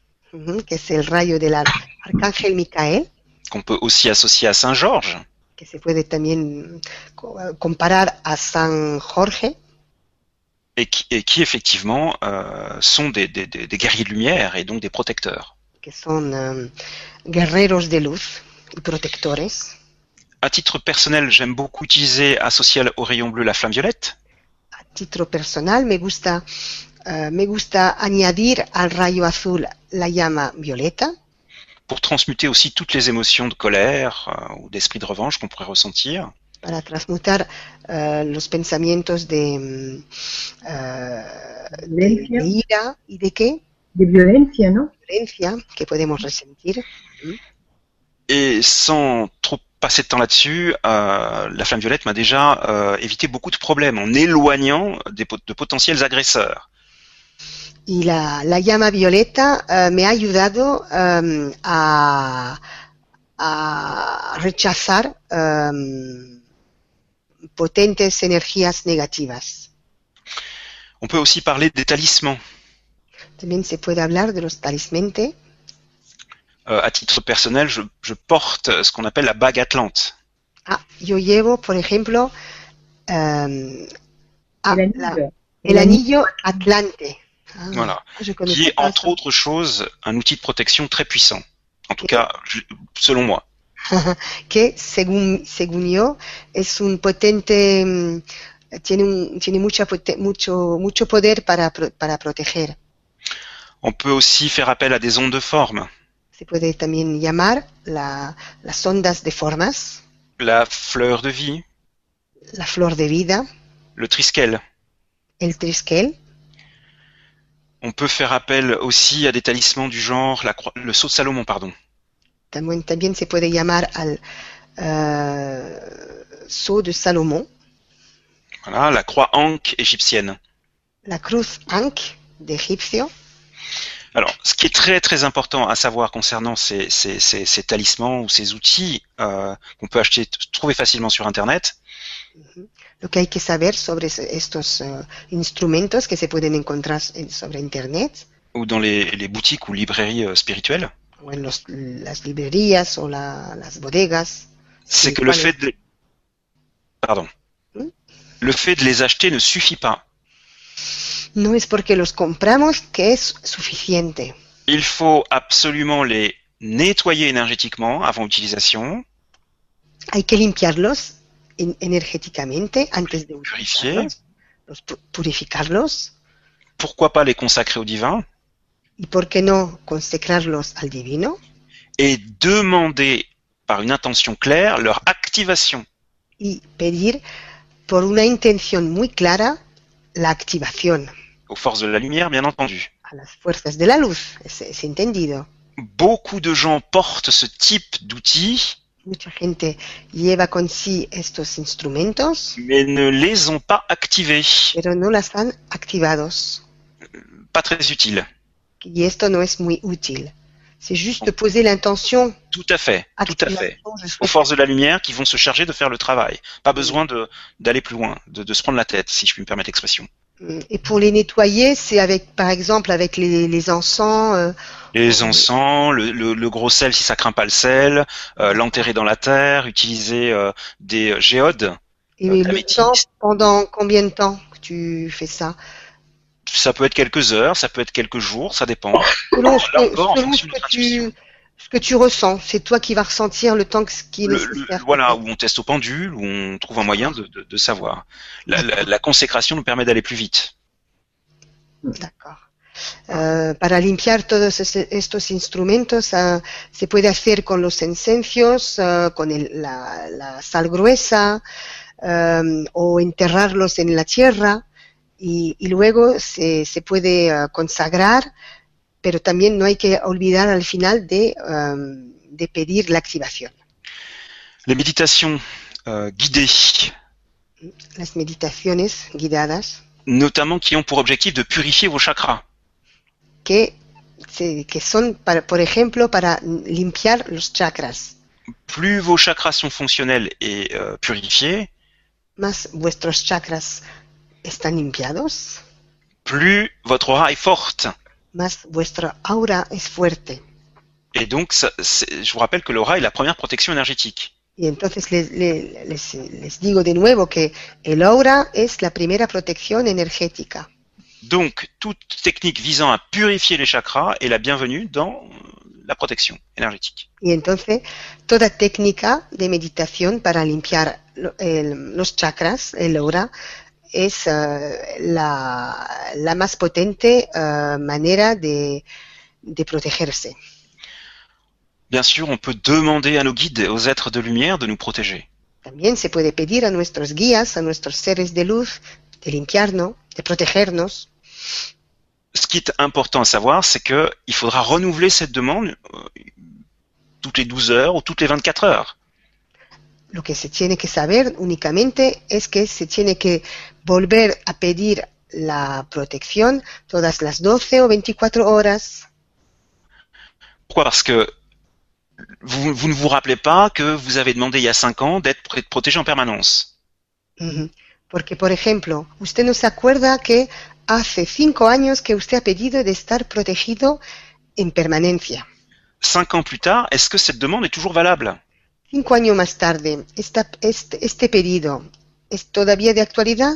A: que es el rayo del ar- arcángel Micael,
C: qu'on peut aussi associer à Saint Georges,
A: que se puede también co- comparar a San Jorge,
C: et qui, et qui effectivement euh, sont des, des, des, des guerriers de lumière et donc des protecteurs.
A: que em, guerreros de luz y protectores.
C: À titre personnel, j'aime beaucoup utiliser, associé au rayon bleu, la flamme violette,
A: A título personal me gusta, eh, me gusta añadir al rayo azul la llama violeta
C: pour transmuter aussi toutes les émotions de colère euh, ou d'esprit de revanche qu'on pourrait ressentir.
A: para transmutar eh, los pensamientos de, mm, eh, de,
B: Violencia,
A: de ira y de qué?
B: de violencia, ¿no?
A: Violencia que podemos resentir.
C: Et sans trop passer de temps là-dessus, euh, la flamme violette m'a déjà euh, évité beaucoup de problèmes en éloignant des, pot- de potentiels agresseurs.
A: Y la, la llama violeta eh, me ha ayudado em, a, a rechazar potentes energías negativas.
C: On peut aussi parler des talismans.
A: También se puede hablar de los talismente.
C: Euh, à titre personnel, je, je porte ce qu'on appelle la bague atlante,
A: Ah, yo llevo, por ejemplo, em, ah,
B: El
A: la-
B: anillo.
A: el anillo Atlante. Ah,
C: Voilà.
A: je
C: qui est entre
A: ça.
C: autres choses un outil de protection très puissant. En tout cas, je- selon moi.
A: que según, según yo es un potente, mm, tiene, un, tiene mucha, mucho, mucho poder para, para proteger.
C: On peut aussi faire appel à des ondes de forme.
A: Se puede también llamar la- las ondas de formas,
C: La fleur de vie,
A: la flor de vida,
C: le triskel.
A: el triskel.
C: On peut faire appel aussi à des talismans du genre la croix- le sceau de Salomon, pardon.
A: También, también se puede llamar al eh, sceau de Salomón,
C: Voilà, la croix Ankh égyptienne.
A: la cruz Ankh egipcio.
C: Alors, ce qui est très très important à savoir concernant ces, ces, ces, ces talismans ou ces outils euh, qu'on peut acheter, trouver facilement sur Internet,
A: Lo que hay que saber sobre es- estos eh, instrumentos que se pueden encontrar en- sobre Internet
C: ou dans les, les boutiques ou librairies euh, spirituelles,
A: o en los- las librerías o la- las bodegas.
C: c'est que le fait de les... Pardon.
A: Hmm
C: Le fait de les acheter ne suffit pas.
A: No es porque los compramos que es suficiente.
C: Il faut absolument les nettoyer énergétiquement avant utilisation,
A: Hay que limpiarlos en- energéticamente antes de purificarlos
C: pourquoi pas les consacrer au divin,
A: y por qué no consecrarlos al divino?
C: Et demander par une intention claire leur activation.
A: y pedir por una intención muy clara la activación
C: aux forces de la lumière, bien entendu.
A: a las fuerzas de la luz, es, es entendido.
C: Beaucoup de gens portent ce type d'outils,
A: Mucha gente lleva con sí estos instrumentos,
C: mais ne les ont pas activés.
A: pero no las han activados.
C: Pas très utiles.
A: Y esto no es muy útil. C'est juste de poser l'intention.
C: Tout à fait, tout à fait. Aux forces de la lumière qui vont se charger de faire le travail. Pas besoin d'aller plus loin, de, de se prendre la tête, si je puis me permettre l'expression.
A: Et pour les nettoyer, c'est avec, par exemple, avec les, les encens, euh,
C: Les encens, le, le- le gros sel si ça craint pas le sel, euh, l'enterrer dans la terre, utiliser euh, des géodes.
A: et
C: Euh,
A: le temps, pendant combien de temps que tu fais ça?
C: Ça peut être quelques heures, ça peut être quelques jours, ça dépend.
A: Selon
C: Là
A: que,
C: encore, en
A: selon
C: fonction
A: ce que tu, ce que tu ressens, c'est toi qui vas ressentir le temps qui est
C: Le- le-
A: nécessaire.
C: voilà, où on teste au pendule, où on trouve un moyen de, de- de savoir. La, la- la consécration nous permet d'aller plus vite.
A: D'accord. Eh, para limpiar todos este- estos instrumentos ah, se puede hacer con los incensios, ah, con el- la, la sal gruesa em, o enterrarlos en la tierra y, y luego se, se puede ah, consagrar, pero también no hay que olvidar al final de, em, de pedir la activación.
C: Les méditations euh, guidées,
A: Las meditaciones guiadas
C: notamment qui ont pour objectif de purifier vos chakras.
A: Que, se- que son, para, por ejemplo, para limpiar los chakras.
C: Plus vos chakras sont fonctionnels et euh, purifiés,
A: más vuestros chakras están limpiados,
C: plus votre aura est forte.
A: más vuestra aura es fuerte.
C: Et donc, ça- c'est- je vous rappelle que l'aura est la première protection énergétique.
A: Y entonces les, les- les- les digo de nuevo que el aura es la primera protección energética.
C: Donc, toute technique visant à purifier les chakras est la bienvenue dans la protection énergétique.
A: Y entonces toda técnica de meditación para limpiar el- los chakras, el aura, es eh, la, la más potente eh, manera de, de protegerse.
C: Bien sûr, on peut demander à nos guides aux êtres de lumière de nous protéger.
A: También se puede pedir a nuestros guías, a nuestros seres de luz, de limpiarnos, de protegernos.
C: Ce qui est important à savoir, c'est que il faudra renouveler cette demande euh, toutes les 12 heures ou toutes les 24 heures.
A: Lo que se tiene que saber únicamente es que se tiene que volver a pedir la protección todas las 12 o 24 horas.
C: Pourquoi Parce que vous, vous ne vous rappelez pas que vous avez demandé il y a 5 ans d'être protégé en permanence.
A: Ujú. Porque, por ejemplo, usted no se acuerda que hace cinco años que usted ha pedido de estar protegido en permanencia.
C: Cinq ans plus tard, est-ce que cette demande est toujours valable?
A: Cinco años más tarde, esta- este, este pedido es todavía de actualidad?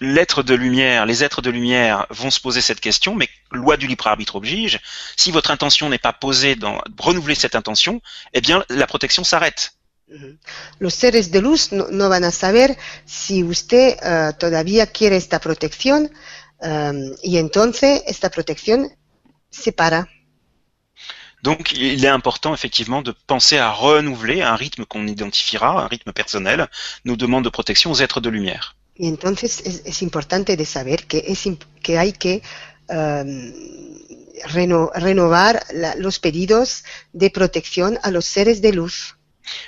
C: l'être de lumière, les êtres de lumière vont se poser cette question, mais loi du libre arbitre oblige, si votre intention n'est pas posée dans renouveler cette intention, eh bien la protection s'arrête.
A: Los seres de luz no, no van a saber si usted eh, todavía quiere esta protección eh, y entonces esta protección se para.
C: Donc il est important effectivement de penser à renouveler un rythme qu'on identifiera, un rythme personnel, nos demandes de protection aux êtres de lumière.
A: Y entonces es, es importante de saber que, es, que hay que reno- renovar la- los pedidos de protección a los seres de luz.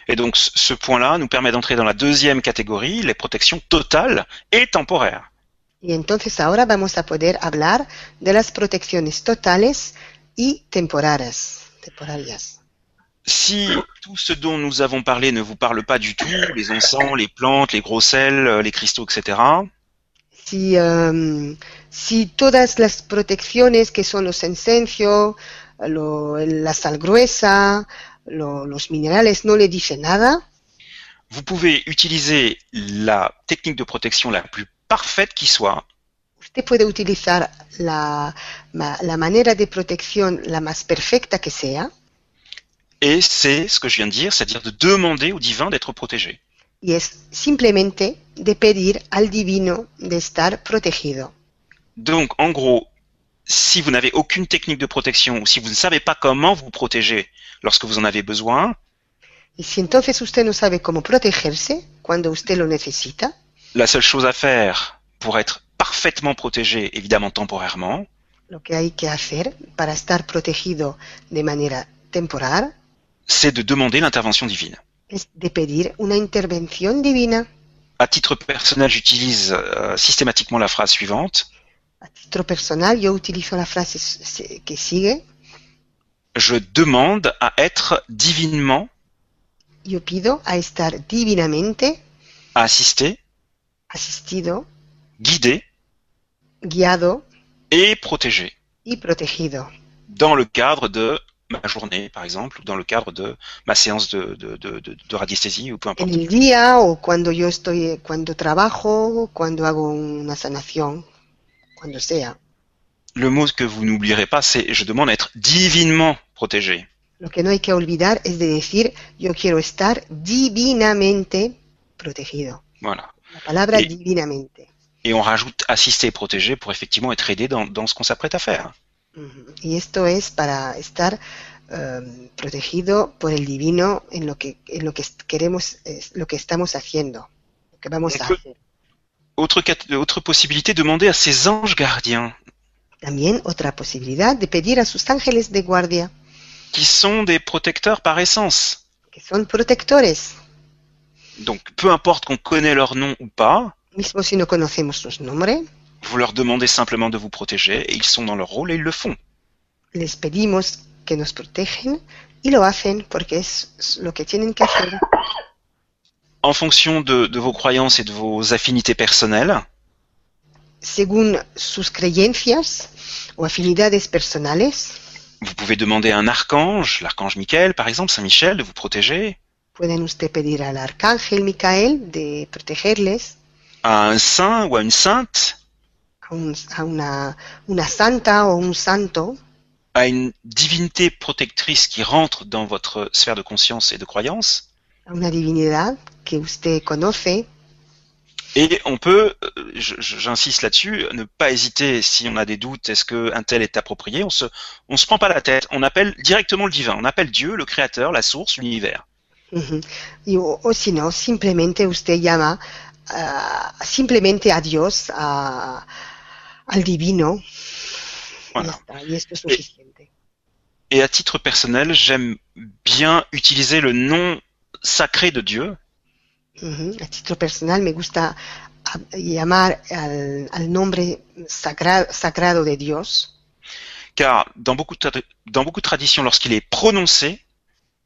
C: Et donc ce point-là nous permet d'entrer dans la deuxième catégorie, les protections totales et temporaires.
A: Y entonces ahora vamos a poder hablar de las protecciones totales y temporarias. temporarias.
C: Si tout ce dont nous avons parlé ne vous parle pas du tout, les encens, les plantes, les gros sels, euh, les cristaux, etc.,
A: Si, em, si todas las protecciones que son los lo- la sal gruesa, lo- los minerales no le dicen nada,
C: vous pouvez utiliser la technique de protection la plus parfaite qui soit,
A: usted puede utilizar la, la manera de protección la más perfecta que sea,
C: et c'est ce que je viens de dire, c'est-à-dire de demander au divin d'être protégé.
A: y es simplemente de pedir al divino de estar protegido.
C: Donc, en gros, si vous n'avez aucune technique de protection ou si vous ne savez pas comment vous protéger lorsque vous en avez besoin,
A: Y si entonces usted no sabe cómo protegerse cuando usted lo necesita,
C: la seule chose à faire pour être parfaitement protégé, évidemment temporairement,
A: lo que hay que hacer para estar protegido de manera temporal
C: c'est de demander l'intervention divine.
A: es de pedir una intervención divina.
C: À titre personnel, j'utilise euh, systématiquement la phrase suivante.
A: A título personal, yo utilizo la frase que sigue.
C: Je demande à être divinement
A: Yo pido a estar divinamente
C: assisté,
A: asistido,
C: guidé
A: guiado
C: et protégé
A: y protegido
C: dans le cadre de ma journée, par exemple, ou dans le cadre de ma séance de, de, de, de- radiesthésie, ou peu importe.
A: en el día o cuando yo estoy, cuando trabajo, cuando hago una sanación, cuando sea.
C: Le mot que vous n'oublierez pas, c'est je demande à être divinement protégé.
A: Lo que no hay que olvidar es de decir yo quiero estar divinamente protegido.
C: Voilà.
A: La palabra
C: Y-
A: divinamente.
C: Et on rajoute assisté et protégé pour effectivement être aidé dans, dans ce qu'on s'apprête à faire.
A: Ujú. Y esto es para estar em, protegido por el divino en lo que, en lo que queremos, lo que estamos haciendo, lo que vamos a hacer.
C: Autre possibilité, demander à ses anges gardiens,
A: También otra posibilidad de pedir a sus ángeles de guardia,
C: qui sont des protecteurs par essence.
A: que son protectores,
C: Donc, peu importe qu'on connaît leur nom ou pas,
A: mismo si no conocemos sus nombres,
C: vous leur demandez simplement de vous protéger et ils sont dans leur rôle et ils le font.
A: les pedimos que nos protegen y lo hacen porque es lo que tienen que hacer.
C: En fonction de, de vos croyances et de vos affinités personnelles,
A: Según sus creencias o afinidades personales,
C: vous pouvez demander à un archange, l'archange Michael par exemple, Saint Michel, de vous protéger,
A: pueden usted pedir al arcángel Micael de protegerles,
C: à un saint ou à une sainte,
A: a, un- a una, una santa o un santo,
C: à une divinité protectrice qui rentre dans votre sphère de conscience et de croyance?
A: a una divinidad que usted conoce?
C: Et on peut, euh, j'insiste là-dessus, ne pas hésiter si on a des doutes, est-ce qu'un tel est approprié, on se, on se prend pas la tête, on appelle directement le divin, on appelle Dieu, le créateur, la source, l'univers.
A: Ujú. Y, o, o si no, simplemente usted llama ah, simplemente a Dios, a- al divino. Y,
C: Voilà.
A: ya está, y esto es suficiente.
C: Et à titre personnel, j'aime bien utiliser le nom sacré de Dieu,
A: Ujú. A título personal me gusta ah, llamar al, al nombre sagra- sagrado de Dios,
C: car dans beaucoup de, dans beaucoup de traditions, lorsqu'il est prononcé,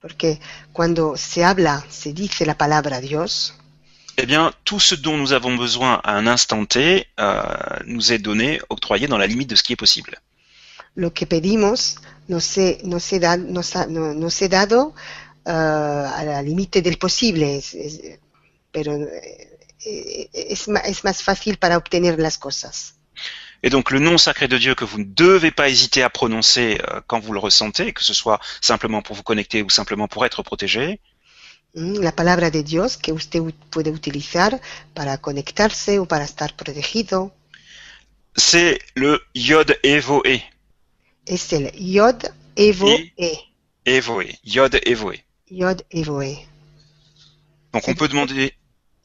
A: porque cuando se habla, se dice la palabra Dios,
C: eh bien, tout ce dont nous avons besoin à un instant T euh, nous est donné, octroyé dans la limite de ce qui est possible.
A: lo que pedimos nos, he- nos, he da- nos he dado ah, a la límite del posible, es- es- pero eh, eh, es, es más fácil para obtener las cosas.
C: Et donc le nom sacré de Dieu que vous ne devez pas hésiter à prononcer euh, quand vous le ressentez, que ce soit simplement pour vous connecter ou simplement pour être protégé,
A: Mm, La palabra de Dios que usted puede utilizar para conectarse o para estar protegido
C: c'est le Yod Evoé.
A: es el Yod Evo
C: Y-
A: E.
C: Evoé. Yod Evoé.
A: Yod Evo E.
C: Donc on peut demander,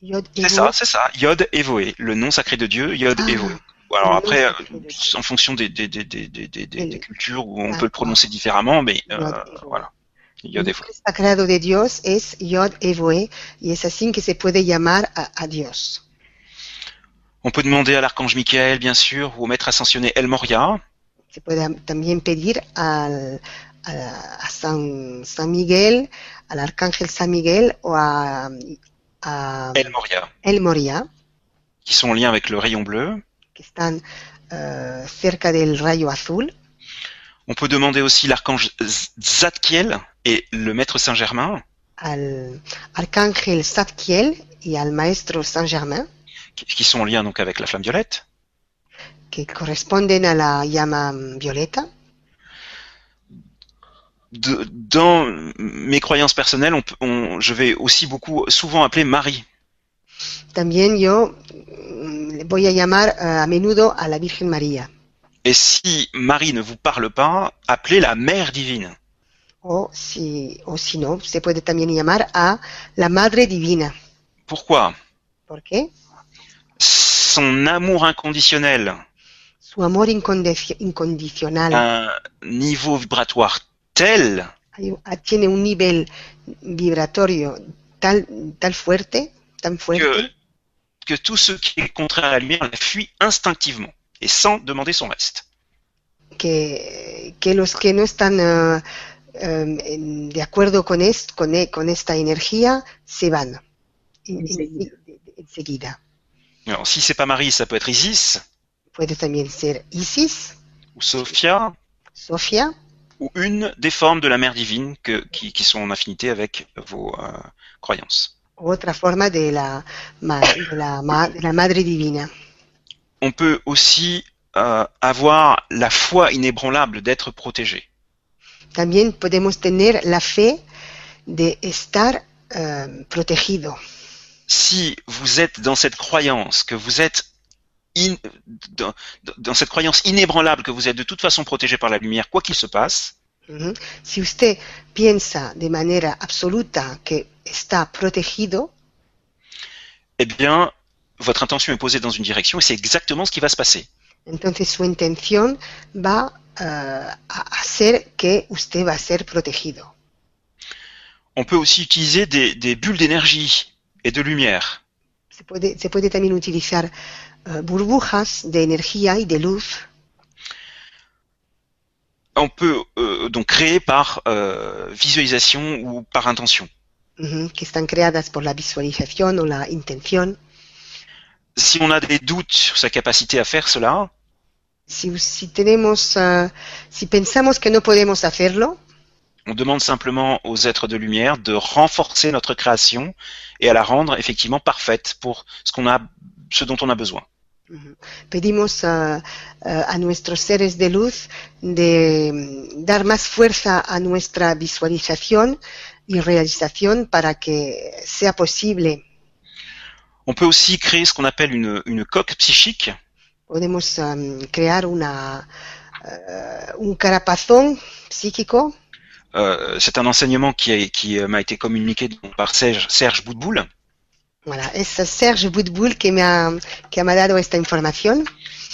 A: Yod
C: c'est ça, c'est ça, Yod Evoé, le nom sacré de Dieu, Yod
A: Ah,
C: Evoé. Alors après, euh, en fonction des, des, des, des, cultures où on
A: Ah,
C: peut le prononcer différemment, mais euh, voilà. Yod
A: sagrado de Dios es Yod Evo E y es así que se puede llamar a, a Dios.
C: On peut demander à l'archange Michael, bien sûr, ou au maître ascensionné El Moria,
A: Se puede am- también pedir al, a, a San, San Miguel, al arcángel San Miguel o a
C: El Moria,
A: El Moria,
C: qui sont en lien avec le rayon bleu.
A: Que están eh, cerca del rayo azul.
C: On peut demander aussi l'archange Zadkiel et le maître Saint-Germain,
A: al arcángel Zadkiel y al maestro Saint Germain,
C: qui qui sont en lien donc avec la flamme violette.
A: que corresponden a la llama violeta.
C: De- dans mes croyances personnelles, on, peut- on- je vais aussi beaucoup, souvent appeler Marie.
A: También yo voy a llamar eh, a menudo a la Virgen María.
C: Et si Marie ne vous parle pas, appelez la Mère divine.
A: O si, o si no, se puede también llamar a la Madre Divina.
C: Pourquoi?
A: ¿Por qué?
C: Son amour inconditionnel,
A: Su amor incondici- incondicional
C: un niveau vibratoire tel
A: ah, tiene un nivel vibratorio tal, tal fuerte, tan fuerte,
C: que tout ce qui est contraire à la lumière la fuit instinctivement et sans demander son reste.
A: que, que los que no están em, en- de acuerdo con, est- con, e- con esta energía se van en- en-
B: Enseguida.
C: Alors, si c'est pas Marie, ça peut être Isis
A: Puede también ser Isis,
C: ou Sophia
A: Sofía,
C: ou une des formes de la Mère divine que- qui, qui sont en affinité avec vos euh, croyances.
A: Otra forma de la, de la, de la Madre Divina.
C: On peut aussi euh, avoir la foi inébranlable d'être protégé.
A: También podemos tener la fe de estar eh, protegido.
C: Si vous êtes dans cette croyance que vous êtes in- dans, dans cette croyance inébranlable que vous êtes de toute façon protégé par la lumière, quoi qu'il se passe.
A: Si usted piensa de manera absoluta que está protegido,
C: eh bien, votre intention est posée dans une direction et c'est exactement ce qui va se passer.
A: entonces su intención va eh, a hacer que usted va a ser protegido.
C: On peut aussi utiliser des, des bulles d'énergie et de lumière.
A: Se puede, se puede también utilizar eh, burbujas de energía y de luz
C: On peut euh, donc créer par euh, visualisation ou par intention.
A: que están creadas por la visualización o la intención.
C: Si on a des doutes sur sa capacité à faire cela,
A: Si, si tenemos, eh, si pensamos que no podemos hacerlo,
C: on demande simplement aux êtres de lumière de renforcer notre création et à la rendre effectivement parfaite pour ce qu'on a, ce dont on a besoin.
A: Pedimos a, a- nuestros seres de luz de mm, dar más fuerza a nuestra visualización y realización para que sea posible.
C: On peut aussi créer ce qu'on appelle une, une coque psychique
A: Podemos am, crear una, eh, un carapazón psíquico.
C: Euh, c'est un enseignement qui, qui euh, m'a été communiqué par Serge, Serge Boudboul.
A: Voilà, es Serge Boudboul me ha dado esta información.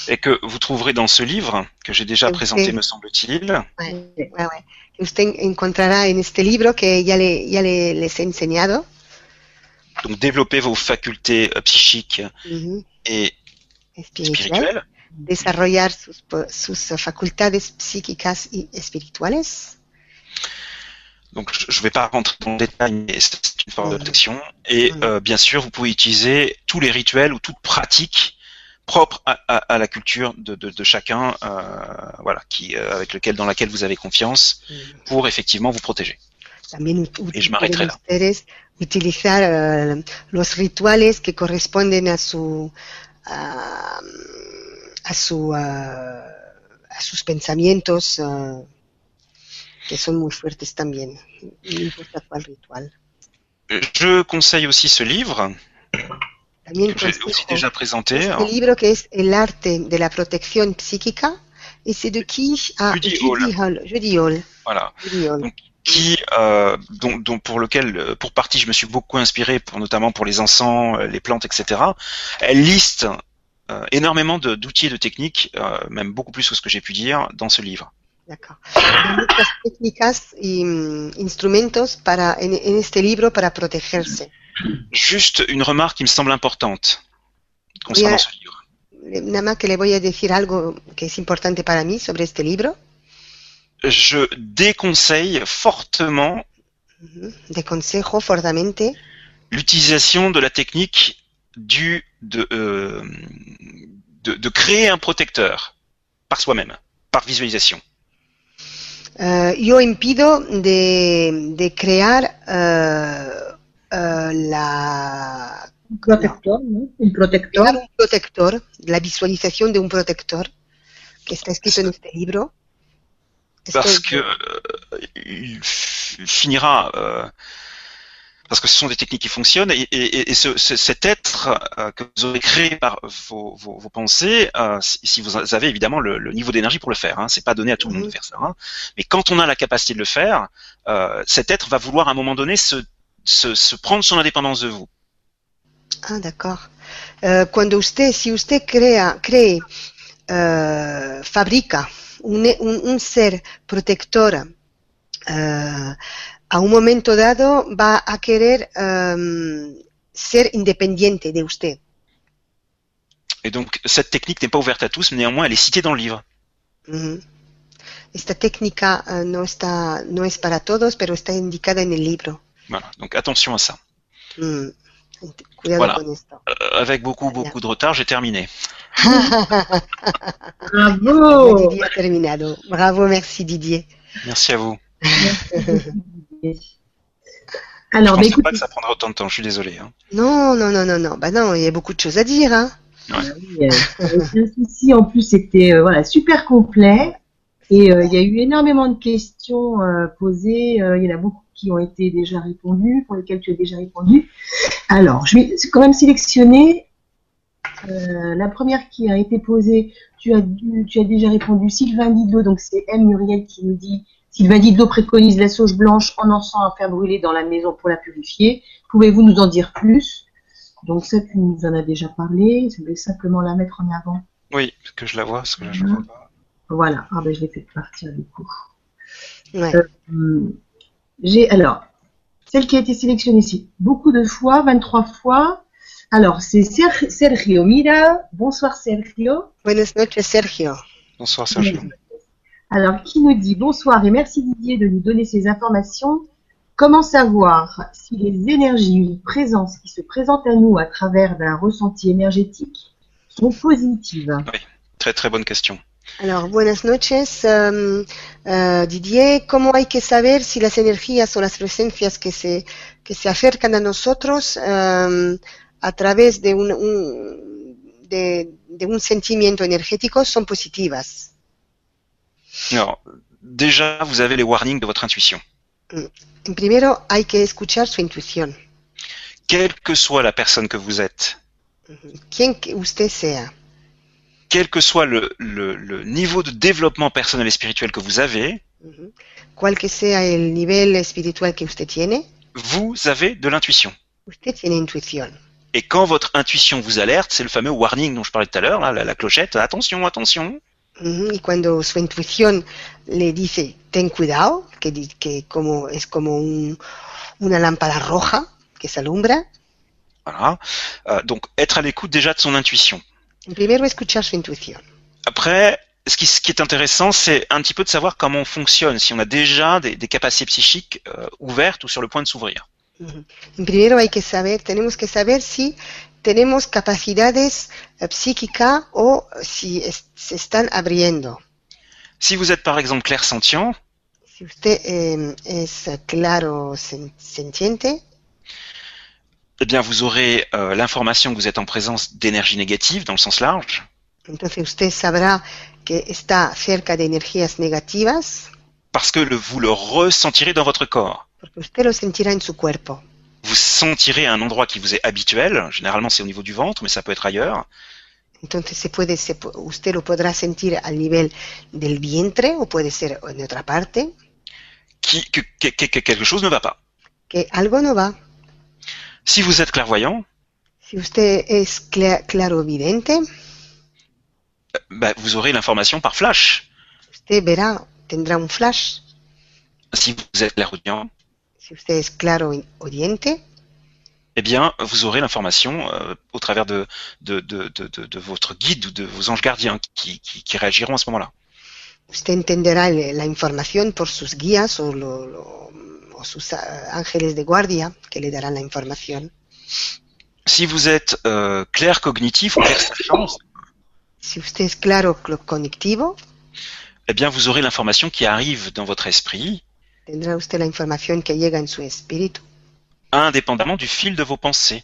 C: et que vous trouverez dans ce livre que j'ai déjà présenté, me semble-t-il.
A: Ouais, ouais, ouais. Usted encontrará en este libro que ya, le, ya le- les he enseñado.
C: Donc développer vos facultés euh, psychiques
A: Ujú.
C: et spirituelles.
A: desarrollar sus, sus facultades psíquicas y espirituales.
C: Donc je ne vais pas rentrer dans le détail, mais c'est une forme de protection. Et euh, bien sûr, vous pouvez utiliser tous les rituels ou toute pratique propre à, à- à la culture de, de- de chacun, euh, voilà, qui, euh, avec lequel, dans laquelle vous avez confiance, pour effectivement vous protéger.
A: También
C: Et je m'arrêterai
A: ustedes utilizar eh, los rituales que corresponden a su a, a su a sus pensamientos que son muy fuertes también. No importa cuál ritual.
C: Je conseille aussi ce livre,
A: También
C: que j'ai aussi déjà présenté.
A: este libro que es El arte de la protección psíquica y c'est de qui ah,
C: Judy
A: Judy Hall. Judy Hall.
C: Voilà.
A: Judy Hall.
C: Donc, qui, euh, dont, dont pour lequel, euh, pour partie, je me suis beaucoup inspiré, pour, notamment pour les encens, euh, les plantes, etc. Elle liste euh, énormément d'outils et de techniques, euh, même beaucoup plus que ce que j'ai pu dire, dans ce livre.
A: Muchas técnicas y mm, instrumentos para, en, en este libro para protegerse.
C: Juste une remarque qui me semble importante concernant
A: Oui,
C: ce livre.
A: Le- Nada más que le voy a decir algo que es importante para mí sobre este libro.
C: Je déconseille fortement l'utilisation de la technique du de, euh, de, de créer un protecteur par soi-même, par visualisation.
A: Eh, yo impido de, de crear eh, eh, la,
B: Un protector, ¿no? Un protector.
A: crear un protector, la visualización de un protector que está escrito en este libro. Esto
C: parce que euh, il finira euh, parce que ce sont des techniques qui fonctionnent et, et- et ce- ce- cet être euh, que vous aurez créé par vos, vos- vos pensées, euh, si, vous avez évidemment le, le niveau d'énergie pour le faire, hein, c'est pas donné à tout le monde de faire ça. hein. Mais quand on a la capacité de le faire, euh, cet être va vouloir à un moment donné se, se, se prendre son indépendance de vous.
A: Ah, d'accord. Cuando usted, si usted crea, cree, fabrica un, un- un ser protector a un momento dado, va a querer em, ser independiente de usted.
C: Et donc cette technique n'est pas ouverte à tous, mais néanmoins elle est citée dans le livre.
A: Ujú. Esta técnica eh, no, está, no es para todos, pero está indicada en el libro.
C: Voilà. Donc attention à ça.
A: Mm.
C: Voilà.
A: con esto.
C: Euh, avec beaucoup beaucoup de retard, j'ai terminé.
B: Bravo
A: Didier a terminado. Bravo, merci Didier.
C: Merci à vous.
B: Alors,
C: je
B: bah,
C: pensais
B: écoute,
C: pas que ça prendrait autant de temps. Je suis désolé. hein.
A: Non, non, non, non, non. Bah non, il y a beaucoup de choses à dire. Hein.
B: oui, euh, aucun souci. En plus, c'était euh, voilà super complet et euh, il y a eu énormément de questions euh, posées. Euh, il y en a beaucoup qui ont été déjà répondues, pour lesquelles tu as déjà répondu. Alors, je vais quand même sélectionner euh, la première qui a été posée. Tu as dû- tu as déjà répondu. Sylvain Didot, donc c'est M Muriel qui nous dit. Sylvain Didot préconise la sauge blanche en encens à faire brûler dans la maison pour la purifier. Pouvez-vous nous en dire plus? Donc ça, tu nous en as déjà parlé. Je voulais simplement la mettre en avant.
C: Oui, que je la vois, parce que là je la vois pas.
B: Voilà. Ah ben je l'ai fait partir du coup.
A: Ouais.
B: Euh, J'ai alors celle qui a été sélectionnée ici beaucoup de fois, 23 fois. Alors c'est Ser- Sergio Mira. Bonsoir Sergio.
A: Buenas noches, Sergio.
C: Bonsoir Sergio.
B: Alors qui nous dit bonsoir et merci Didier de nous donner ces informations. Comment savoir si les énergies ou présences qui se présentent à nous à travers d'un ressenti énergétique sont positives?
C: Très très bonne question.
A: Alors, buenas noches, um, uh, Didier. ¿Cómo hay que saber si las energías o las presencias que se, que se acercan a nosotros um, a través de un, un- de, de un sentimiento energético son positivas?
C: Alors, déjà, vous avez les warnings de votre intuition.
A: En primero, hay que escuchar su intuición.
C: Quelle que soit la personne que vous êtes,
A: Quien que usted sea,
C: quel que soit le, le- le niveau de développement personnel et spirituel que vous avez,
A: ujú, cual que sea el nivel espiritual que usted tiene,
C: vous avez de l'intuition.
A: usted tiene intuición.
C: Et quand votre intuition vous alerte, c'est le fameux warning dont je parlais tout à l'heure, la, la clochette, attention, attention.
A: Y cuando su intuición le dice, ten cuidado, que, que como, es como un- una lámpara roja que se alumbra,
C: Voilà. Euh, donc, être à l'écoute déjà de son intuition.
A: primero escuchar su intuición.
C: Après, ce qui, ce qui est intéressant, c'est un petit peu de savoir comment on fonctionne, si on a déjà des, des capacités psychiques euh, ouvertes ou sur le point de s'ouvrir.
A: Primero hay que saber, tenemos que saber si tenemos capacidades eh, psíquicas o si es- se están abriendo.
C: Si vous êtes par exemple
A: Si usted eh, es claro sen- sentiente,
C: eh bien vous aurez euh, l'information que vous êtes en présence d'énergie négative dans le sens large,
A: entonces usted sabrá que está cerca de energías negativas
C: parce que le- vous le ressentirez dans votre corps.
A: porque usted lo sentirá en su cuerpo.
C: Vous sentirez à un endroit qui vous est habituel, généralement c'est au niveau du ventre, mais ça peut être ailleurs,
A: Entonces se puede, se usted lo podrá sentir al nivel del vientre o puede ser en otra parte,
C: qui, que, que- que- que quelque chose ne va pas.
A: que algo no va.
C: Si vous êtes clairvoyant,
A: Si usted es cla- clarovidente,
C: bah, vous aurez l'information par flash.
A: usted verá, tendrá un flash.
C: Si vous êtes clairaudient,
A: Si usted es claro oyente,
C: eh bien, vous aurez l'information euh, au travers de, de, de, de, votre guide ou de vos anges gardiens qui, qui, qui réagiront à ce moment-là.
A: usted entenderá la información por sus guías o, lo- lo- o sus ah, ángeles de guardia que le darán la información.
C: Si vous êtes euh, clair cognitif ou clair sachant,
A: Si usted es claro conectivo,
C: eh bien, vous aurez l'information qui arrive dans votre esprit,
A: tendrá usted la información que llega en su espíritu,
C: indépendamment du fil de vos pensées.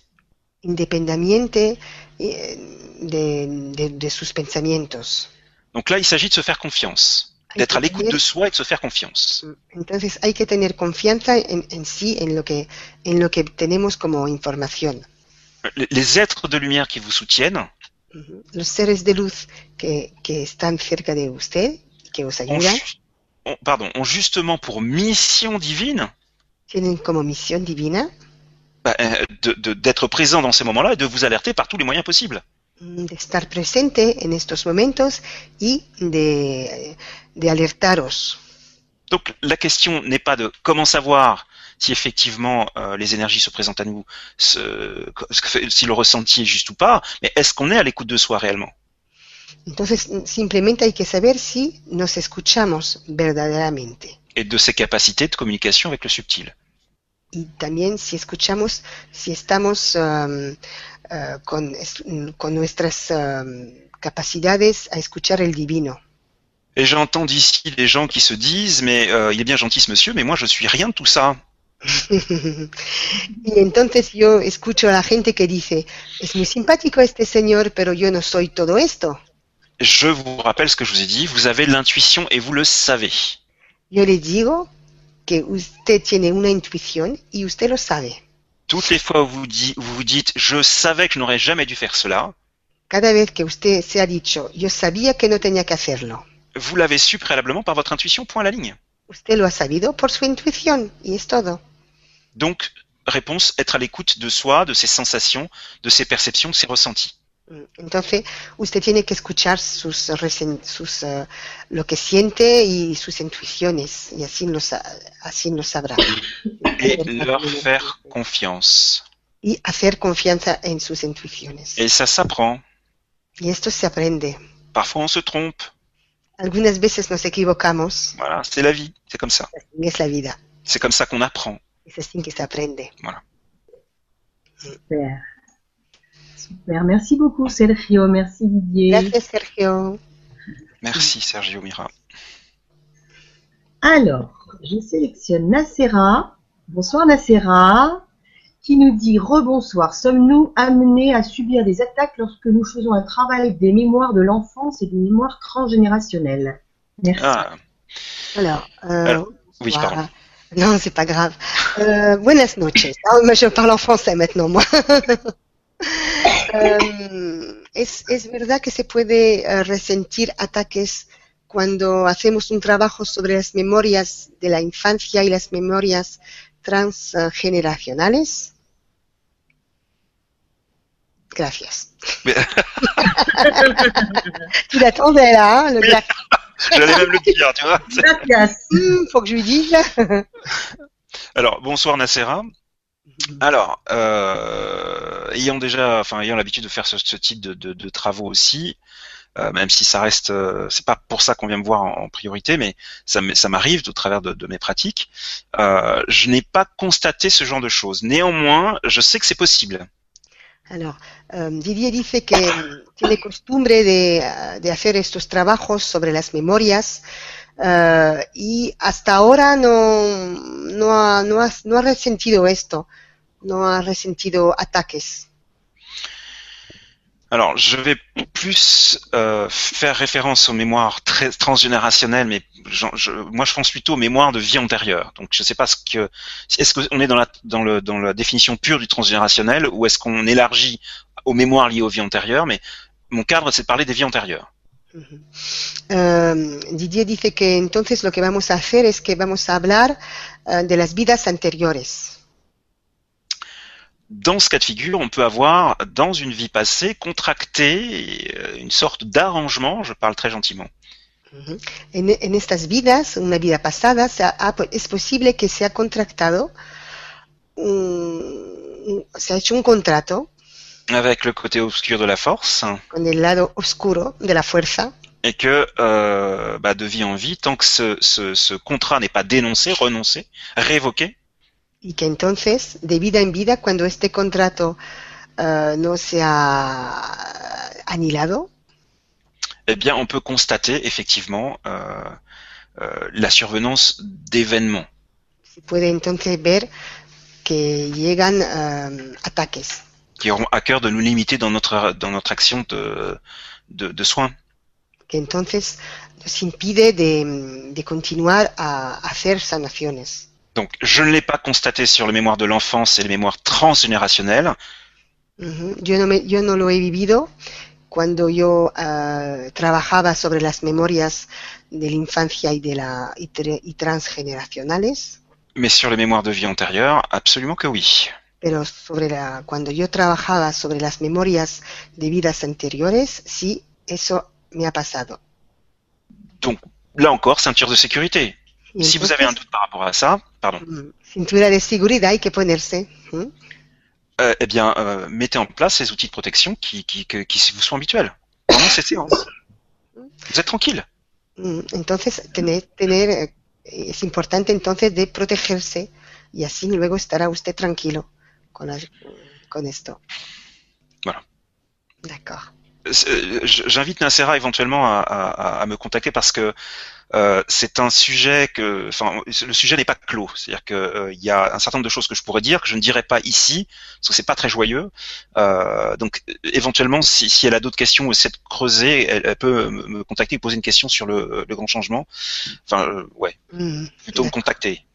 A: independientemente eh, de, de- de sus pensamientos.
C: Donc là, il s'agit de se faire confiance, d'être à l'écoute de soi et de se faire confiance.
A: Entonces hay que tener confianza en, en sí, en lo, que, en lo que tenemos como información.
C: Les- êtres de lumière qui vous soutiennent.
A: Los seres de luz que, que están cerca de usted, que os
C: ont,
A: ayudan,
C: ju- ont- pardon, ont justement pour mission divine
A: tienen como misión divina
C: bah, euh, d'être présent dans ces moments-là et de vous alerter par tous les moyens possibles.
A: de estar presente en estos momentos y de, de alertaros.
C: Donc la question n'est pas de comment savoir si effectivement euh, les énergies se présentent à nous, ce- ce si le ressenti est juste ou pas, mais est-ce qu'on est à l'écoute de soi réellement?
A: Entonces simplemente hay que saber si nos escuchamos verdaderamente
C: et de ses capacités de communication avec le subtil.
A: y también si escuchamos, si estamos um, uh, con, con nuestras um, capacidades a escuchar el divino.
C: Et j'entends d'ici des gens qui se disent mais euh, il est bien gentil ce monsieur, mais moi je suis rien de tout ça.
A: y entonces yo escucho a la gente que dice, es muy simpático este señor, pero yo no soy todo esto.
C: Je vous rappelle ce que je vous ai dit, vous avez l'intuition et vous le savez.
A: Yo le digo que usted tiene una intuición y usted lo sabe.
C: Toutes les fois où vous, où vous dites je savais que je n'aurais jamais dû faire cela,
A: Cada vez que usted se ha dicho, yo sabía que no tenía que hacerlo,
C: vous l'avez su préalablement par votre intuition, point à la ligne.
A: usted lo ha sabido por su intuición y es todo.
C: Donc, réponse, être à l'écoute de soi, de ses sensations, de ses perceptions, de ses ressentis.
A: Entonces, usted tiene que escuchar sus, sus, eh, lo que siente y sus intuiciones, y así lo, sa- así lo sabrá.
C: Et leur faire confiance.
A: Y hacer confianza en sus intuiciones.
C: Et ça s'apprend.
A: Y esto se aprende.
C: Parfois on se trompe.
A: Algunas veces nos equivocamos,
C: Voilà, c'est la vie. C'est comme ça.
A: es la vida.
C: C'est comme ça qu'on apprend.
A: Es así que se aprende.
B: Super. Super. Merci beaucoup, Sergio. Merci, Didier.
A: Gracias, Sergio.
C: Merci Sergio Mira.
B: Alors, je sélectionne Nacera. Bonsoir Nacera, qui nous dit rebonsoir. Sommes-nous amenés à subir des attaques lorsque nous faisons un travail des mémoires de l'enfance et des mémoires transgénérationnelles? Merci.
C: Ah,
A: Alors, euh,
C: Alors, oui,
A: voilà.
C: pardon.
A: Non, c'est pas grave. Euh, buenas noches. Ah, mais je parle en français maintenant, moi. Euh, es, es verdad que se puede eh, resentir ataques cuando hacemos un trabajo sobre las memorias de la infancia y las memorias transgeneracionales. Gracias. Tu l'attendais là, hein, le graphique.
C: J'allais même le dire, tu vois.
B: Gracias.
A: Hmm, faut que je lui dise.
C: Alors, bonsoir Nacera. Alors, euh, ayant déjà, enfin, ayant l'habitude de faire ce, ce type de, de- de travaux aussi, euh, même si ça reste, euh, c'est pas pour ça qu'on vient me voir en, en priorité, mais ça, m'arrive au travers de, de mes pratiques. Euh, je n'ai pas constaté ce genre de choses. Néanmoins, je sais que c'est possible.
A: Alors, Didier dice que tiene costumbre de, de hacer estos trabajos sobre las memorias eh, y hasta ahora no, no, ha, no, ha, no ha resentido esto, no ha resentido ataques.
C: Alors, je vais plus euh, faire référence aux mémoires très transgénérationnelles, mais je, moi, je pense plutôt aux mémoires de vie antérieure. Donc, je ne sais pas ce que est-ce qu'on est dans la dans la définition pure du transgénérationnel ou est-ce qu'on élargit aux mémoires liées aux vies antérieures. Mais mon cadre, c'est de parler des vies antérieures.
A: Uh, Didier dice que entonces lo que vamos a hacer es que vamos a hablar uh, de las vidas anteriores.
C: Dans ce cas de figure, on peut avoir, dans une vie passée, contracté euh, une sorte d'arrangement, je parle très gentiment.
A: Uh -huh. en, en, estas vidas, una vida pasada, se ha, es posible que se ha contractado, un, se ha hecho un contrato
C: avec le côté obscur de la force.
A: Con el lado oscuro de la fuerza.
C: Et que euh, bah, de vie en vie, tant que ce, ce, ce contrat n'est pas dénoncé, renoncé, révoqué.
A: Y que entonces, de vida en vida, cuando este contrato uh, no se ha anilado.
C: Eh bien, on peut constater effectivement euh, euh, la survenance d'événements.
A: Se puede entonces ver que llegan uh, ataques
C: qui auront à cœur de nous limiter dans notre, dans notre action de, de, de soins.
A: Que entonces nos impide de, de continuar a hacer sanaciones.
C: Donc, je ne l'ai pas constaté sur les mémoires de l'enfance et les mémoires transgénérationnelles.
A: Uh -huh. yo, no me, yo no lo he vivido cuando yo uh, trabajaba sobre las memorias de la infancia y, de la, y, y transgeneracionales.
C: Mais sur les mémoires de vie antérieure, absolument que oui.
A: Pero sobre la, cuando yo trabajaba sobre las memorias de vidas anteriores, sí, eso me ha pasado.
C: Donc, là encore, ceinture de sécurité. Entonces, si vous avez un doute par rapport à ça, pardon.
A: Cintura de seguridad hay que ponerse.
C: ¿Mm? Euh, eh bien, euh, mettez en place ces outils de protection qui, qui, qui, qui vous sont habituels pendant ces séances. Vous êtes tranquille.
A: Entonces, tener, tener, es importante entonces de protegerse y así luego estará usted tranquilo. Con, la, con esto.
C: Voilà.
A: D'accord.
C: J'invite Nacera éventuellement à, à, à, me contacter parce que euh, c'est un sujet que, enfin, le sujet n'est pas clos. C'est-à-dire que euh, y a un certain nombre de choses que je pourrais dire que je ne dirais pas ici parce que c'est pas très joyeux. Euh, donc, éventuellement, si, si elle a d'autres questions ou essaie de creuser, elle, elle, peut me contacter et poser une question sur le, le grand changement. Enfin, euh, ouais, mmh, plutôt me contacter.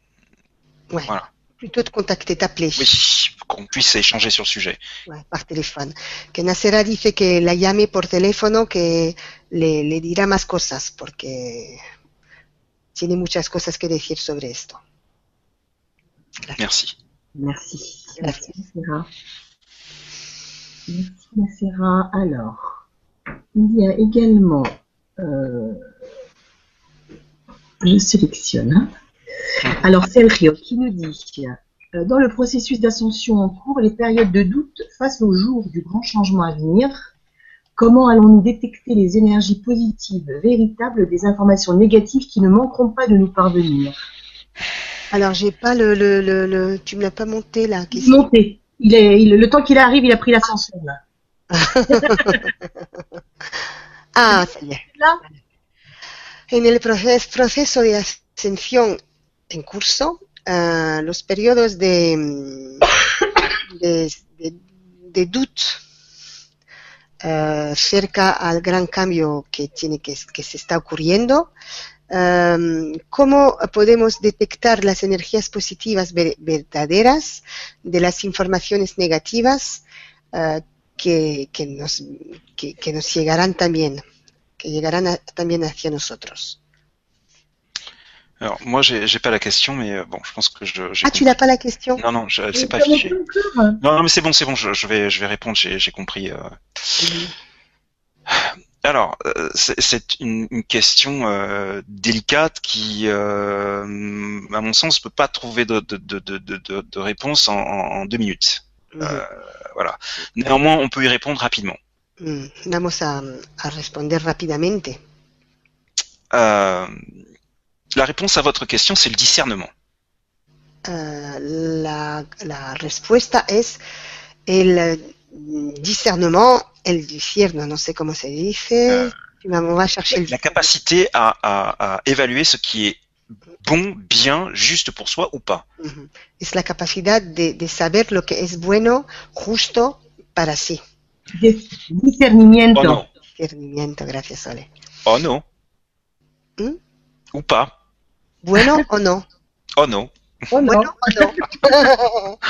A: Ouais.
C: Voilà
A: plutôt de contacter, t'appeler.
C: Oui, qu'on puisse échanger sur le sujet.
A: Ouais, par téléphone. Que Nacera dice que la llame por teléfono, que le, le dirá más cosas, porque tiene muchas cosas que decir sobre esto.
C: Gracias. Merci.
B: Merci. Merci, Nacera. Merci, Nacera. Alors, il y a également, euh, je sélectionne, hein. Alors, Sergio qui nous dit Dans le processus d'ascension en cours, les périodes de doute face au jour du grand changement à venir, comment allons-nous détecter les énergies positives véritables des informations négatives qui ne manqueront pas de nous parvenir?
A: Alors, j'ai pas le, le, le, le, Tu me l'as pas monté là
B: Monté. Il est, il, le temps qu'il arrive, il a pris l'ascension là.
A: ah, ça y est.
B: Là?
A: En el proces, proceso de ascensión en curso, uh, los periodos de, de, de, de DUT uh, cerca al gran cambio que, tiene que, que se está ocurriendo, um, cómo podemos detectar las energías positivas ver, verdaderas de las informaciones negativas que, que, nos, que, que, nos llegarán también, que llegarán a, también hacia nosotros.
C: Alors moi j'ai pas la question mais euh, bon je pense que je.
A: Ah compris. tu n'as pas la question
C: Non non c'est pas. Non, non mais c'est bon c'est bon je, je, vais je vais répondre j'ai compris. Euh... Mmh. Alors euh, c'est une, une, question euh, délicate qui euh, à mon sens peut pas trouver de, de, de, de, de réponse en, en, deux minutes. Mmh. voilà. Néanmoins on peut y répondre rapidement.
A: Mmh. Vamos a, a responder rapidamente.
C: Euh, la réponse à votre question, c'est le discernement.
A: Uh, la, la, respuesta es el discernement, el discierno, no sé cómo se dice.
C: Uh,
A: Tu vas- on va chercher le
C: La capacité à, à- à évaluer ce qui est bon, bien, juste pour soi ou pas.
A: Ujú. Es la capacidad de, de saber lo que es bueno, justo para sí.
B: Dis- Discernimiento.
C: Oh non.
A: Discernimiento, gracias, Sole.
C: Oh non.
A: Hmm?
C: Ou pas.
A: ¿Bueno o no?
C: Oh non.
B: Oh non.
A: ¿Bueno o no?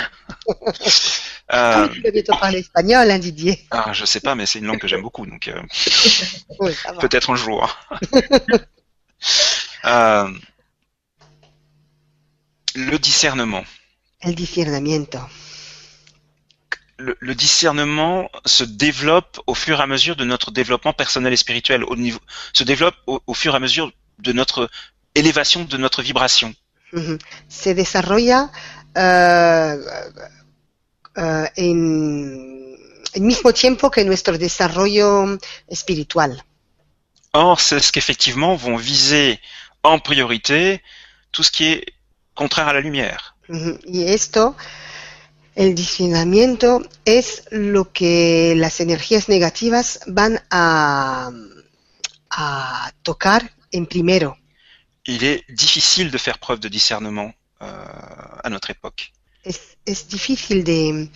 C: Euh,
A: Tu dois bientôt parler espagnol, hein, Didier?
C: ah, je sais pas, mais c'est une langue que j'aime beaucoup, donc euh,
A: Oui,
C: peut-être un jour. Euh, le discernement.
A: El discernimiento.
C: Le, le discernement se développe au fur et à mesure de notre développement personnel et spirituel, au niveau, se développe au, au fur et à mesure de notre élévation, de notre vibration.
A: Se desarrolla eh, eh, en el mismo tiempo que nuestro desarrollo espiritual.
C: Or, c'est ce qu'effectivement vont viser en priorité tout ce qui est contraire à la lumière.
A: Ujú. Y esto, el discernimiento, es lo que las energías negativas van a, a tocar en primero.
C: Il est difficile de faire preuve de discernement euh, à notre époque.
A: Es, es difícil de,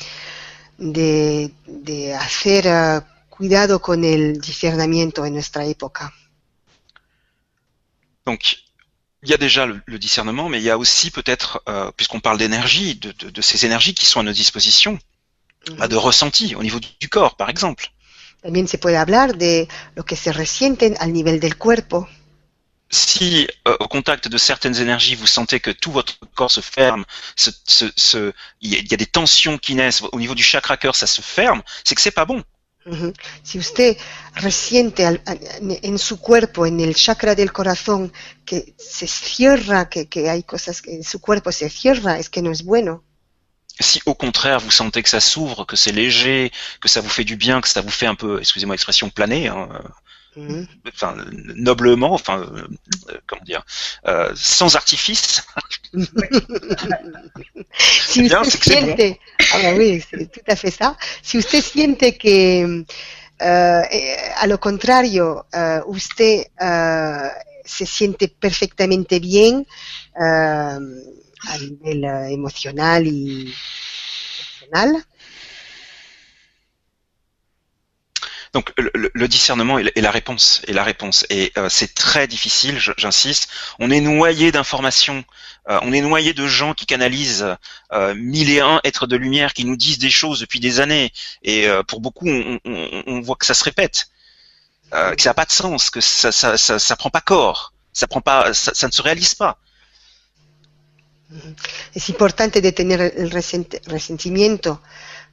A: de, de hacer eh, cuidado con el discernimiento en nuestra época.
C: Donc, il y a déjà le, le discernement, mais il y a aussi peut-être, euh, puisqu'on parle d'énergie, de, de- de ces énergies qui sont à notre disposition, bah, de ressenti au niveau du, du corps, par exemple.
A: También se puede hablar de lo que se resienten al nivel del cuerpo.
C: Si euh, au contact de certaines énergies, vous sentez que tout votre corps se ferme, se, se- se- il y, a- il y a des tensions qui naissent au niveau du chakra cœur, ça se ferme, c'est que c'est pas bon.
A: Ujú. Si usted resiente al- en en su cuerpo, en el chakra del corazón, que se cierra, que, que hay cosas que en su cuerpo se cierra, es que no es bueno.
C: Si au contraire vous sentez que ça s'ouvre, que c'est léger, que ça vous fait du bien, que ça vous fait un peu, excusez-moi l'expression, planer, hein,
A: Ujú.
C: enfin noblement, enfin euh, euh, comment dire, euh, sans artifice.
A: Si
C: bien,
A: usted siente, ah, bah oui, c'est tout à fait ça. Si usted siente que, eh, eh, a lo contrario, eh, usted eh, se siente perfectamente bien eh, a nivel eh, emocional y emocional,
C: Donc le, discernement est la- réponse, est la réponse, et c'est très difficile, j'insiste. On est noyé d'informations, euh, on est noyé de gens qui canalisent euh, mille et un êtres de lumière qui nous disent des choses depuis des années, et euh, pour beaucoup, on, voit que ça se répète, que ça n'a pas de sens, que ça, ça, ça, prend pas corps, ça prend pas, ça, ne se réalise pas.
A: es importante de tener el resent- resentimiento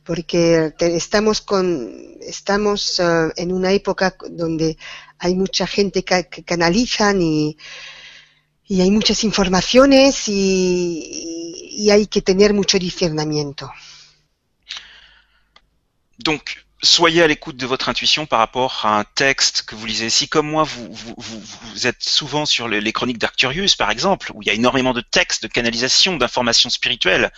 A: porque estamos con estamos eh, en una época donde hay mucha gente ca- que canalizan y, y hay muchas informaciones y, y hay que tener mucho discernimiento.
C: Soyez à l'écoute de votre intuition par rapport à un texte que vous lisez. Si, comme moi, vous, êtes souvent sur les, chroniques d'Arcturius, par exemple, où il y a énormément de textes, de canalisation, d'informations spirituelles,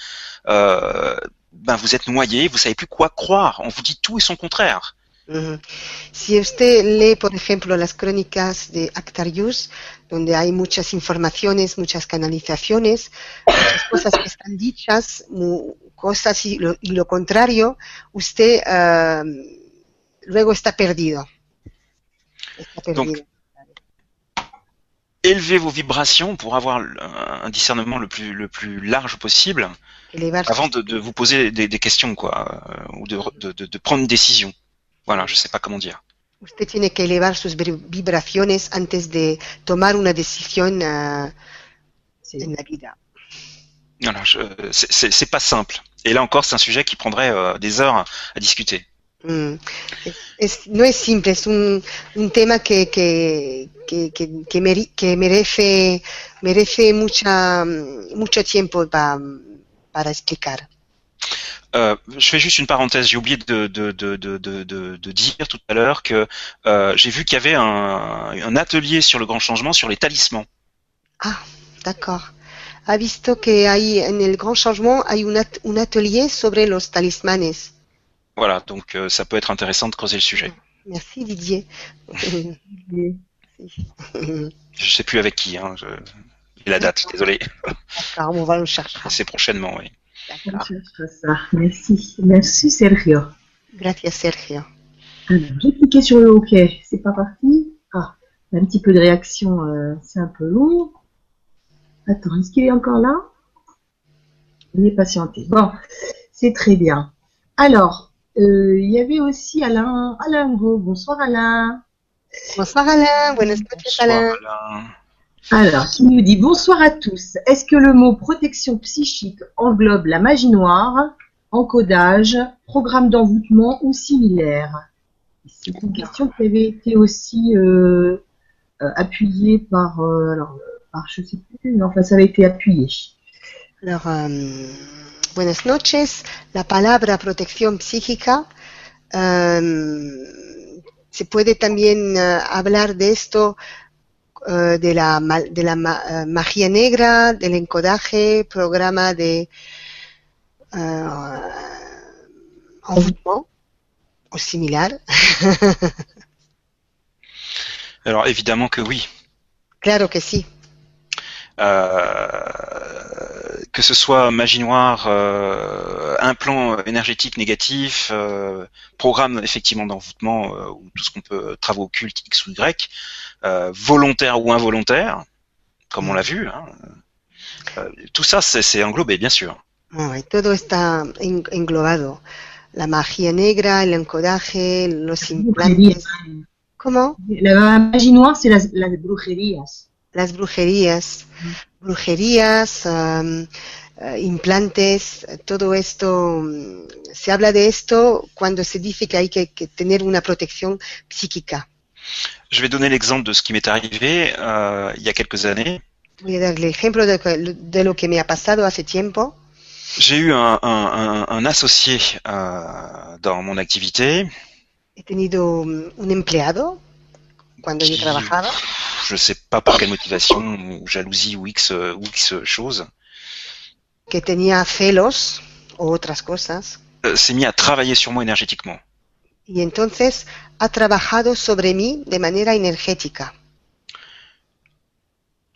C: euh, ben vous êtes noyé, vous savez plus quoi croire. On vous dit tout et son contraire.
A: Si usted lee, por ejemplo, las crónicas de Actarius, donde hay muchas informaciones, muchas canalizaciones, muchas cosas que están dichas, cosas y lo, y lo contrario, usted ah, luego está perdido. Está perdido.
C: Élevez vos vibrations pour avoir un discernement le plus, le plus large possible avant de, de vous poser des, des questions, quoi, euh, ou de, de, de, de prendre une décision. Voilà, je sais pas comment dire.
A: usted tiene que elevar sus vibra- vibraciones antes de tomar una decisión ah,
B: C'est-
A: en la vida.
C: Voilà, c'est- pas simple. Et là encore, c'est un sujet qui prendrait euh, des heures à discuter.
A: Mm. Es- no es simple, es un, un tema que, que, que, que, meri- que merece, merece mucha, mucho tiempo pa- para explicar.
C: Euh, je fais juste une parenthèse. J'ai oublié de, de, de- de dire tout à l'heure que euh, j'ai vu qu'il y avait un, un atelier sur le grand changement sur les talismans.
A: Ah, d'accord. Ha visto que hay, en el Gran Changement hay un, at- un atelier sobre los talismanes.
C: Voilà, donc euh, ça peut être intéressant de creuser le sujet.
A: Merci Didier.
C: Je sais plus avec qui. Hein. Je... Et la date, désolé.
A: D'accord, on va le chercher.
C: C'est prochainement, oui.
B: On
A: D'accord.
B: Merci. Merci Sergio.
A: Gracias Sergio.
B: Alors, j'ai cliqué sur le OK. C'est pas parti. Ah, un petit peu de réaction. euh, c'est un peu long. Attends, est-ce qu'il est encore là? Il est patienté. Bon, c'est très bien. Alors, euh, il y avait aussi Alain. Alain Go. Bonsoir Alain.
A: Bonsoir Alain, buenas noches
C: Bonsoir,
A: Alain.
C: Alain.
B: Alors, qui nous dit bonsoir à tous. Est-ce que le mot protection psychique englobe la magie noire, encodage, programme d'envoûtement ou similaire? C'est une question qui avait été aussi euh, euh, appuyée par, euh, alors, euh, je sais plus, mais enfin, ça avait été appuyé.
A: Alors, um, buenas noches. La palabra protección psíquica um, se puede también uh, hablar de esto uh, de la, ma- de la ma- uh, magia negra, del encodaje, programa de uh, envoûtement o similar?
C: Alors évidemment que oui.
A: claro que sí.
C: Euh, que ce soit magie noire, euh, implant énergétique négatif, euh, programme effectivement d'envoûtement euh, ou tout ce qu'on peut travaux occultes X ou Y, euh, volontaire ou involontaire, comme on l'a vu. hein. Euh, tout ça, c'est englobé, bien sûr.
A: Y todo está en- englobado. La magia negra, el encodaje, los implantes. ¿Cómo?
B: La magie noire, c'est la, la brujerías.
A: Las brujerías. Brujerías, eh, implantes, todo esto. mm, Se habla de esto cuando se dice que hay que, que tener una protección psíquica.
C: Je vais donner l'exemple de ce qui m'est arrivé euh, il y a quelques années.
A: Voy a dar el ejemplo de, de lo que me ha pasado hace tiempo.
C: J'ai eu un, un- un- un associé euh, dans mon activité
A: He tenido mm, un empleado cuando yo
C: qui,
A: trabajaba.
C: Je sais pas pour quelle motivation, ou jalousie ou X, euh, ou X chose,
A: que tenía celos o otras cosas,
C: euh, s'est mis à travailler sur moi énergétiquement.
A: y entonces ha trabajado sobre mí de manera energética.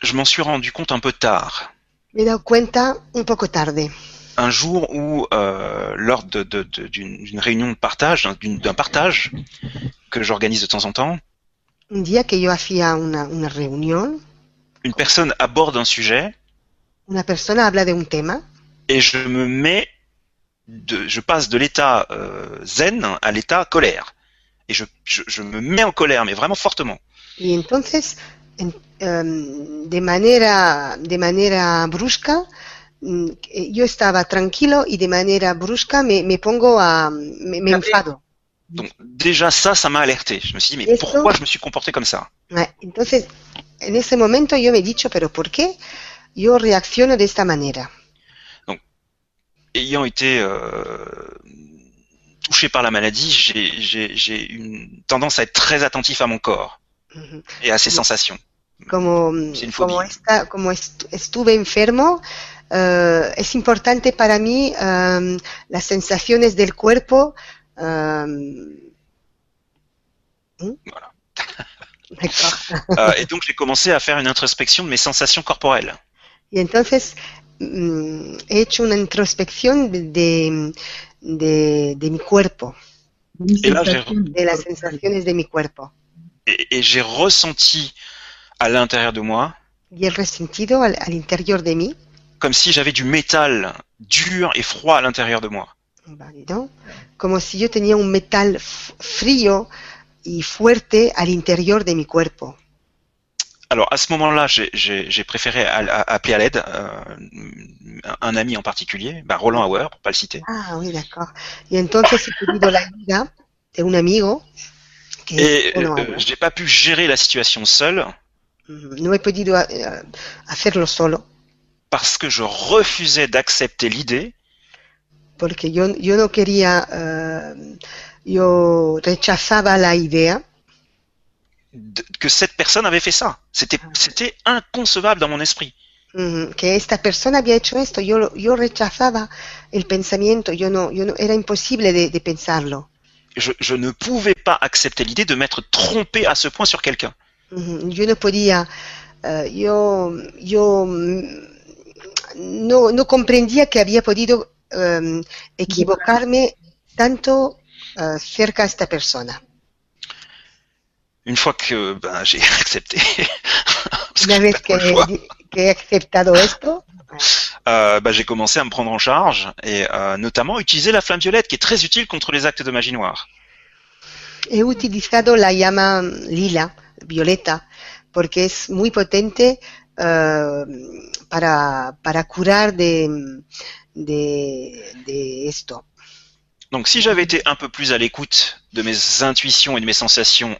C: Je m'en suis rendu compte un peu tard.
A: Me he dado cuenta un poco tarde,
C: Un jour où, euh, lors d'une réunion de partage, d'un partage que j'organise de temps en temps,
A: un día que yo hacía una, una reunión,
C: une personne aborde un sujet
A: una persona habla de un tema
C: et je me mets, de, je passe de l'état euh, zen à l'état colère. Et je, je, je me mets en colère, mais vraiment fortement.
A: y entonces en- de manera de manera brusca mm, eh, yo estaba tranquilo y de manera brusca me, me pongo a me, me enfado.
C: Donc déjà ça, ça m'a alerté. Je me suis dit, mais pourquoi je me suis comporté comme ça?
A: Ah, Entonces, en ese momento yo me he dicho, pero ¿por qué yo reacciono de esta manera?
C: Ayant été euh, touché par la maladie, j'ai- j'ai j'ai une tendance à être très attentif à mon corps et à ses sensations.
A: Como,
C: une
A: como, esta- como est- estuve enfermo, eh, es importante para mí em, las sensaciones del cuerpo. Em, ¿Mm?
C: Voilà.
A: D'accord.
C: Euh, et donc j'ai commencé à faire une introspection de mes sensations corporelles.
A: Y entonces mm, he hecho una introspección de, de, de- mi cuerpo,
C: Et là, j'ai-
A: de las sensaciones de mi cuerpo.
C: Et, et j'ai ressenti à l'intérieur de moi
A: Y resentido al, al interior de mí,
C: comme si j'avais du métal dur et froid à l'intérieur de moi.
A: Vale, ¿no? como si yo tenía un metal frío y fuerte al interior de mi cuerpo.
C: Alors à ce moment-là, j'ai- préféré appeler à l'aide euh, un- ami en particulier, bah, Roland Hauer, pour pas le citer.
A: Ah, oui, d'accord. Y entonces he pedido la ayuda de un amigo que
C: Et euh, j'ai pas pu gérer la situation seul
A: Mm, no he podido eh, hacerlo solo
C: parce que je refusais d'accepter l'idée
A: porque yo, yo no quería, eh, yo rechazaba la idea
C: de- que cette personne avait fait ça. C'était c'était inconcevable dans mon esprit.
A: mm, que esta persona había hecho esto. Yo, yo rechazaba el pensamiento, yo no, yo no, era imposible de, de pensarlo.
C: je, je ne pouvais pas accepter l'idée de m'être trompé à ce point sur quelqu'un.
A: Ujú, Yo no podía, eh, yo, yo mm, no, no comprendía que había podido em, equivocarme tanto eh, cerca a esta persona.
C: Une fois que ben, j'ai accepté,
A: Una vez
C: j'ai
A: que, que he aceptado esto,
C: euh, ben, j'ai commencé à me prendre en charge et euh, notamment utiliser la flamme violette qui est très utile contre les actes de magie noire.
A: he utilizado la llama lila, violeta, porque es muy potente eh, para, para curar de, de, de esto.
C: Donc si j'avais été un peu plus à l'écoute de mes intuitions et de mes sensations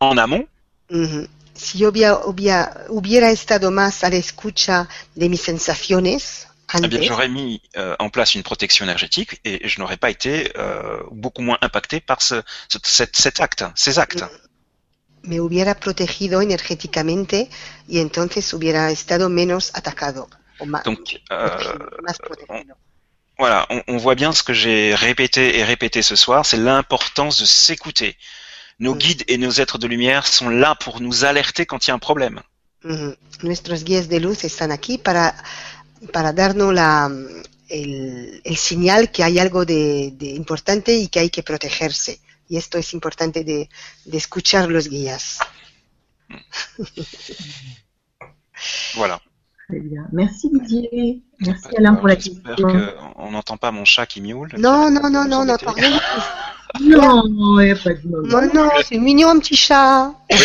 C: en amont,
A: Ujú. Si yo hubiera, hubiera, hubiera estado más a la escucha de mis sensaciones
C: eh bien j'aurais mis euh, en place une protection énergétique et je n'aurais pas été euh, beaucoup moins impacté par ce, ce- cet, cet acte, ces actes.
A: me hubiera protegido energéticamente y entonces hubiera estado menos atacado
C: Donc euh,
A: protegido.
C: voilà, on, on voit bien ce que j'ai répété et répété ce soir, c'est l'importance de s'écouter. Nos
A: Mm.
C: guides et nos êtres de lumière sont là pour nous alerter quand il y a un problème.
A: Ujú. Nuestros guías de luz están aquí para, para darnos la, el, el señal que hay algo de, de importante y que hay que protegerse. Y esto es importante de, de escuchar los guías.
C: Voilà.
B: Très bien. Merci Didier. Merci Alain pour la
C: J'espère
B: question.
C: qu'on n'entend pas mon chat qui miaule.
A: Non, non, non, non, non,
C: embêtez.
A: t'as rien.
B: Non, il n'y a pas de non.
A: Non, non, c'est mignon un petit chat.
C: Oui,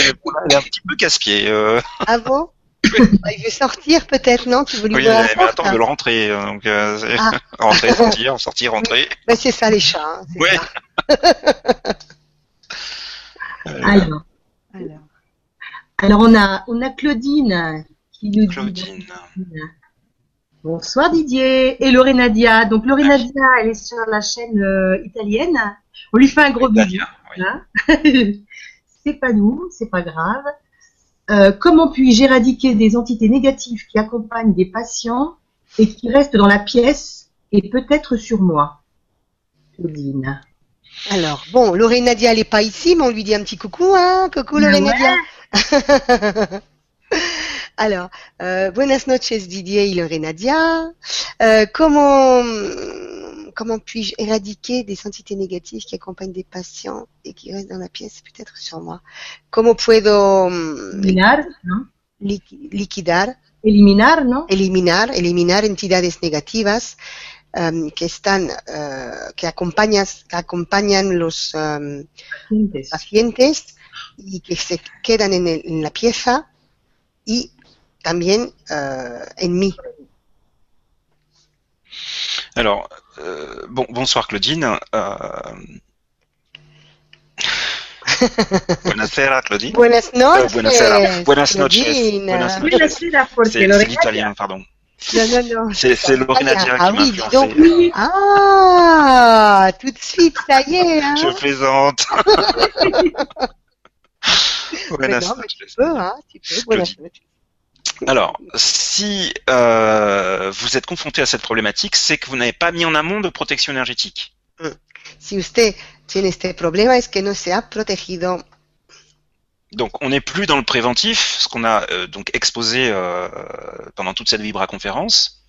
C: il est un petit peu casse-pied. euh.
A: Ah bon? Bah, Il veut sortir peut-être, non? Tu veux lui
C: Oui, mais attends, je veux le rentrer. euh, Donc, euh,
A: Ah.
C: rentrer, sortir, sortir, rentrer.
A: Ben, C'est ça les chats. hein,
B: Alors,
A: Alors.
B: alors on a, on a Claudine qui nous dit
C: Claudine.
B: Bonsoir Didier et Lorena Dia. Donc Lorena Dia, elle est sur la chaîne euh, italienne. On lui fait un gros bisou.
C: Oui.
B: Hein c'est pas nous, c'est pas grave. Euh, comment puis-je éradiquer des entités négatives qui accompagnent des patients et qui restent dans la pièce et peut-être sur moi? Claudine.
A: Alors, bon, Lorena Dia, elle n'est pas ici, mais on lui dit un petit coucou, hein Coucou Lorena
B: ouais.
A: Dia. Alors, euh, buenas noches Didier y Lorena Dia. Euh, comment comment puis-je éradiquer des entités négatives qui accompagnent des patients et qui restent dans la pièce, peut-être sur moi? Comment puedo mm,
B: Eliminar, ¿no?
A: liqui- liquidar?
B: Eliminar, ¿no?
A: eliminar, eliminar entidades negativas em, que están, eh, que acompañan los em,
B: Pacientes.
A: pacientes y que se quedan en, el- en la pieza y también eh, en mí.
C: Alors, euh, bon, bonsoir Claudine. Euh... Buonasera Claudine.
A: Buenas
C: Euh,
A: noches.
C: buonasera. Buenas noches. Buenas
B: Oui, porque
C: C'est l'italien, pardon.
A: Non, non, non.
C: C'est Lorena
A: Ah
C: qui m'a
A: oui, donc. Ah, tout de suite, ça y est. Hein.
C: Je plaisante. Buenas noches.
A: tu peux, hein, tu peux. Buenas noches.
C: Alors, si euh, vous êtes confronté à cette problématique, c'est que vous n'avez pas mis en amont de protection énergétique.
A: Si usted tiene este problema es que no se ha protegido
C: Donc, on n'est plus dans le préventif, ce qu'on a euh, donc exposé euh, pendant toute cette Vibra conférence.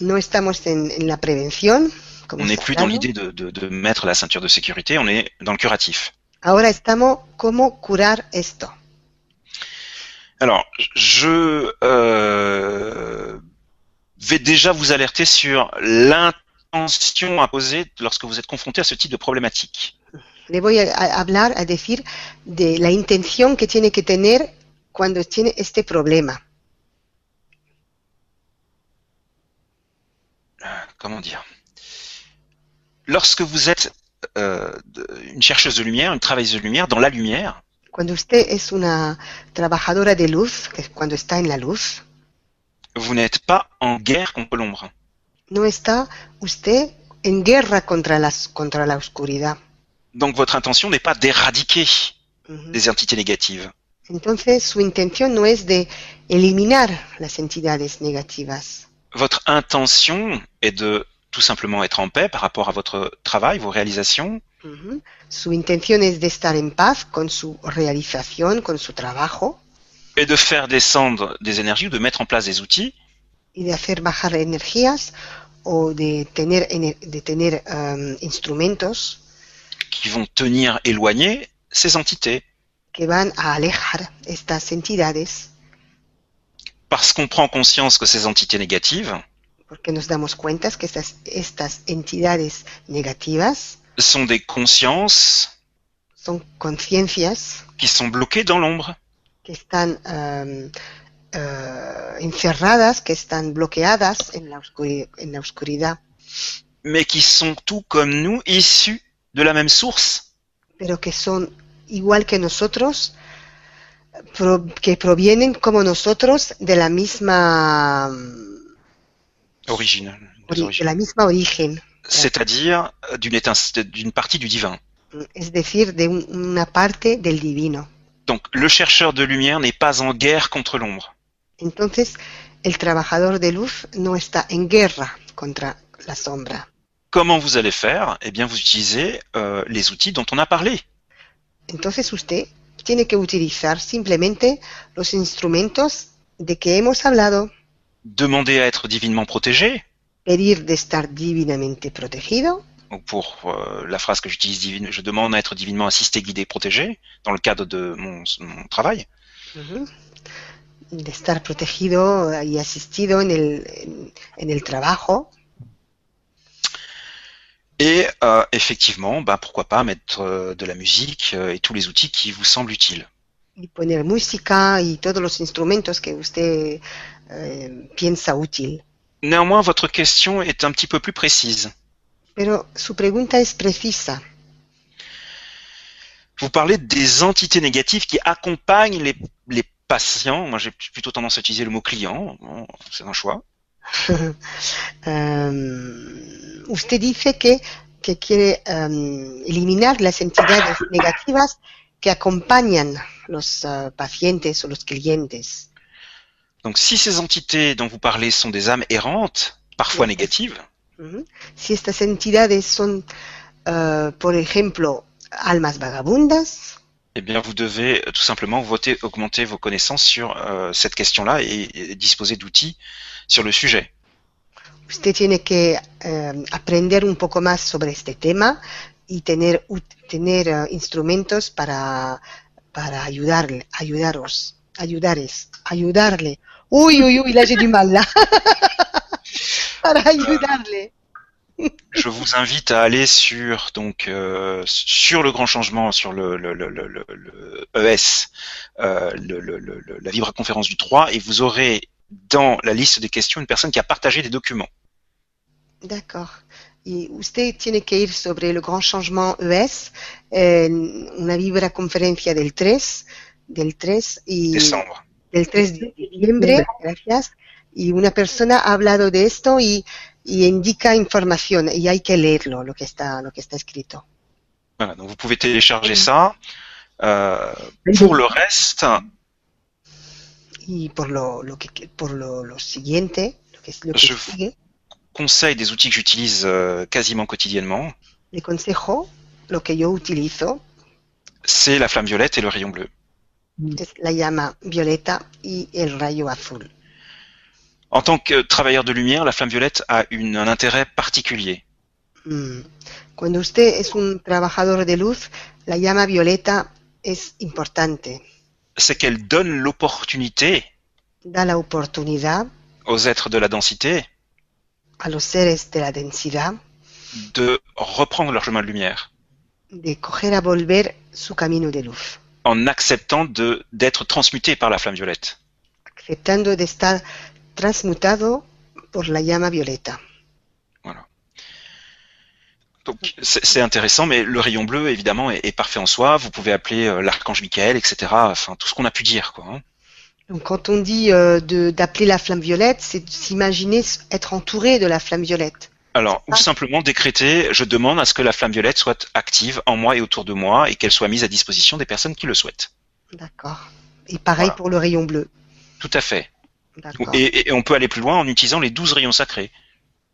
A: no estamos en, en la prevención. como
C: On n'est plus dans l'idée de, de, de mettre la ceinture de sécurité, on est dans le curatif.
A: Ahora estamos cómo curar esto.
C: Alors, je euh, vais déjà vous alerter sur l'intention à poser lorsque vous êtes confronté à ce type de problématique.
A: Le voy a, hablar, a decir de la intención que tiene que tener cuando tiene este problema.
C: Comment dire? Lorsque vous êtes euh, une chercheuse de lumière, une travailleuse de lumière, dans la lumière,
A: Cuando usted es una trabajadora de luz, que cuando está en la luz,
C: vous n'êtes pas en guerre contre l'ombre.
A: no está usted en guerra contra, las, contra la oscuridad.
C: Donc votre intention n'est pas d'éradiquer des entités négatives.
A: Entonces, su intención no es de eliminar las entidades negativas.
C: Votre intention est de tout simplement être en paix par rapport à votre travail, vos réalisations,
A: Su intención es de estar en paz con su realización, con su trabajo.
C: Et de faire descendre des énergies ou de mettre en place des outils.
A: Y de hacer bajar energías o de tener, ener- de tener em, instrumentos
C: qui vont tenir éloigner ces entités.
A: que van a alejar estas entidades.
C: Parce qu'on prend conscience que ces entités négatives
A: porque nos damos cuenta que estas, estas entidades negativas
C: sont des consciences
A: son conciencias
C: qui sont bloquées dans l'ombre.
A: que están eh, encerradas, que están bloqueadas en la, oscuri- en la oscuridad,
C: mais qui sont tout comme nous issus de la même source.
A: pero que son igual que nosotros, pro- que provienen como nosotros de la misma
C: Origine. des
A: ori- de
C: origines.
A: la misma origen,
C: C'est-à-dire euh, d'une partie du divin.
A: es decir, de un- una parte del divino.
C: Donc le chercheur de lumière n'est pas en guerre contre l'ombre.
A: Entonces, el trabajador de luz no está en guerra contra la sombra.
C: Comment vous allez faire? Eh bien, vous utilisez euh, les outils dont on a parlé.
A: Entonces usted tiene que utilizar simplemente los instrumentos de que hemos hablado,
C: Demandez à être divinement protégé.
A: Pedir de estar divinamente protegido,
C: Donc pour euh, la phrase que j'utilise, divine, je demande à être divinement assisté, guidé, protégé dans le cadre de mon, mon travail.
A: ujú, de estar protegido y asistido en el, en, en el trabajo,
C: Et euh, effectivement, bah, pourquoi pas mettre euh, de la musique euh, et tous les outils qui vous semblent utiles.
A: y poner música y todos los instrumentos que usted eh, piensa útil.
C: Néanmoins, votre question est un petit peu plus précise.
A: Pero su pregunta es precisa.
C: Vous parlez des entités négatives qui accompagnent les, les patients. Moi, j'ai plutôt tendance à utiliser le mot client. Bon, c'est un choix.
A: Em, usted dice que, que quiere em, eliminar las entidades negativas que acompañan los eh, pacientes o los clientes.
C: Donc, si ces entités dont vous parlez sont des âmes errantes, parfois
A: Oui.
C: négatives,
A: Ujú. Si estas entidades son, eh, por ejemplo, almas vagabundas,
C: eh bien, vous devez euh, tout simplement voter, augmenter vos connaissances sur euh, cette question-là et, et disposer d'outils sur le sujet.
A: usted tiene que eh, aprender un poco más sobre este tema y tener, tener eh, instrumentos para, para ayudarle, ayudaros, ayudares, ayudarle. Uy, uy, uy, là j'ai du mal là. ayudarle.
C: Je vous invite à aller sur donc euh, sur le grand changement sur le, le, le, le, le- le ES, euh, le, le, le- le- la vibra-conférence du 3, et vous aurez dans la liste des questions une personne qui a partagé des documents.
A: D'accord. Y usted tiene que ir sobre el gran changement ES, en una vibra conferencia del 3, del 3 y
C: Décembre.
A: Del 3 de diciembre, gracias, y una persona ha hablado de esto y, y indica información y hay que leerlo, lo que está, lo que está escrito.
C: Voilà, donc vous pouvez télécharger ça. Euh, pour le reste,
A: Y por lo, lo que, por lo, lo siguiente, lo que, lo que
C: Je-
A: sigue,
C: conseil des outils que j'utilise euh, quasiment quotidiennement,
A: le consejo, lo que yo utilizo,
C: c'est la flamme violette et le rayon bleu.
A: Es la llama violeta y el rayo azul.
C: En tant que travailleur de lumière, la flamme violette a une- un intérêt particulier.
A: Mm. Cuando usted es un trabajador de luz, la llama violeta es importante.
C: C'est qu'elle donne l'opportunité
A: Da la oportunidad
C: aux êtres de la densité
A: a los seres de la densidad
C: de reprendre leur chemin de lumière
A: de coger a volver su camino de luz,
C: en acceptant de d'être transmutés par la flamme violette.
A: aceptando de estar transmutado por la llama violeta.
C: Donc c'est intéressant, mais le rayon bleu évidemment est, est parfait en soi. Vous pouvez appeler euh, l'archange Michael, etc. Enfin tout ce qu'on a pu dire, quoi. hein.
A: Donc quand on dit euh, d'appeler la flamme violette, c'est de s'imaginer être entouré de la flamme violette.
C: Alors, ou
A: Ah.
C: simplement décréter, je demande à ce que la flamme violette soit active en moi et autour de moi et qu'elle soit mise à disposition des personnes qui le souhaitent.
A: D'accord. Et pareil
C: Voilà.
A: pour le rayon bleu.
C: Tout à fait.
A: D'accord.
C: Et, et on peut aller plus loin en utilisant les douze rayons sacrés.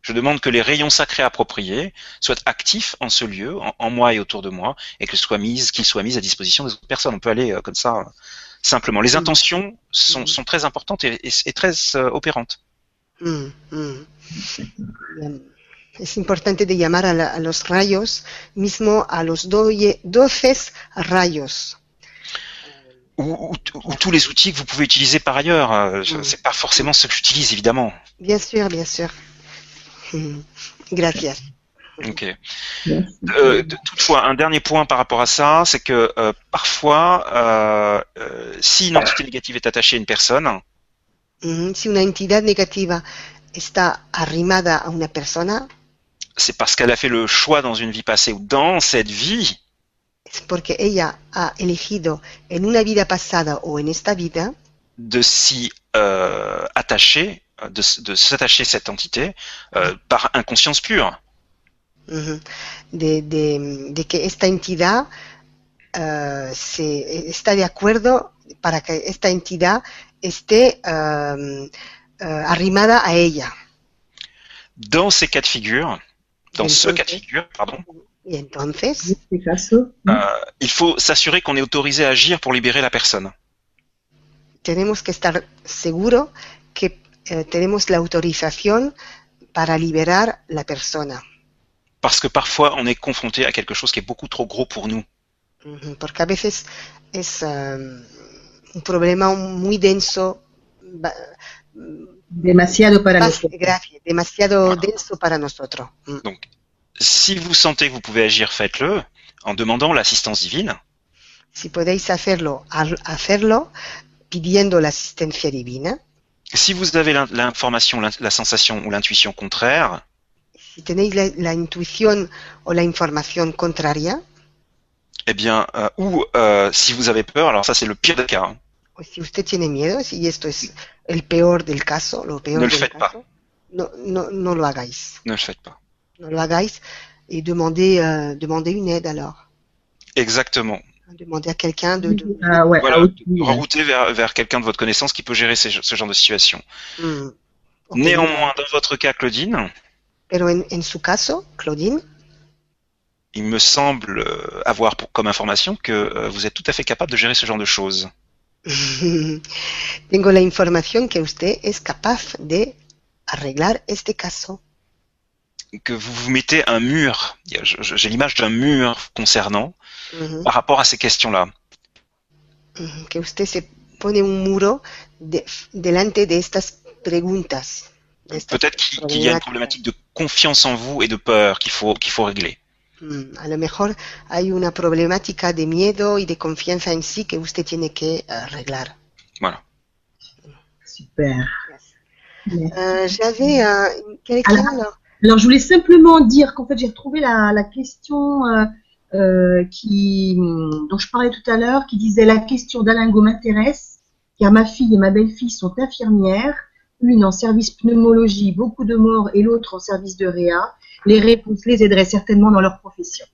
C: Je demande que les rayons sacrés appropriés soient actifs en ce lieu, en, moi et autour de moi, et qu'ils soient mis, qu'ils soient mis à disposition des autres personnes. On peut aller euh, comme ça euh, simplement. Les intentions sont, sont très importantes et, et, et très euh, opérantes.
A: Mm, mm. Es importante de llamar a, la- a los rayos, mismo a los doye- doces rayos.
C: Ou, ou- ou tous les outils que vous pouvez utiliser par ailleurs. Euh, je-
A: Mm.
C: Pas forcément ce que j'utilise, évidemment.
A: Bien sûr, bien sûr. Gracias.
C: Ok.
B: Merci.
C: Euh, de- toutefois, un dernier point par rapport à ça, c'est que euh, parfois, euh, euh, si une entité négative est attachée à une personne,
A: Mm, Si una entidad negativa está arrimada a una persona,
C: c'est parce qu'elle a fait le choix dans une vie passée ou dans cette vie
A: es porque ella ha elegido en una vida pasada o en esta vida
C: de s'y euh, attacher, euh, de, s'attacher à cette entité euh, par inconscience pure.
A: de, de- de que esta entidad eh, se, está de acuerdo para que esta entidad esté eh, eh, arrimada a ella.
C: Dans ces cas de figure, dans ce cas de figure, pardon, euh, il faut s'assurer qu'on est autorisé à agir pour libérer la personne.
A: tenemos que estar seguros que eh, tenemos la autorización para liberar la persona.
C: Parce que parfois, on est confronté à quelque chose qui est beaucoup trop gros pour nous.
A: Porque a veces es eh, un problema muy denso,
B: demasiado para nosotros.
A: gracias, demasiado denso para nosotros. Mm.
C: Donc, si vous sentez que vous pouvez agir, faites-le en demandant l'assistance divine.
A: Si podéis hacerlo, ha- hacerlo pidiendo la asistencia divina.
C: Si vous avez l'in- l'information, l'in- la sensation ou l'intuition contraire,
A: Si tenéis la, la intuición o la información contraria,
C: eh bien, euh, ou euh, si vous avez peur, alors ça c'est le pire des cas. hein.
A: O si usted tiene miedo, si esto es el peor del caso, lo peor del
C: faites pas.
A: no, no, no lo hagáis.
C: Ne le faites pas.
A: No lo hagáis et demandez, euh, demandez une aide alors.
C: Exactement.
A: Demandez à quelqu'un de, de-
B: Ah ouais,
C: Voilà, rerouter vers, vers quelqu'un de votre connaissance qui peut gérer ces- ce genre de situation.
A: Mm. Ok.
C: Néanmoins, dans votre cas, Claudine,
A: Pero en, en su caso, Claudine,
C: il me semble euh, avoir pour, comme information que euh, vous êtes tout à fait capable de gérer ce genre de choses.
A: tengo la información que usted es capaz de arreglar este caso.
C: Que vous vous mettez un mur, j'ai l'image d'un mur concernant,
A: Ujú,
C: par rapport à ces questions-là.
A: Que usted se pone un muro de- delante de estas preguntas. de
C: Peut-être qu'il qu'il y a une problématique de confiance en vous et de peur qu'il faut, qu'il faut régler.
A: Mm, A lo mejor hay una problemática de miedo y de confianza en sí que usted tiene que arreglar.
C: Voilà.
B: Super.
A: Euh, J'avais quelqu'un
B: Alors-
A: alors.
B: Alors, je voulais simplement dire qu'en fait, j'ai retrouvé la, la question euh, euh, qui, dont je parlais tout à l'heure, qui disait la question d'Alingo m'intéresse, car ma fille et ma belle-fille sont infirmières, une en service pneumologie, beaucoup de morts, et l'autre en service de réa. Les réponses les aideraient certainement dans leur profession.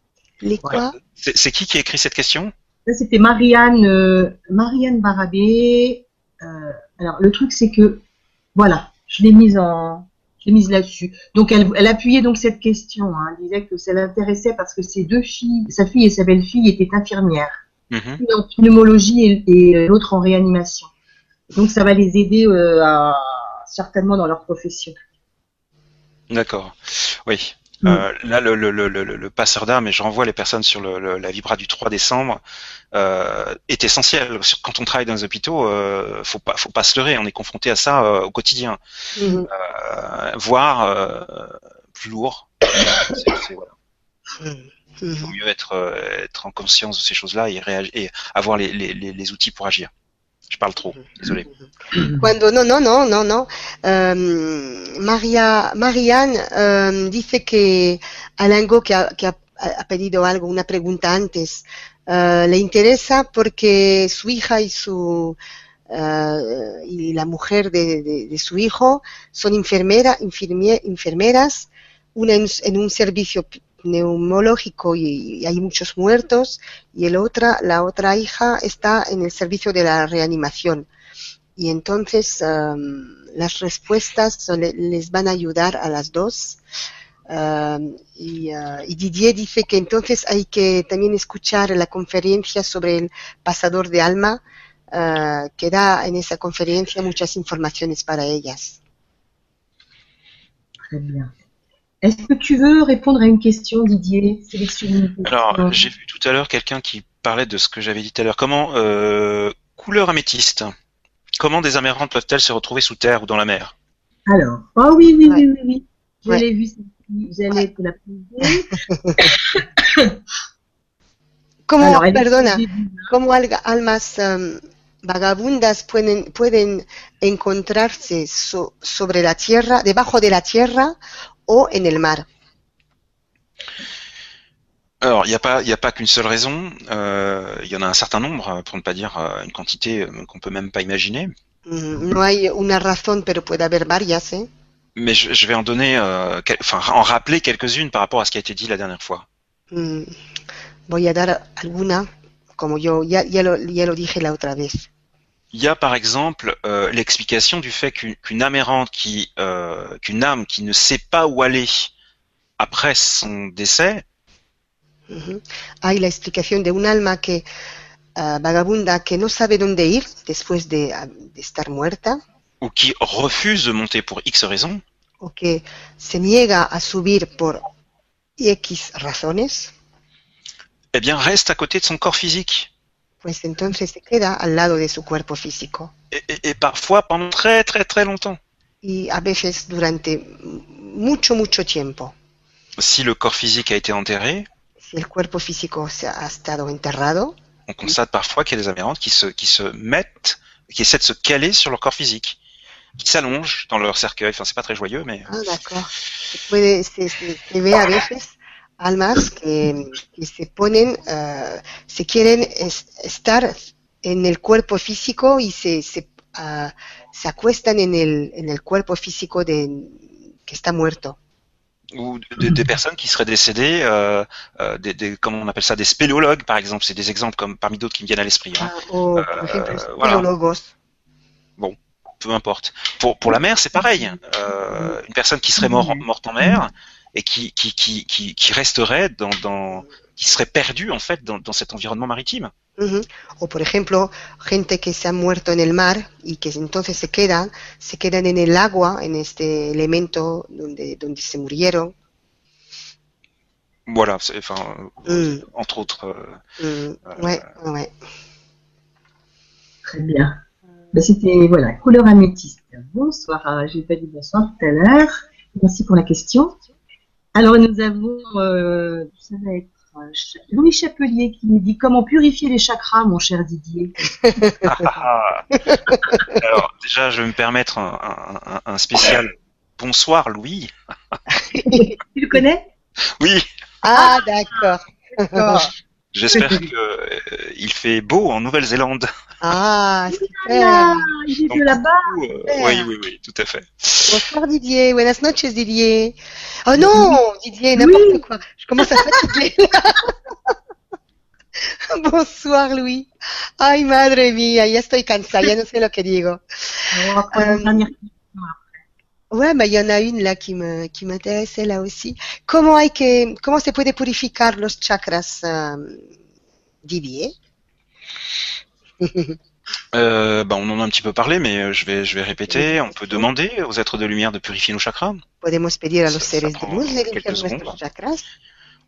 A: Les quoi
C: C'est c'est qui qui a écrit cette question?
B: Ça, c'était Marianne, euh, Marianne Barabé. Euh, alors, le truc, c'est que, voilà, je l'ai mise en, je l'ai mise là-dessus. Donc, elle, elle appuyait donc cette question. Hein, elle disait que ça l'intéressait parce que ses deux filles, sa fille et sa belle-fille étaient infirmières,
C: Mhm.
B: une en pneumologie et, et l'autre en réanimation. Donc, ça va les aider euh, à, certainement dans leur profession.
C: D'accord. Oui.
B: Mm.
C: Euh, là, le, le, le, le, le passeur d'armes, et je renvoie les personnes sur le, le- la vibra du 3 décembre, euh, est essentiel. Quand on travaille dans les hôpitaux, euh, faut pas, faut pas se leurrer. On est confronté à ça euh, au quotidien,
A: Mhm,
C: euh, voire euh, plus lourd. C'est- voilà. Il vaut mieux être, être en conscience de ces choses-là et, et avoir les, les, les outils pour agir. Je parle trop, désolé.
A: Cuando no, no, no, no, no. Em, María, Marianne em, dice que Alango que, ha, que ha, ha pedido algo, una pregunta antes, eh, le interesa porque su hija y su eh, y la mujer de, de- de su hijo son enfermera, infirmie- enfermeras, una en, en un servicio neumológico y, hay muchos muertos y el otra, la otra hija está en el servicio de la reanimación y entonces um, las respuestas le- les van a ayudar a las dos. Y, uh, y Didier dice que entonces hay que también escuchar la conferencia sobre el pasador de alma, uh, que da en esa conferencia muchas informaciones para ellas.
B: Bien. Est-ce que tu veux répondre à une question, Didier Sélectionner une question.
C: Alors, j'ai vu tout à l'heure quelqu'un qui parlait de ce que j'avais dit tout à l'heure. Comment, euh, couleur améthyste, comment des amérantes peuvent-elles se retrouver sous terre ou dans la mer?
B: Alors, oh oui, oui,
A: Ouais.
B: oui, oui, oui.
A: Ouais.
B: vu, j'allais te la poser.
A: Como,
B: Alors, elle est-
A: perdona, cómo almas um, vagabundas pueden, pueden encontrarse so- sobre la tierra, debajo de la tierra o en el mar.
C: Alors, il n'y a pas, il y a pas qu'une seule raison. Euh, Il y en a un certain nombre, pour ne pas dire euh, une quantité euh, qu'on peut même pas imaginer.
A: Mm, No hay una razón, pero puede haber varias, ¿eh?
C: Mais je, je vais en donner, euh, quel- enfin, en rappeler quelques-unes par rapport à ce qui a été dit la dernière fois.
A: Mm, Voy a dar alguna, como yo ya, ya, lo, ya lo dije la otra vez.
C: Il y a par exemple euh, l'explication du fait qu'une âme errante, qui, euh, qu'une âme qui ne sait pas où aller après son décès,
A: Ujú. Hay la explicación de un alma que ah, vagabunda que no sabe dónde ir después de, ah, de estar muerta
C: ou qui refuse de monter pour X raisons,
A: o que se niega a subir por X razones,
C: eh bien reste à côté de son corps physique.
A: Pues entonces se queda al lado de su cuerpo físico.
C: Et, et- et parfois pendant très très très longtemps.
A: Y a veces durante mucho, mucho tiempo.
C: Si le corps physique a été enterré,
A: Si el cuerpo físico se ha estado enterrado,
C: on constate parfois qu'il y a des amérantes qui se, qui se mettent, qui essaient de se caler sur leur corps physique, qui s'allongent dans leur cercueil. Enfin, c'est pas très joyeux, mais
A: Ah, d'accord. Se, puede, se, se- se ve a veces almas que, que se ponen, eh, se quieren es- estar en el cuerpo físico y se, se, ah, se acuestan en el, en el cuerpo físico de, que está muerto.
C: ou des, des personnes qui seraient décédées, euh, euh, des, des, comment on appelle ça, des spéléologues par exemple. C'est des exemples comme parmi d'autres qui me viennent à l'esprit. hein.
A: Ah, o,
C: Euh,
A: los
C: voilà.
A: biólogos.
C: Peu importe. Pour, pour la mer, c'est pareil. Euh, une personne qui serait mort, morte en mer et qui, qui, qui, qui, qui resterait dans, dans, qui serait perdue en fait dans, dans cet environnement maritime.
A: Ujú. O por ejemplo, gente que se ha muerto en el mar y que entonces se quedan, se quedan en el agua, en este elemento donde, donde se murieron.
C: Voilà, enfin, euh,
A: Mm.
C: entre autres. euh,
A: Mm, ouais, ouais, ouais.
B: Très bien. Ben, C'était, voilà, couleur améthyste. Bonsoir, euh, j'ai pas dit bonsoir tout à l'heure. Merci pour la question. Alors, nous avons, euh, ça va être euh, Louis Chapelier qui nous dit comment purifier les chakras, mon cher Didier.
C: Alors, déjà, je vais me permettre un, un, un- un spécial. Bonsoir, Louis.
B: tu le connais?
C: Oui,
A: Ah, d'accord.
C: J'espère que euh, il fait beau en Nouvelle-Zélande.
A: Ah,
B: Ah,
A: super.
B: il est là-bas.
C: Euh, oui, oui, oui, tout à fait.
A: Bonsoir Didier. Buenas noches Didier. Oh non, Didier, n'importe
B: Oui.
A: quoi. Je commence à fatiguer. Bonsoir Louis. Ay, madre mía, ya estoy cansada, ya no sé lo que digo.
B: On va prendre une
A: Euh,
B: dernière
A: Ouais, bah, il y en a une là qui me, qui m'intéressait là aussi. Comment hay que, comment se puede purificar los chakras, euh, Didier?
C: Euh, bah, on en a un petit peu parlé, mais euh, je vais, je vais répéter. On peut demander aux êtres de lumière de purifier nos chakras.
A: Podemos pedir a los
C: Ça-
A: seres
C: ça
A: de
C: prend
A: luz de limpiar
C: quelques
A: nuestros
C: secondes.
A: chakras.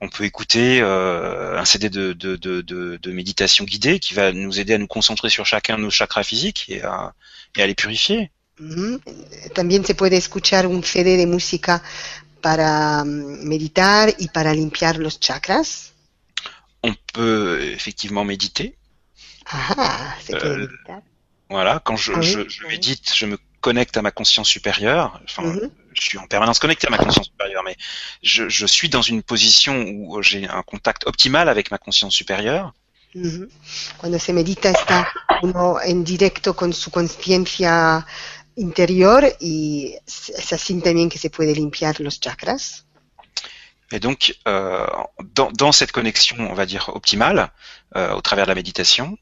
C: On peut écouter euh, un CD de, de, de, de, de méditation guidée qui va nous aider à nous concentrer sur chacun de nos chakras physiques et à, et à les purifier.
A: También se puede escuchar un CD de música para mm, meditar y para limpiar los chakras.
C: On peut effectivement méditer.
A: Ah,
C: Euh. Voilà, quand je,
A: Ah oui,
C: je,
A: oui.
C: médite, je me connecte à ma conscience supérieure. Enfin,
A: Mhm.
C: je suis en permanence connecté à ma conscience supérieure, mais je, je suis dans une position où j'ai un contact optimal avec ma conscience supérieure.
A: Ujú. Cuando se medita está uno en directo con su conciencia interior y es así también que se puede limpiar los chakras.
C: Et donc, euh, dans, dans cette connexion, on va dire optimale, euh, au travers de la méditation,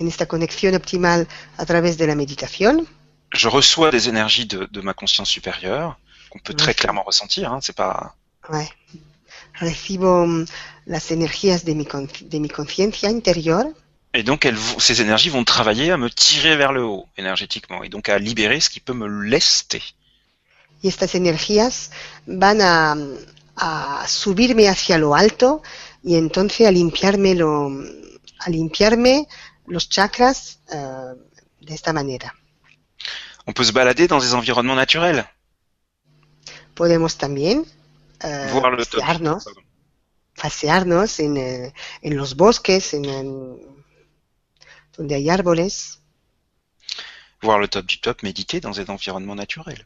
A: en esta conexión optimal a través de la meditación.
C: Je reçois des énergies de, de ma conscience supérieure, qu'on peut très
A: Ouais.
C: clairement ressentir. Hein, c'est pas.
A: Ouais. Recibo mm, las energías de mi, de mi conciencia interior
C: Et donc, elles, vont- ces énergies vont travailler à me tirer vers le haut énergétiquement, et donc à libérer ce qui peut me lester.
A: y estas energías van a, a subirme hacia lo alto y entonces a limpiarme, lo, a limpiarme los chakras eh, de esta manera.
C: On peut se balader dans des environnements naturels,
A: Podemos también eh,
C: voir le
A: pasearnos, pasearnos en, eh, en los bosques, en, en- donde hay árboles,
C: Voir le top du top, méditer dans des environnements naturels.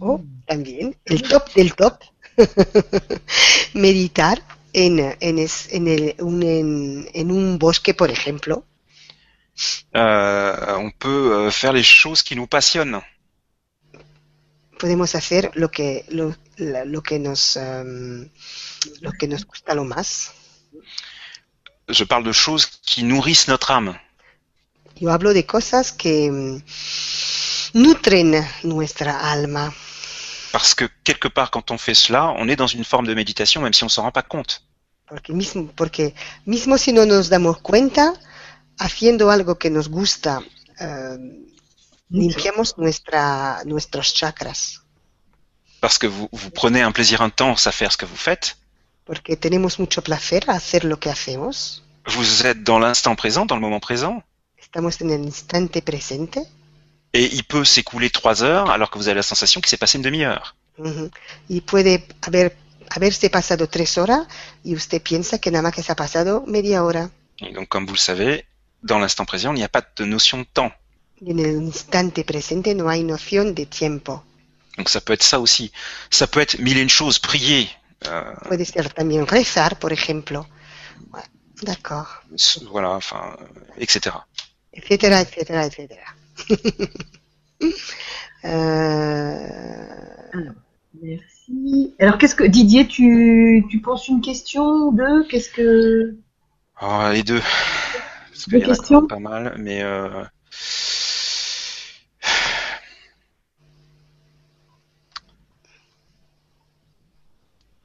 A: o también el top del top, meditar en, en, es- en el- un, en- en un bosque, por ejemplo.
C: Euh, on peut euh, faire les choses qui nous passionnent.
A: Podemos hacer lo que, lo, lo que, nos, em, lo que nos gusta lo más.
C: Je parle de choses qui nourrissent notre âme.
A: Yo hablo de cosas que mm, nutren nuestra alma.
C: Parce que quelque part, quand on fait cela, on est dans une forme de méditation, même si on s'en rend pas compte.
A: Porque mismo, porque mismo si no nos damos cuenta, haciendo algo que nos gusta, em, limpiamos nuestra, nuestros chakras.
C: Parce que vous, vous prenez un plaisir intense à faire ce que vous faites.
A: Porque tenemos mucho placer a hacer lo que hacemos.
C: Vous êtes dans l'instant présent, dans le moment présent.
A: Estamos en el instante presente.
C: Et il peut s'écouler trois heures alors que vous avez la sensation qu'il s'est passé une demi-heure.
A: Ujú. Y puede haber, haberse pasado tres horas y usted piensa que nada más que se ha pasado media hora.
C: Et donc, comme vous le savez, dans l'instant présent, il n'y a pas de notion de temps.
A: En el instante presente no hay noción de tiempo.
C: Donc ça peut être ça aussi. Ça peut être mille et une choses, prier. Euh,
A: Puede ser también rezar, por ejemplo. D'accord.
C: voilà, enfin, euh, etc.
A: Etcétera, etcétera. Euh,
B: Merci. Alors, qu'est-ce que Didier, tu, tu penses une question ou deux? Qu'est-ce que
C: Oh, les deux. Parce
B: Deux
C: a
B: questions?
C: pas mal, mais euh,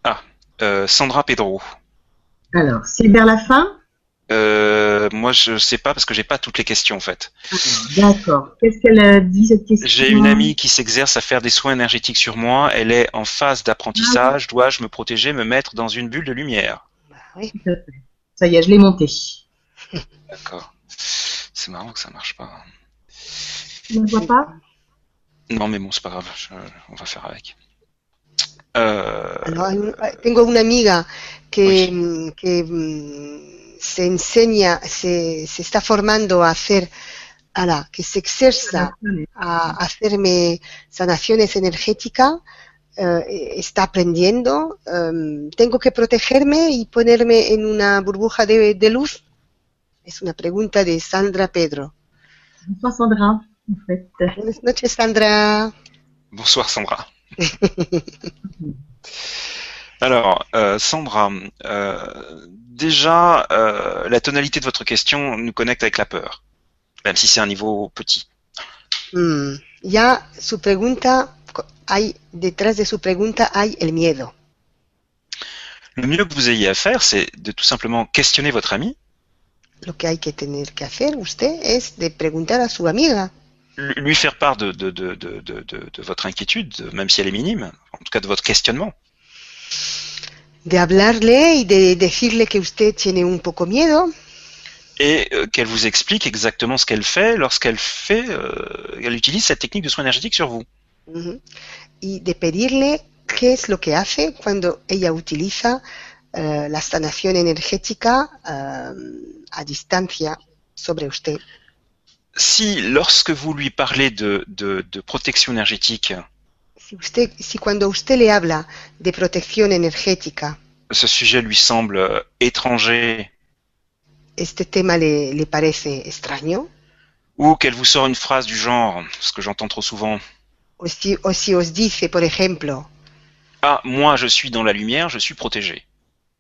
C: Ah, euh, Sandra Pedro.
B: Alors, c'est vers la fin?
C: Euh, moi, je sais pas parce que j'ai pas toutes les questions en fait.
B: D'accord. Qu'est-ce qu'elle a dit cette question?
C: J'ai une amie qui s'exerce à faire des soins énergétiques sur moi. Elle est en phase d'apprentissage. Dois-je me protéger, me mettre dans une bulle de lumière?
A: Bah oui.
B: Tout à fait. Ça y est, je l'ai monté.
C: D'accord. C'est marrant que ça marche pas.
B: Tu ne vois pas?
C: Non, mais bon, c'est pas grave. je- on va faire avec. Euh,
A: Alors, tengo una amiga que, que mm, se enseña, se, se está formando a hacer, ala, que se exerza a hacerme sanaciones energéticas, eh, está aprendiendo, em, tengo que protegerme y ponerme en una burbuja de, de luz. Es una pregunta de Sandra Pedro.
B: Bonsoir Sandra, en fait.
A: Buenas noches, Sandra.
C: Bonsoir Sandra. Alors, euh, Sandra, euh, déjà, euh, la tonalité de votre question nous connecte avec la peur, même si c'est un niveau petit.
A: Mm, Ya su pregunta, hay, detrás de su pregunta hay el miedo.
C: Le mieux que vous ayez à faire, c'est de tout simplement questionner votre ami,
A: Lo que hay que tener que hacer usted es de preguntar a su amiga,
C: lui faire part de votre inquiétude, même si elle est minime, en tout cas de votre questionnement.
A: De hablarle y de decirle que usted tiene un poco miedo
C: et euh, qu'elle vous explique exactement ce qu'elle fait lorsqu'elle fait, euh, elle utilise cette technique de soins énergétiques sur vous.
A: ujú, y de pedirle qué es lo que hace cuando ella utiliza eh, la sanación energética eh, a distancia sobre usted.
C: Si lorsque vous lui parlez de, de, de protection énergétique,
A: Si, usted, si cuando usted le habla de protección energética,
C: ce sujet lui semble euh, étranger
A: este tema le, le parece extraño,
C: ou qu'elle vous sort une phrase du genre, ce que j'entends trop souvent,
A: o si, o si os dice, por ejemplo,
C: ah moi je suis dans la lumière, je suis protégé.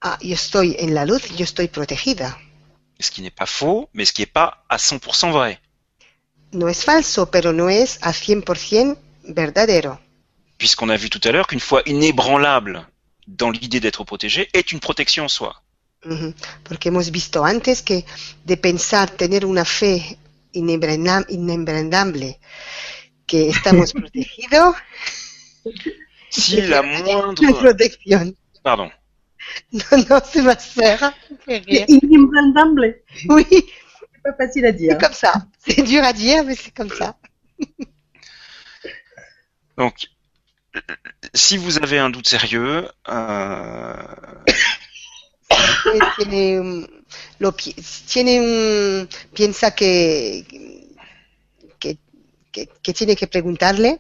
A: ah, yo estoy en la luz, yo estoy protegida.
C: ce qui n'est pas faux, mais ce qui n'est pas à 100% vrai.
A: No es falso, pero no es a 100% verdadero.
C: Puisqu'on a vu tout à l'heure qu'une foi inébranlable dans l'idée d'être protégé est une protection en soi.
A: Ujú, Porque hemos visto antes que de pensar tener una fe inembrandable, que estamos protegidos,
C: Si la moindre...
A: protección.
C: Pardon.
A: No, no se va a hacer. Qué
B: C'est
A: rire.
B: inébranlable.
A: Oui,
B: C'est pas facile à dire.
A: c'est comme ça. C'est dur à dire, mais c'est comme ça.
C: Donc, si vous avez un doute sérieux, euh,
A: Tiene, un- lo, pi- tiene un, piensa que, que, que, que tiene que preguntarle,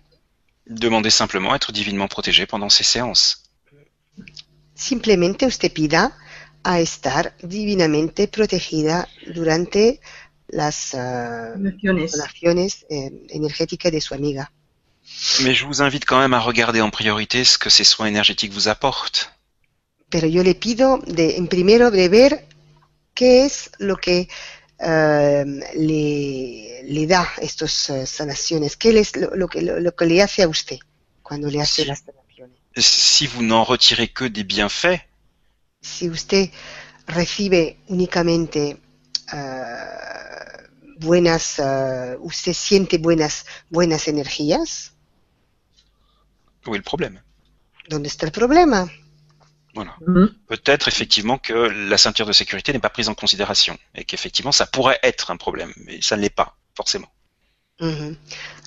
C: demandez simplement à être divinement protégé pendant ces séances.
A: simplemente usted pida a estar divinamente protegida durante las
B: Emociones.
A: donaciones eh, energéticas de su amiga.
C: Mais je vous invite quand même à regarder en priorité ce que ces soins énergétiques vous apportent.
A: Pero yo le pido de, en primero de ver qué es lo que eh, le, le da estas eh, sanaciones, qué es lo, lo que, lo, lo que le hace a usted cuando le hace
C: Sí.
A: las sanaciones.
C: Si vous n'en retirez que des bienfaits,
A: Si usted recibe únicamente eh, buenas, eh, usted siente buenas, buenas energías,
C: où est le problème?
A: ¿dónde está el problema?
C: Voilà.
B: Mhm.
C: Peut-être effectivement que la ceinture de sécurité n'est pas prise en considération et qu'effectivement ça pourrait être un problème, mais ça ne l'est pas forcément.
A: Ujú.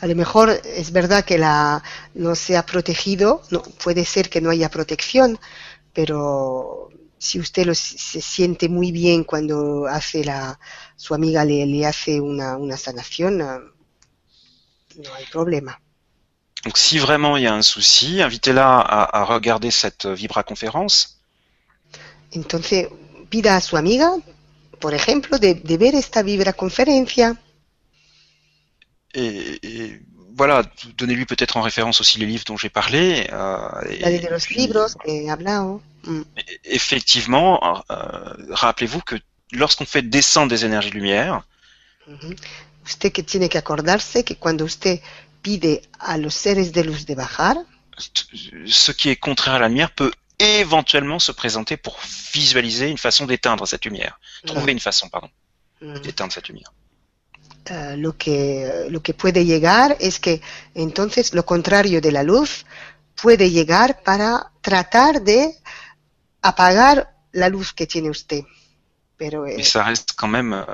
A: A lo mejor es verdad que la no se ha protegido, no, puede ser que no haya protección, pero si usted lo, se siente muy bien cuando hace la, su amiga le, le hace una, una sanación, ah, no hay problema.
C: Donc si vraiment il y a un souci, invitez-la à, à regarder cette vibra-conférence
A: Entonces, pida a su amiga, por ejemplo, de, de ver esta vibra-conferencia
C: et, et voilà, donnez-lui peut-être en référence aussi les livres dont j'ai parlé. euh, et
A: de los
C: puis,
A: libros que hablado. Mm.
C: effectivement, euh, rappelez-vous que lorsqu'on fait descendre des énergies de lumière,
A: Ujú. Usted que tiene que acordarse que cuando usted pide a los seres de luz de bajar,
C: ce qui est contraire à la lumière peut éventuellement se présenter pour visualiser une façon d'éteindre cette lumière. Trouver une façon, pardon,
A: mm,
C: d'éteindre cette lumière.
A: eh, lo, que, lo que puede llegar es que entonces lo contrario de la luz puede llegar para tratar de apagar la luz que tiene usted. Pero, eh,
C: Mais ça reste quand même euh,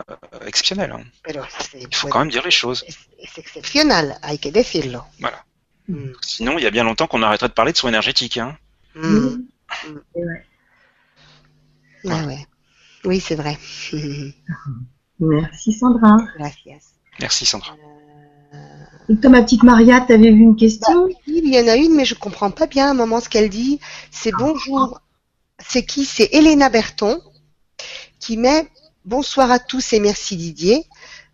C: exceptionnel. hein.
A: pero
C: Il faut
A: puede-
C: quand même dire les choses.
A: es, es excepcional, hay que decirlo.
C: Voilà.
A: Mm,
C: Sinon, il y a bien longtemps qu'on arrêterait de parler de soins énergétiques. Hein.
A: mm, ah ouais. Oui, c'est vrai.
B: Merci Sandra.
A: Gracias.
C: Merci Sandra.
B: Et toi, ma petite Maria, t'avais vu une question?
A: Oui, il y en a une, mais je comprends pas bien à un moment ce qu'elle dit. C'est bonjour. C'est qui? C'est Elena Berton qui met bonsoir à tous et merci Didier.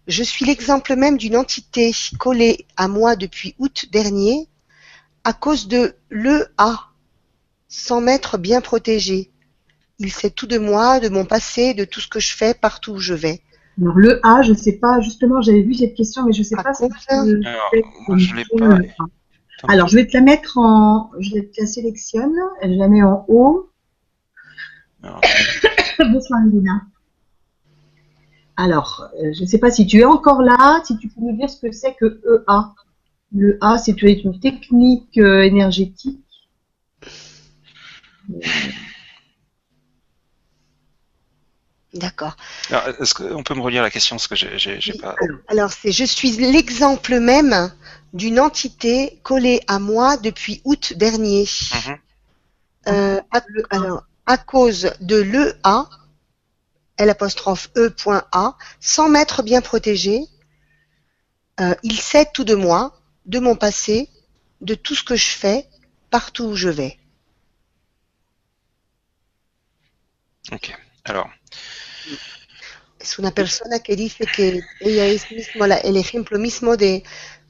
A: Je suis l'exemple même d'une entité collée à moi depuis août dernier à cause de l'EA, sans m'être bien protégé. Il sait tout de moi, de mon passé, de tout ce que je fais partout où je vais.
B: Alors le A, je sais pas, justement, j'avais vu cette question, mais je sais
A: À
B: pas que
C: Alors, moi, je l'ai
B: le
C: pas.
B: A. Alors, je vais te la mettre en, je te la sélectionne, je la mets en haut.
C: Alors,
B: Bonsoir. Alors, euh, je ne sais pas si tu es encore là, si tu peux nous dire ce que c'est que EA. Le A, c'est une technique euh, énergétique.
A: D'accord.
C: alors, Est-ce qu'on peut me relire la question Parce que j'ai- j'ai j'ai
A: Oui,
C: pas.
A: alors, c'est je suis l'exemple même d'une entité collée à moi depuis août dernier.
C: Mhm.
A: Euh, alors, à cause de l'EA, l'apostrophe E.A, sans m'être bien protégé, euh, il sait tout de moi, de mon passé, de tout ce que je fais, partout où je vais.
C: Ok. Alors,
A: Es una persona que dice que ella es mismo la- el ejemplo mismo de,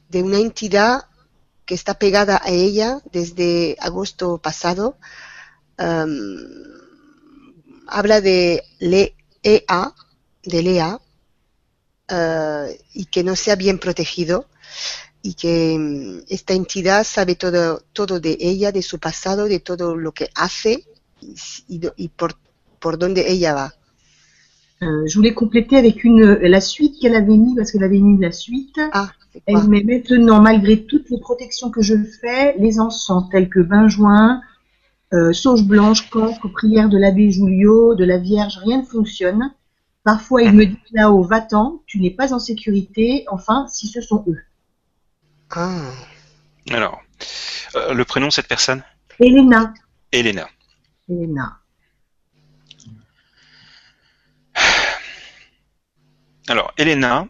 A: de una entidad que está pegada a ella desde agosto pasado. Um, habla de l'EA, de Lea eh, y que no sea bien protegido y que mm, esta entidad sabe todo, todo de ella, de su pasado, de todo lo que hace y, y y por, por dónde ella va.
B: Euh, je voulais compléter avec une la suite qu'elle avait mis parce qu'elle avait mis la suite.
A: Ah,
B: Elle met maintenant, malgré toutes les protections que je fais, les encens tels que Benjoin, euh, sauge blanche, camphre, prière de l'abbé Julio, de la Vierge, rien ne fonctionne. Parfois, il me dit là-haut, va-t'en, tu n'es pas en sécurité. Enfin, si ce sont eux.
A: Ah,
C: Alors, euh, le prénom de cette personne?
B: Elena.
C: Elena.
B: Elena.
C: Alors, Elena.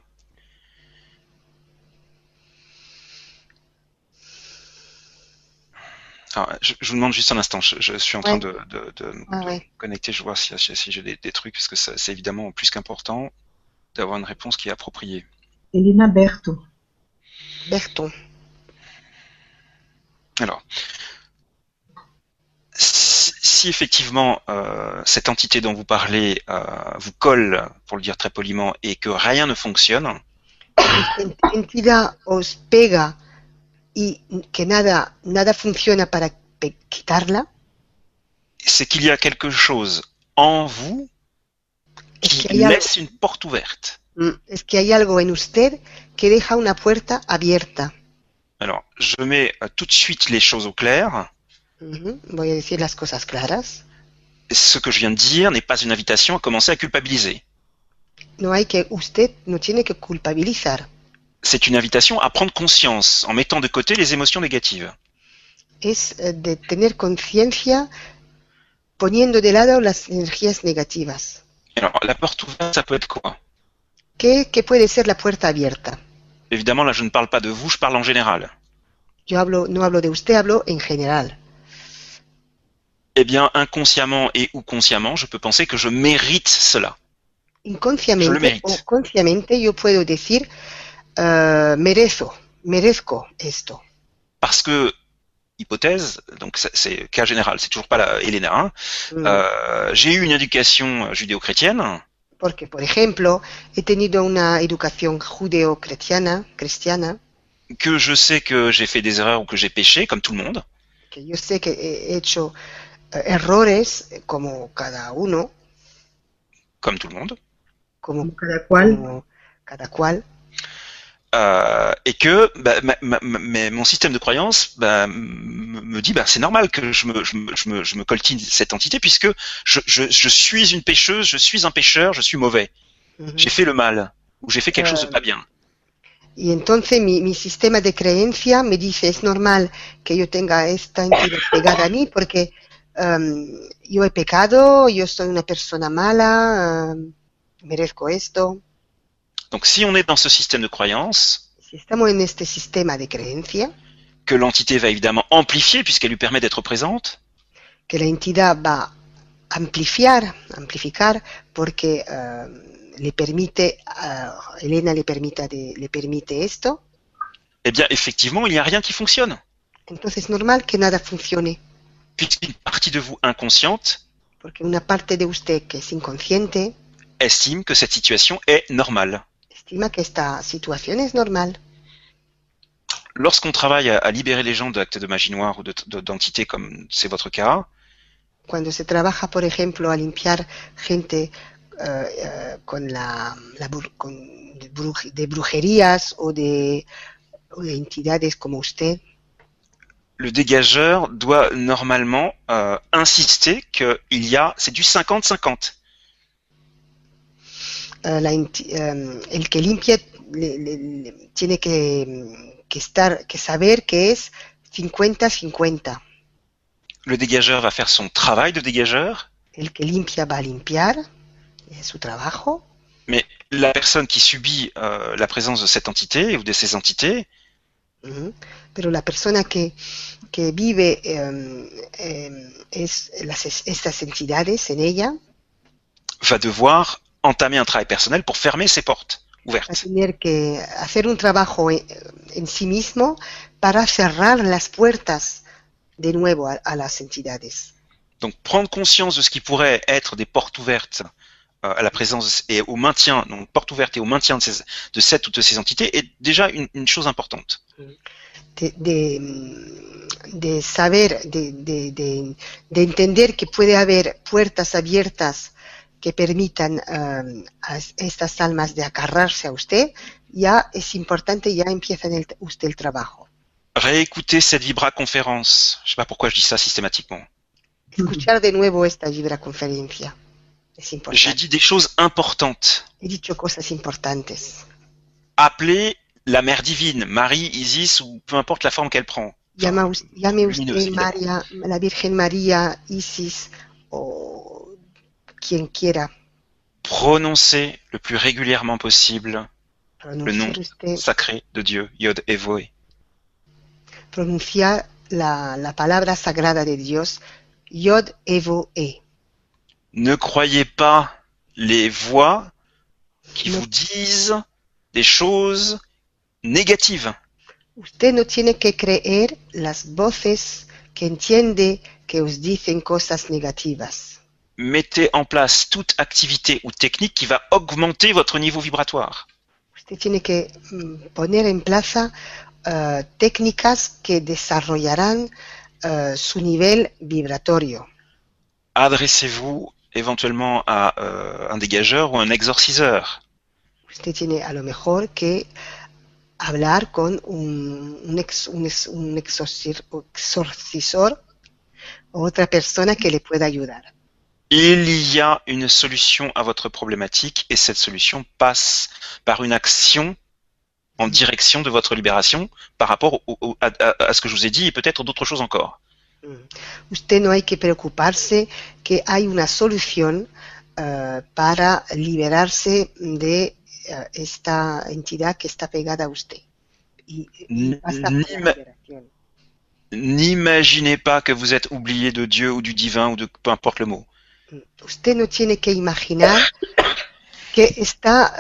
C: Alors, je, je vous demande juste un instant, je, je suis en train
A: Ouais.
C: de, de- de me
A: ouais.
C: connecter, je vois si, si- si j'ai des, des trucs, parce que c'est évidemment plus qu'important d'avoir une réponse qui est appropriée.
B: Elena Berto.
A: Berton.
C: Alors, si, si effectivement euh, cette entité dont vous parlez euh, vous colle, pour le dire très poliment, et que rien ne fonctionne,
A: entidad os pega y que nada, nada funciona para quitarla,
C: c'est qu'il y a quelque chose en vous
A: es
C: qui
A: que, hay algo,
C: laisse une porte ouverte.
A: Mm, es que hay algo en usted que deja una puerta abierta.
C: Alors, je mets euh, tout de suite les choses au clair.
A: Ujú, Voy a decir las cosas claras.
C: Ce que je viens de dire n'est pas une invitation à commencer à culpabiliser.
A: No hay que, usted no tiene que culpabilizar.
C: C'est une invitation à prendre conscience en mettant de côté les émotions négatives.
A: Es eh, de tener conciencia poniendo de lado las energías negativas.
C: Alors, la porte ouverte, ça peut être quoi?
A: ¿Qué, qué puede ser la puerta abierta?
C: Évidemment, là, je ne parle pas de vous, je parle en général.
A: Yo hablo, no hablo de usted, hablo en general.
C: Eh bien, inconsciemment et ou consciemment, je peux penser que je mérite cela. Je le
A: Inconsciamente
C: mérite.
A: o consciamente yo puedo decir, eh, merezo, merezco esto.
C: Parce que, hypothèse, donc c'est- cas général, c'est toujours pas la Elena, hein,
A: Mm.
C: euh, j'ai eu une éducation judéo-chrétienne,
A: Porque, por ejemplo, he tenido una educación judeo-cristiana, cristiana,
C: que je sais que j'ai fait des erreurs ou que j'ai péché, comme tout le monde,
A: que yo sé que he hecho eh, errores eh, como cada uno,
C: comme tout le monde,
A: Como
B: cada cual.
A: como cada cual,
C: euh, et que bah, ma- ma- ma- mais mon système de croyance bah, me dit bah, c'est normal que je me, je, me, je, me, je me coltine cette entité puisque je, je, je suis une pécheuse, je suis un pécheur, je suis mauvais,
A: Ujú.
C: j'ai fait le mal ou j'ai fait quelque chose de
A: Euh,
C: pas bien.
A: Y entonces mi, mi sistema de creencia me dice, es normal que yo tenga esta entidad pegada a mí porque em, yo he pecado, yo soy una persona mala, em, merezco esto.
C: Donc si on est dans ce système de croyance, que l'entité va évidemment amplifier puisqu'elle lui permet d'être présente,
A: que la entidad va a amplificar, porque em, le permite, a Elena le, permita de- le permite esto,
C: eh bien effectivement il n'y a rien qui fonctionne.
A: entonces es normal que nada funcione.
C: Puisqu'une partie de vous inconsciente
A: Porque una parte de usted que es inconsciente
C: estime que cette situation est normale.
A: Estima que esta situación es normal.
C: Lorsqu'on travaille à, à libérer les gens d'actes de magie noire ou de- de- d'entités comme c'est votre cas,
A: Cuando se trabaja, por ejemplo, a limpiar gente con la, la bru- con de, bruj- de brujerías o de, o de entidades como usted,
C: le dégageur doit normalement euh, insister qu'il y a, c'est du 50-50.
A: Eh, la eh, el que limpia le- le- le- tiene que, que estar, que saber que es 50-50.
C: Le dégageur va faire son travail de dégageur,
A: El que limpia va a limpiar, es su trabajo,
C: mais la personne qui subit euh, la présence de cette entité ou de ces entités.
A: Pero la persona que, que vive es las, estas entidades en ella
C: va devoir entamer un travail personnel pour fermer ses portes ouvertes.
A: tener que hacer un trabajo en, en sí mismo para cerrar las puertas de nuevo a, a las entidades.
C: Donc prendre conscience de ce qui pourrait être des portes ouvertes euh, à la présence et au maintien, donc porte ouverte et au maintien de, ces, de cette ou de ces entités est déjà une, une chose importante.
A: de, de, de saber, de, de, de, de entender que puede haber puertas abiertas que permitan eh, a estas almas de agarrarse a usted, ya es importante, ya empieza en el- usted el trabajo.
C: Réécoutez cette Vibra conférence. Je sais pas pourquoi je dis ça systématiquement.
A: Escuchar de nuevo esta es
C: J'ai dit des choses importantes.
A: He dicho cosas importantes.
C: Appelez la mère divine, Marie, Isis ou peu importe la forme qu'elle prend.
A: Us- llame usted. María, la Virgen María, Isis o quien quiera
C: Prononcez le plus régulièrement possible
A: pronunciar
C: nom.
A: usted,
C: sacré de Dieu, Yod Evoé.
A: pronunciar la, la palabra sagrada de Dios, Yod Evo E.
C: Ne croyez pas les voix qui
A: Non.
C: vous disent des choses négatives.
A: Usted no tiene que creer las voces que entiende que os dicen cosas negativas.
C: Mettez en place toute activité ou technique qui va augmenter votre niveau vibratoire.
A: Usted tiene que mm, poner en plaza eh, técnicas que desarrollarán eh, su nivel vibratorio.
C: Adressez-vous éventuellement à euh, un dégageur ou un exorciseur.
A: Usted tiene a lo mejor que hablar con un, un, ex- un ex- un exorcisor o otra persona que le pueda ayudar.
C: Il y a une solution à votre problématique et cette solution passe par une action en direction de votre libération par rapport au- au- à, ce que je vous ai dit et peut-être d'autres choses encore.
A: Mm. Usted no hay que preocuparse que hay una solución eh, para liberarse de eh, esta entidad que está pegada a usted. Y, y liberación.
C: N'imaginez pas que vous êtes oublié de Dieu ou du divin ou de peu importe le mot.
A: Usted no tiene que imaginar que está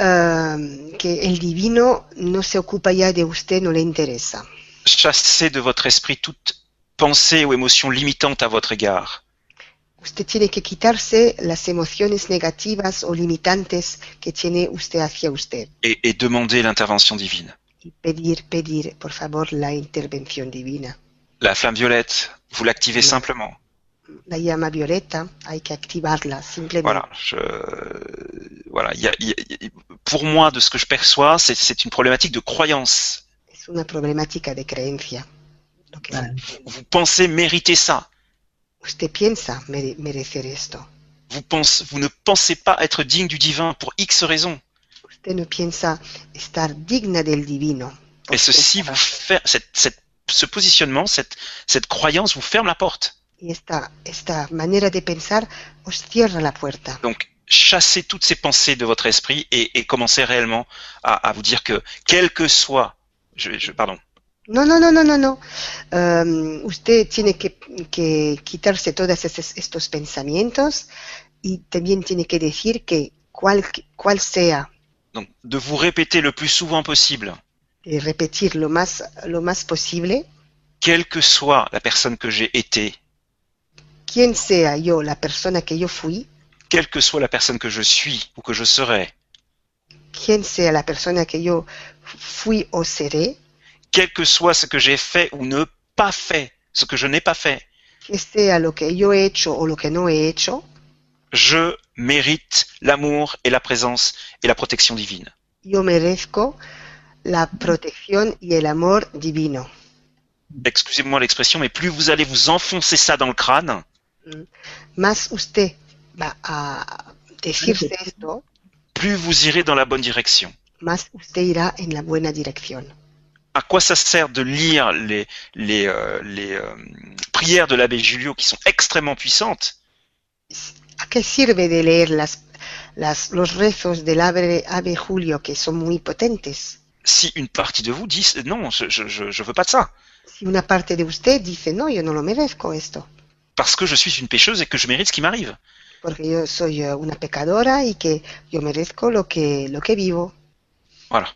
A: eh, que el divino no se ocupa ya de usted, no le interesa.
C: Chassez de votre esprit toute pensée ou émotion limitante à votre égard.
A: Usted tiene que quitarse las emociones negativas o limitantes que tiene usted hacia usted
C: et, et demandez l'intervention divine.
A: y pedir, pedir, por favor, la intervención divina.
C: La flamme violette, vous l'activez
A: Oui.
C: simplement.
A: La llama violeta hay que activarla simplemente.
C: Voilà. Je, voilà. il y a- y a- pour moi, de ce que je perçois, c'est- c'est une problématique de croyance.
A: Es una problemática de creencia. Que
B: Vale.
C: Vous pensez mériter ça.
A: usted piensa mere- merecer esto.
C: Vous, pensez, vous ne pensez pas être digne du divin pour X raisons.
A: Usted no piensa estar digna del divino.
C: Et ceci vous fait, cette, cette- ce positionnement, cette, cette croyance vous ferme la porte.
A: Y esta, esta manera de pensar os cierra la puerta.
C: Donc, chassez toutes ces pensées de votre esprit et, et commencez réellement à, à vous dire que, quel que soit, je, je, pardon,
A: No, no, no, no, no, no. Um, usted tiene que, que quitarse todos estos pensamientos y también tiene que decir que cual, cual sea,
C: donc de vous répéter le plus souvent possible,
A: de repetir lo más, lo más posible,
C: quelle que soit la personne que j'ai été,
A: quién sea yo, la persona que yo fui,
C: quelle que soit la personne que je suis ou que je serai,
A: quién sea la persona que yo fui o seré,
C: quel que soit ce que j'ai fait ou ne pas fait, ce que je n'ai pas fait,
A: que sea lo que yo he hecho o lo que no he hecho,
C: je mérite l'amour et la présence et la protection divine.
A: yo merezco la protección y el amor divino.
C: Excusez-moi l'expression, mais plus vous allez vous enfoncer ça dans le crâne,
A: Más usted va a decirse esto,
C: plus vous irez dans la bonne direction.
A: más usted irá en la buena dirección.
C: À quoi ça sert de lire les, les, euh, les euh, prières de l'abbé Julio qui sont extrêmement puissantes?
A: ¿A qué sirve de leer las, las, los rezos del ave, ave Julio que son muy potentes?
C: si une partie de vous dit non, je, je veux pas de ça
A: Si una parte de usted dice, no, yo no lo merezco esto,
C: parce que je suis une pécheuse et que je mérite ce qui m'arrive.
A: porque yo soy eh, una pecadora y que yo merezco lo que, lo que vivo.
C: Voilà.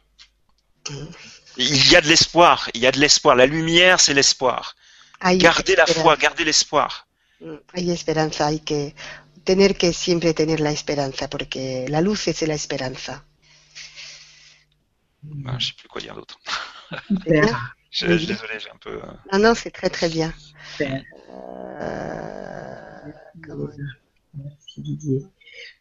C: Il y a de l'espoir, il y a de l'espoir. La lumière, c'est l'espoir. Gardez la foi, gardez l'espoir.
A: Mm, Hay esperanza, hay que tener que siempre tener la esperanza, porque la luz es la esperanza.
C: Ben, je sais plus quoi dire d'autre. Je,
A: Oui.
C: je- désolé, j'ai un peu. euh,
A: Non, non, c'est très très bien. Euh,
B: Merci Didier.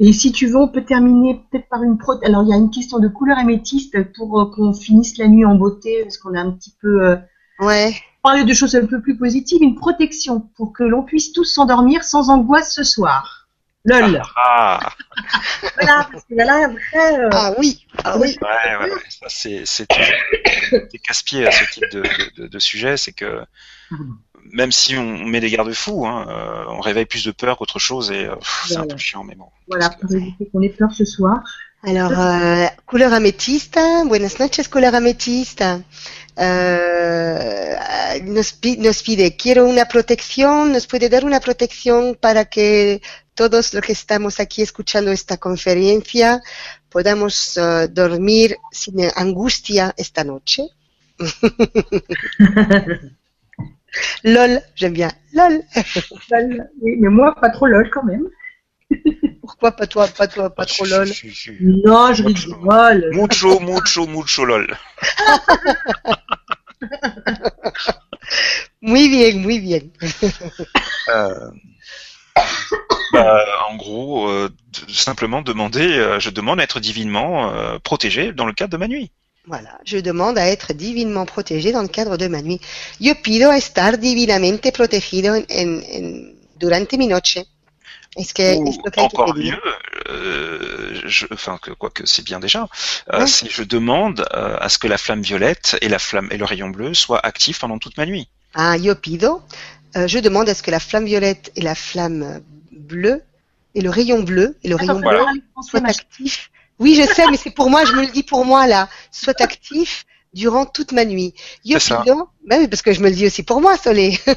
B: Et si tu veux, on peut terminer peut-être par une pro. Alors il y a une question de couleur améthyste pour euh, qu'on finisse la nuit en beauté, parce qu'on a un petit peu euh,
A: Ouais,
B: parlé de choses un peu plus positives. Une protection pour que l'on puisse tous s'endormir sans angoisse ce soir. Lol.
C: Ah,
B: Voilà, parce que là, après, euh,
A: ah oui, ah oui,
C: ouais, ouais, ouais. Ça, c'est, c'est casse-pied à ce type de, de, sujet, c'est que même si on met des garde-fous, hein, euh, on réveille plus de peur qu'autre chose et euh, c'est un peu chiant, mais bon.
B: voilà, pour éviter qu'on ait peur ce soir.
A: Alors, eh, color ametista, buenas noches, color ametista. Eh, nos, nos pide, quiero una protección, nos puede dar una protección para que todos los que estamos aquí escuchando esta conferencia podamos eh, dormir sin angustia esta noche. LOL, j'aime bien. LOL.
B: Mais moi, pas trop lol quand même.
A: Pourquoi pas toi, pas toi, pas trop LOL
C: Si, si, si.
B: Non, je
C: Mucho.
B: rigole.
C: Mucho, mucho, mucho lol.
A: Muy bien, muy bien.
C: Euh, bah, en gros, euh, simplement demander, euh, je demande à être divinement euh, protégé dans le cadre de ma nuit.
A: Voilà, je demande à être divinement protégé dans le cadre de ma nuit. Yo pido a estar divinamente protegido en, en- en- durante mi noche. Es que
C: Ou encore mieux, euh, je, enfin que quoique c'est bien déjà, euh,
A: Ouais.
C: si je demande euh, à ce que la flamme violette et la flamme et le rayon bleu soient actifs pendant toute ma nuit.
A: Ah, yo pido, euh, je demande à ce que la flamme violette et la flamme bleue et le rayon bleu et le rayon
B: Attends,
A: bleu soient actifs. Oui, je sais, mais c'est pour moi, je me le dis pour moi là, soient actifs durant toute ma nuit. Yo pido, ben oui, parce que je me le dis aussi pour moi, Solé.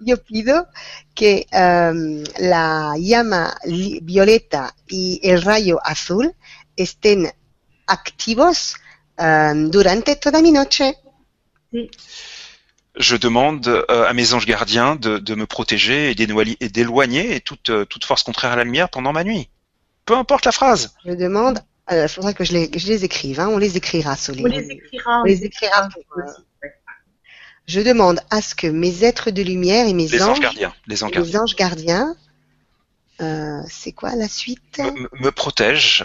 A: Yo pido que em, la llama li- violeta y el rayo azul estén activos em, durante toda mi noche.
C: Je demande euh, à mes anges gardiens de, de me protéger et d'éloigner, toute, euh, toute force contraire à la lumière pendant ma nuit. Peu importe la phrase.
A: Je demande, il faudrait que je les, que je les écrive, hein, on les écrira, Solé.
B: On les écrira.
A: On les écrira pour, euh, Je demande à ce que mes êtres de lumière et mes
C: Les anges
A: anges,
C: gardiens. Les anges
A: les
C: gardiens.
A: anges gardiens, euh, c'est quoi la suite
C: Me, me- Me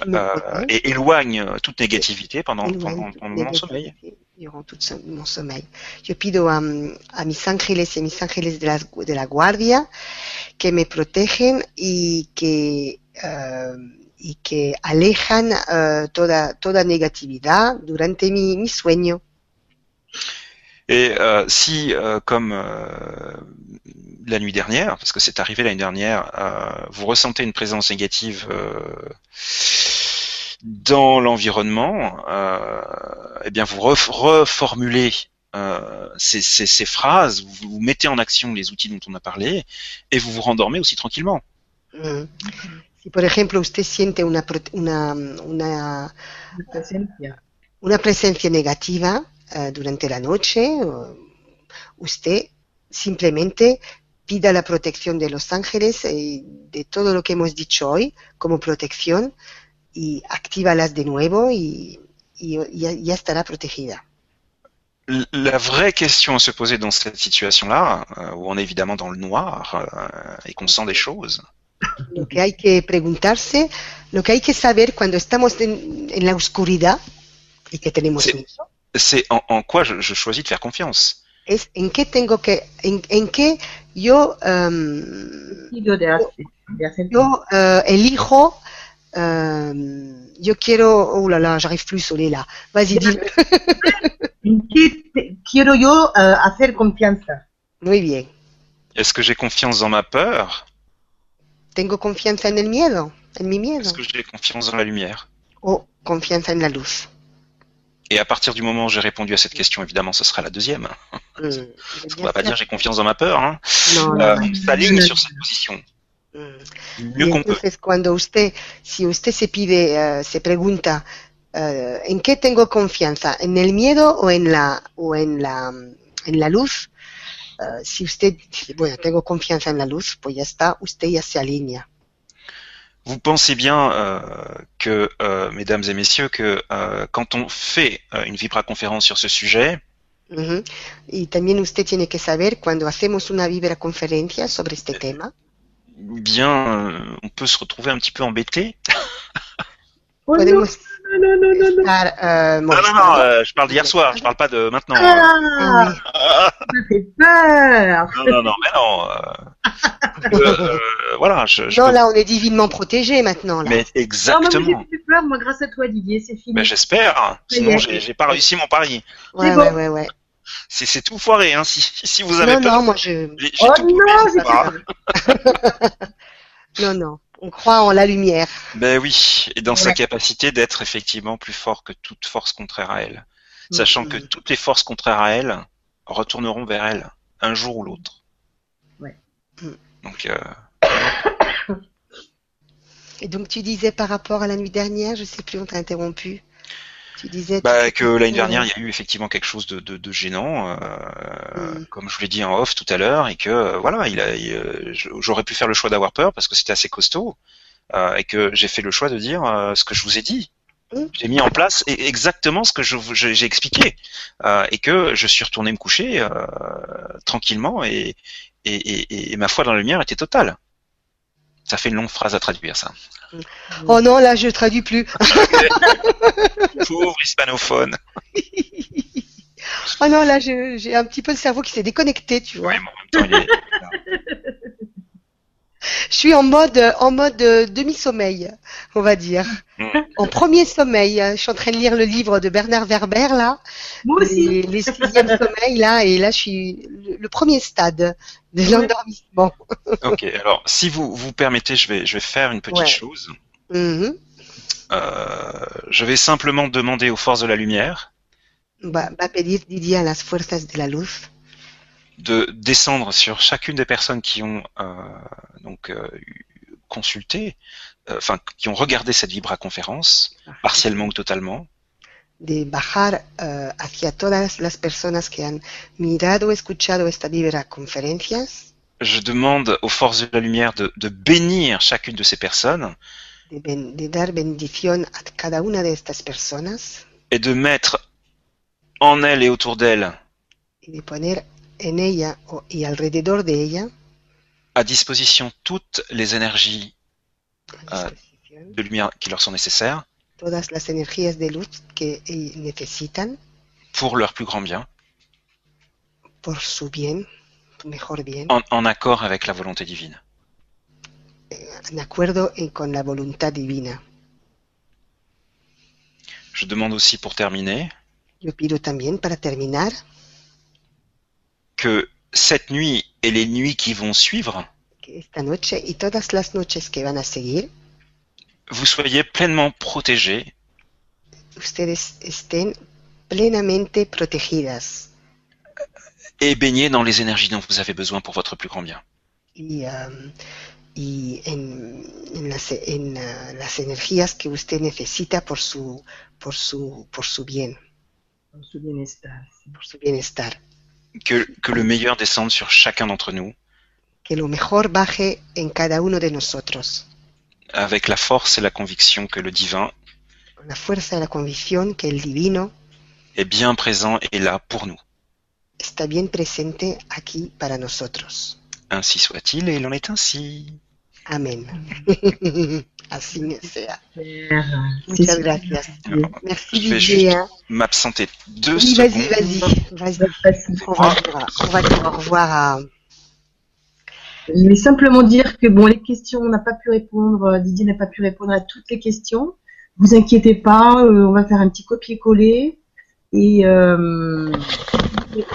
C: euh, et éloignent toute négativité pendant,
A: Éloigne
C: pendant, mon sommeil.
A: Durant tout mon sommeil. Yo pido a, a mis ángeles y mis ángeles de la, de la guardia que me protegen y que, eh, y que alejan eh, toda, toda negatividad durante mi, mi sueño.
C: Et euh, si, euh, comme euh, la nuit dernière, parce que c'est arrivé l'année dernière, euh, vous ressentez une présence négative euh, dans l'environnement, euh, eh bien vous ref- reformulez euh, ces, ces- ces phrases, vous, vous mettez en action les outils dont on a parlé, et vous vous rendormez aussi tranquillement.
A: Mm. Si, por ejemplo, usted siente una, una, una, una presencia negativa eh, durante la noche, usted simplemente pida la protección de los ángeles y de todo lo que hemos dicho hoy como protección y actívalas de nuevo y, y ya, ya estará protegida.
C: La vraie question à se poser dans cette situation-là, euh, où on est évidemment dans le noir euh, et qu'on sent des choses,
A: Lo que hay que preguntarse, lo que hay que saber cuando estamos en, en la oscuridad y que tenemos miedo,
C: c'est en, en quoi je, je choisis de faire confiance.
A: es en qué tengo que, en, en qué yo, yo eh, elijo, yo quiero, oh là là, j'arrive plus Solé là, vas-y dis.
B: ¿En qué te- quiero yo eh, hacer confianza?
A: muy bien,
C: Est-ce que j'ai confiance dans ma peur?
A: Tengo confianza en el miedo, en mi miedo,
C: Est-ce que j'ai confiance dans la lumière?
A: O confianza en la luz.
C: Et à partir du moment où j'ai répondu à cette question, évidemment, ce sera la deuxième.
A: Mm,
C: Parce
A: bien
C: qu'on va pas dire j'ai confiance dans ma peur. Hein.
A: No, no,
C: Euh,
A: no.
C: on s'aligne sur cette position.
A: Mm.
C: Mieux qu'on peut.
A: cuando usted, si usted se pide, eh, se pregunta, eh, ¿en qué tengo confianza? ¿En el miedo o en la, o en la, en la luz? uh, si usted dice, bueno, tengo confianza en la luz, pues ya está, usted ya se alinea.
C: Vous pensez bien euh, que, euh, mesdames et messieurs, que euh, quand on fait euh, une vibra-conférence sur ce sujet,
A: Ujú. Y también usted tiene que saber cuando hacemos una vibra-conferencia sobre este tema,
C: bien, euh, on peut se retrouver un petit peu embêté.
A: Podemos
B: non, non, non, non, non.
A: estar eh,
C: Non, non, euh, je parle d'hier soir, je parle pas de maintenant.
B: Ah,
A: Ah
B: ça fait peur.
C: Non, non, non, mais non. euh, euh, euh, voilà, je, je
A: Non,
C: peux-
A: là, on est divinement protégé maintenant. Là.
C: Mais
B: Non, mais
C: exactement.
B: j'ai plus peur, moi, grâce à toi, Didier, c'est fini.
C: Ben, j'espère. Sinon,
B: Mais-
C: j'ai j'ai pas réussi mon pari.
A: Ouais,
B: c'est
A: ouais,
B: bon.
A: ouais, ouais.
C: C'est c'est tout foiré, hein. Si, si vous avez
A: Non,
C: peur,
A: non, moi je.
C: j'ai j'ai
B: Oh
C: tout
B: non,
C: pas.
A: Non, non. On croit en la lumière.
C: Ben oui, et dans sa capacité d'être effectivement plus fort que toute force contraire à elle. Sachant que
A: Mhm.
C: toutes les forces contraires à elle retourneront vers elle, un jour ou l'autre.
B: Ouais.
A: Mhm.
C: Donc, euh,
A: Et donc, tu disais par rapport à la nuit dernière, je sais plus, on t'a interrompu. Tu disais.
C: bah, que l'année dernière, il y a eu effectivement quelque chose de, de, de gênant, euh,
A: Mhm.
C: comme je vous l'ai dit en off tout à l'heure, et que euh, voilà, il a, il, euh, j'aurais pu faire le choix d'avoir peur parce que c'était assez costaud, euh, et que j'ai fait le choix de dire euh, ce que je vous ai dit.
A: Mhm.
C: J'ai mis en place e- exactement ce que je j'ai expliqué, euh, et que je suis retourné me coucher euh, tranquillement, et, et, et, et ma foi dans la lumière était totale. Ça fait une longue phrase à traduire, ça.
A: Oh non, là, je traduis plus.
C: Pauvre hispanophone.
A: Oh non, là, je- j'ai un petit peu le cerveau qui s'est déconnecté, tu vois.
C: Ouais, mais en même temps, il est-
A: Je suis en mode, en mode euh, demi-sommeil, on va dire. En premier sommeil. Je suis en train de lire le livre de Bernard Werber, là.
B: Moi aussi.
A: Les, les sixièmes sommeils, là. Et là, je suis le, le premier stade de
B: Ouais.
A: l'endormissement.
C: Ok, alors si vous vous permettez, je vais je vais faire une petite
A: Ouais.
C: chose.
A: Mhm.
C: Euh, je vais simplement demander aux forces de la lumière
A: Va, va pedir las fuerzas de la luz
C: de descendre sur chacune des personnes qui ont euh, donc euh, eu- consulté, euh, enfin qui ont regardé cette vibra conférence partiellement ou totalement,
A: de bajar hacia todas las personas que han mirado escuchado esta vibra conferencias,
C: je demande aux forces de la lumière de, de bénir chacune de ces personnes.
A: De, ben- de dar bendición a cada una de estas personas.
C: Et de mettre en elles et autour d'elles
A: y de poner en ella y alrededor de ella?
C: À disposition toutes les énergies
A: disposición
C: de lumière qui leur sont nécessaires.
A: todas las energías de luz que necesitan
C: pour leur plus grand bien,
A: por su bien, mejor bien,
C: en, en accord avec la volonté divine.
A: en acuerdo con la voluntad divina.
C: Je demande aussi pour terminer.
A: Yo pido también para terminar
C: que cette nuit et les nuits qui vont suivre,
A: que esta noche y todas las noches que van a seguir,
C: vous soyez pleinement protégés
A: ustedes estén plenamente protegidas
C: et baignés dans les énergies dont vous avez besoin pour votre plus grand bien.
A: y, um, y en, en las, en, uh, las energías que usted necesita por su, por su, por su bien,
B: Pour ce bien-estar.
A: por su bienestar.
C: Que, que le meilleur descende sur chacun d'entre nous
A: Que lo mejor baje en cada uno de nosotros,
C: avec la force et la conviction que le divin
A: con la fuerza y la convicción que el divino
C: est bien présent et là pour nous.
A: está bien presente aquí para nosotros.
C: Ainsi soit-il et il en est ainsi.
A: Amén. Así sea. Muchas gracias.
C: Alors,
A: Merci
C: Je vais
A: Didier. hein.
C: M'absenter deux
A: Oui,
C: secondes.
A: vas-y, vas-y. On va dire, on va dire au revoir à,
B: Je vais simplement dire que bon, les questions, on n'a pas pu répondre, euh, Didier n'a pas pu répondre à toutes les questions. Vous inquiétez pas, euh, on va faire un petit copier-coller. Et, euh, et-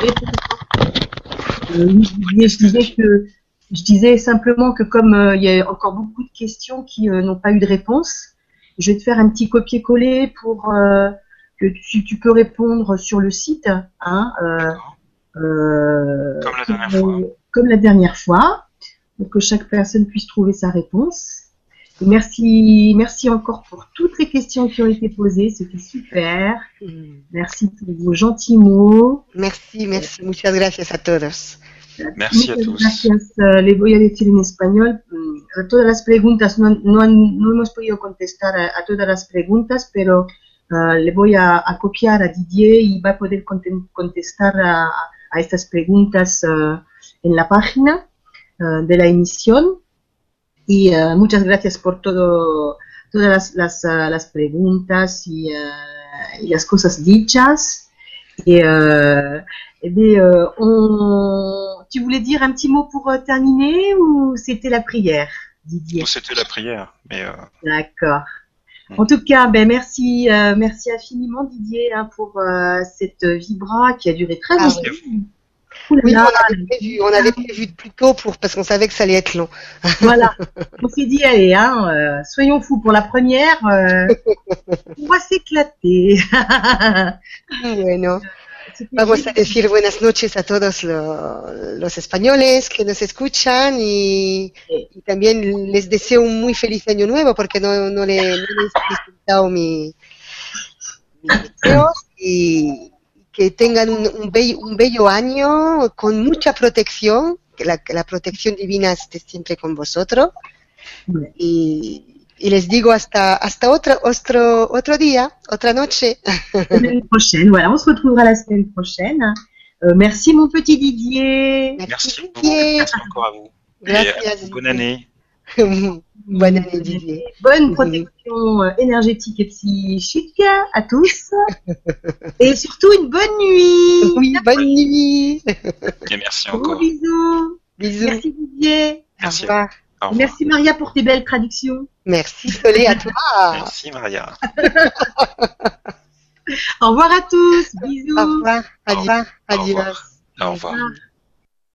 B: euh, je disais que je disais simplement que comme euh, il y a encore beaucoup de questions qui euh, n'ont pas eu de réponse, je vais te faire un petit copier-coller pour euh, que tu, tu peux répondre sur le site, hein, euh, euh,
C: Comme la dernière fois.
B: comme la dernière fois, pour que chaque personne puisse trouver sa réponse. Et merci, merci encore pour toutes les questions qui ont été posées, c'était super. Merci pour vos gentils mots.
A: Merci, merci. Muchas gracias a todos.
C: Merci a todos.
B: Gracias. Uh, le voy a decir en español. Mm, todas las preguntas, no, no, no hemos podido contestar a, a todas las preguntas, pero uh, le voy a, a copiar a Didier y va a poder contestar a, a estas preguntas uh, en la página uh, de la emisión. Y uh, muchas gracias por todo, todas las, las, uh, las preguntas y, uh, y las cosas dichas. Et, eh bien, on... tu voulais dire un petit mot pour euh, terminer ou c'était la prière, Didier?
C: C'était la prière, mais euh,
B: D'accord.
C: Mm.
B: En tout cas, ben merci, euh, merci infiniment Didier hein, pour euh, cette vibra qui a duré très
A: Ah
B: longtemps. Ouh là
A: Oui, on avait prévu, on avait prévu plus tôt pour, parce qu'on savait que ça allait être long.
B: voilà. On s'est dit allez, hein, euh, soyons fous pour la première. euh, on va s'éclater.
A: Bueno,
B: C'était
A: vamos a decir buenas noches a todos lo- los españoles que nos escuchan y, y también les deseo un muy feliz año nuevo porque no, no le, no les he presentado mi, mis deseos y que tengan un, un bello, un bello año con mucha protección, que la, que la protección divina esté siempre con vosotros. Y, y les digo hasta, hasta otro, otro, otro día, otra noche.
B: La semaine prochaine. Voilà, on se retrouvera la semaine prochaine. Euh, merci mon petit Didier.
C: merci beaucoup.
A: Didier.
C: Merci encore à vous. Euh, bonne année.
A: Bonne année, Didier.
B: Bonne protection euh, énergétique et psychique à tous. et surtout une bonne nuit.
A: Oui, bonne nuit.
C: Et merci
B: Gros
C: encore.
B: bisous.
A: Bisous.
B: Merci Didier.
A: Au
C: Merci.
A: revoir.
C: Au revoir.
B: Merci Maria pour tes belles traductions.
A: Merci Solé à toi.
C: Merci Maria.
B: Au revoir à tous. Bisous.
A: Au revoir. Adieu.
C: Au
A: Adieu.
C: revoir. Au
B: revoir.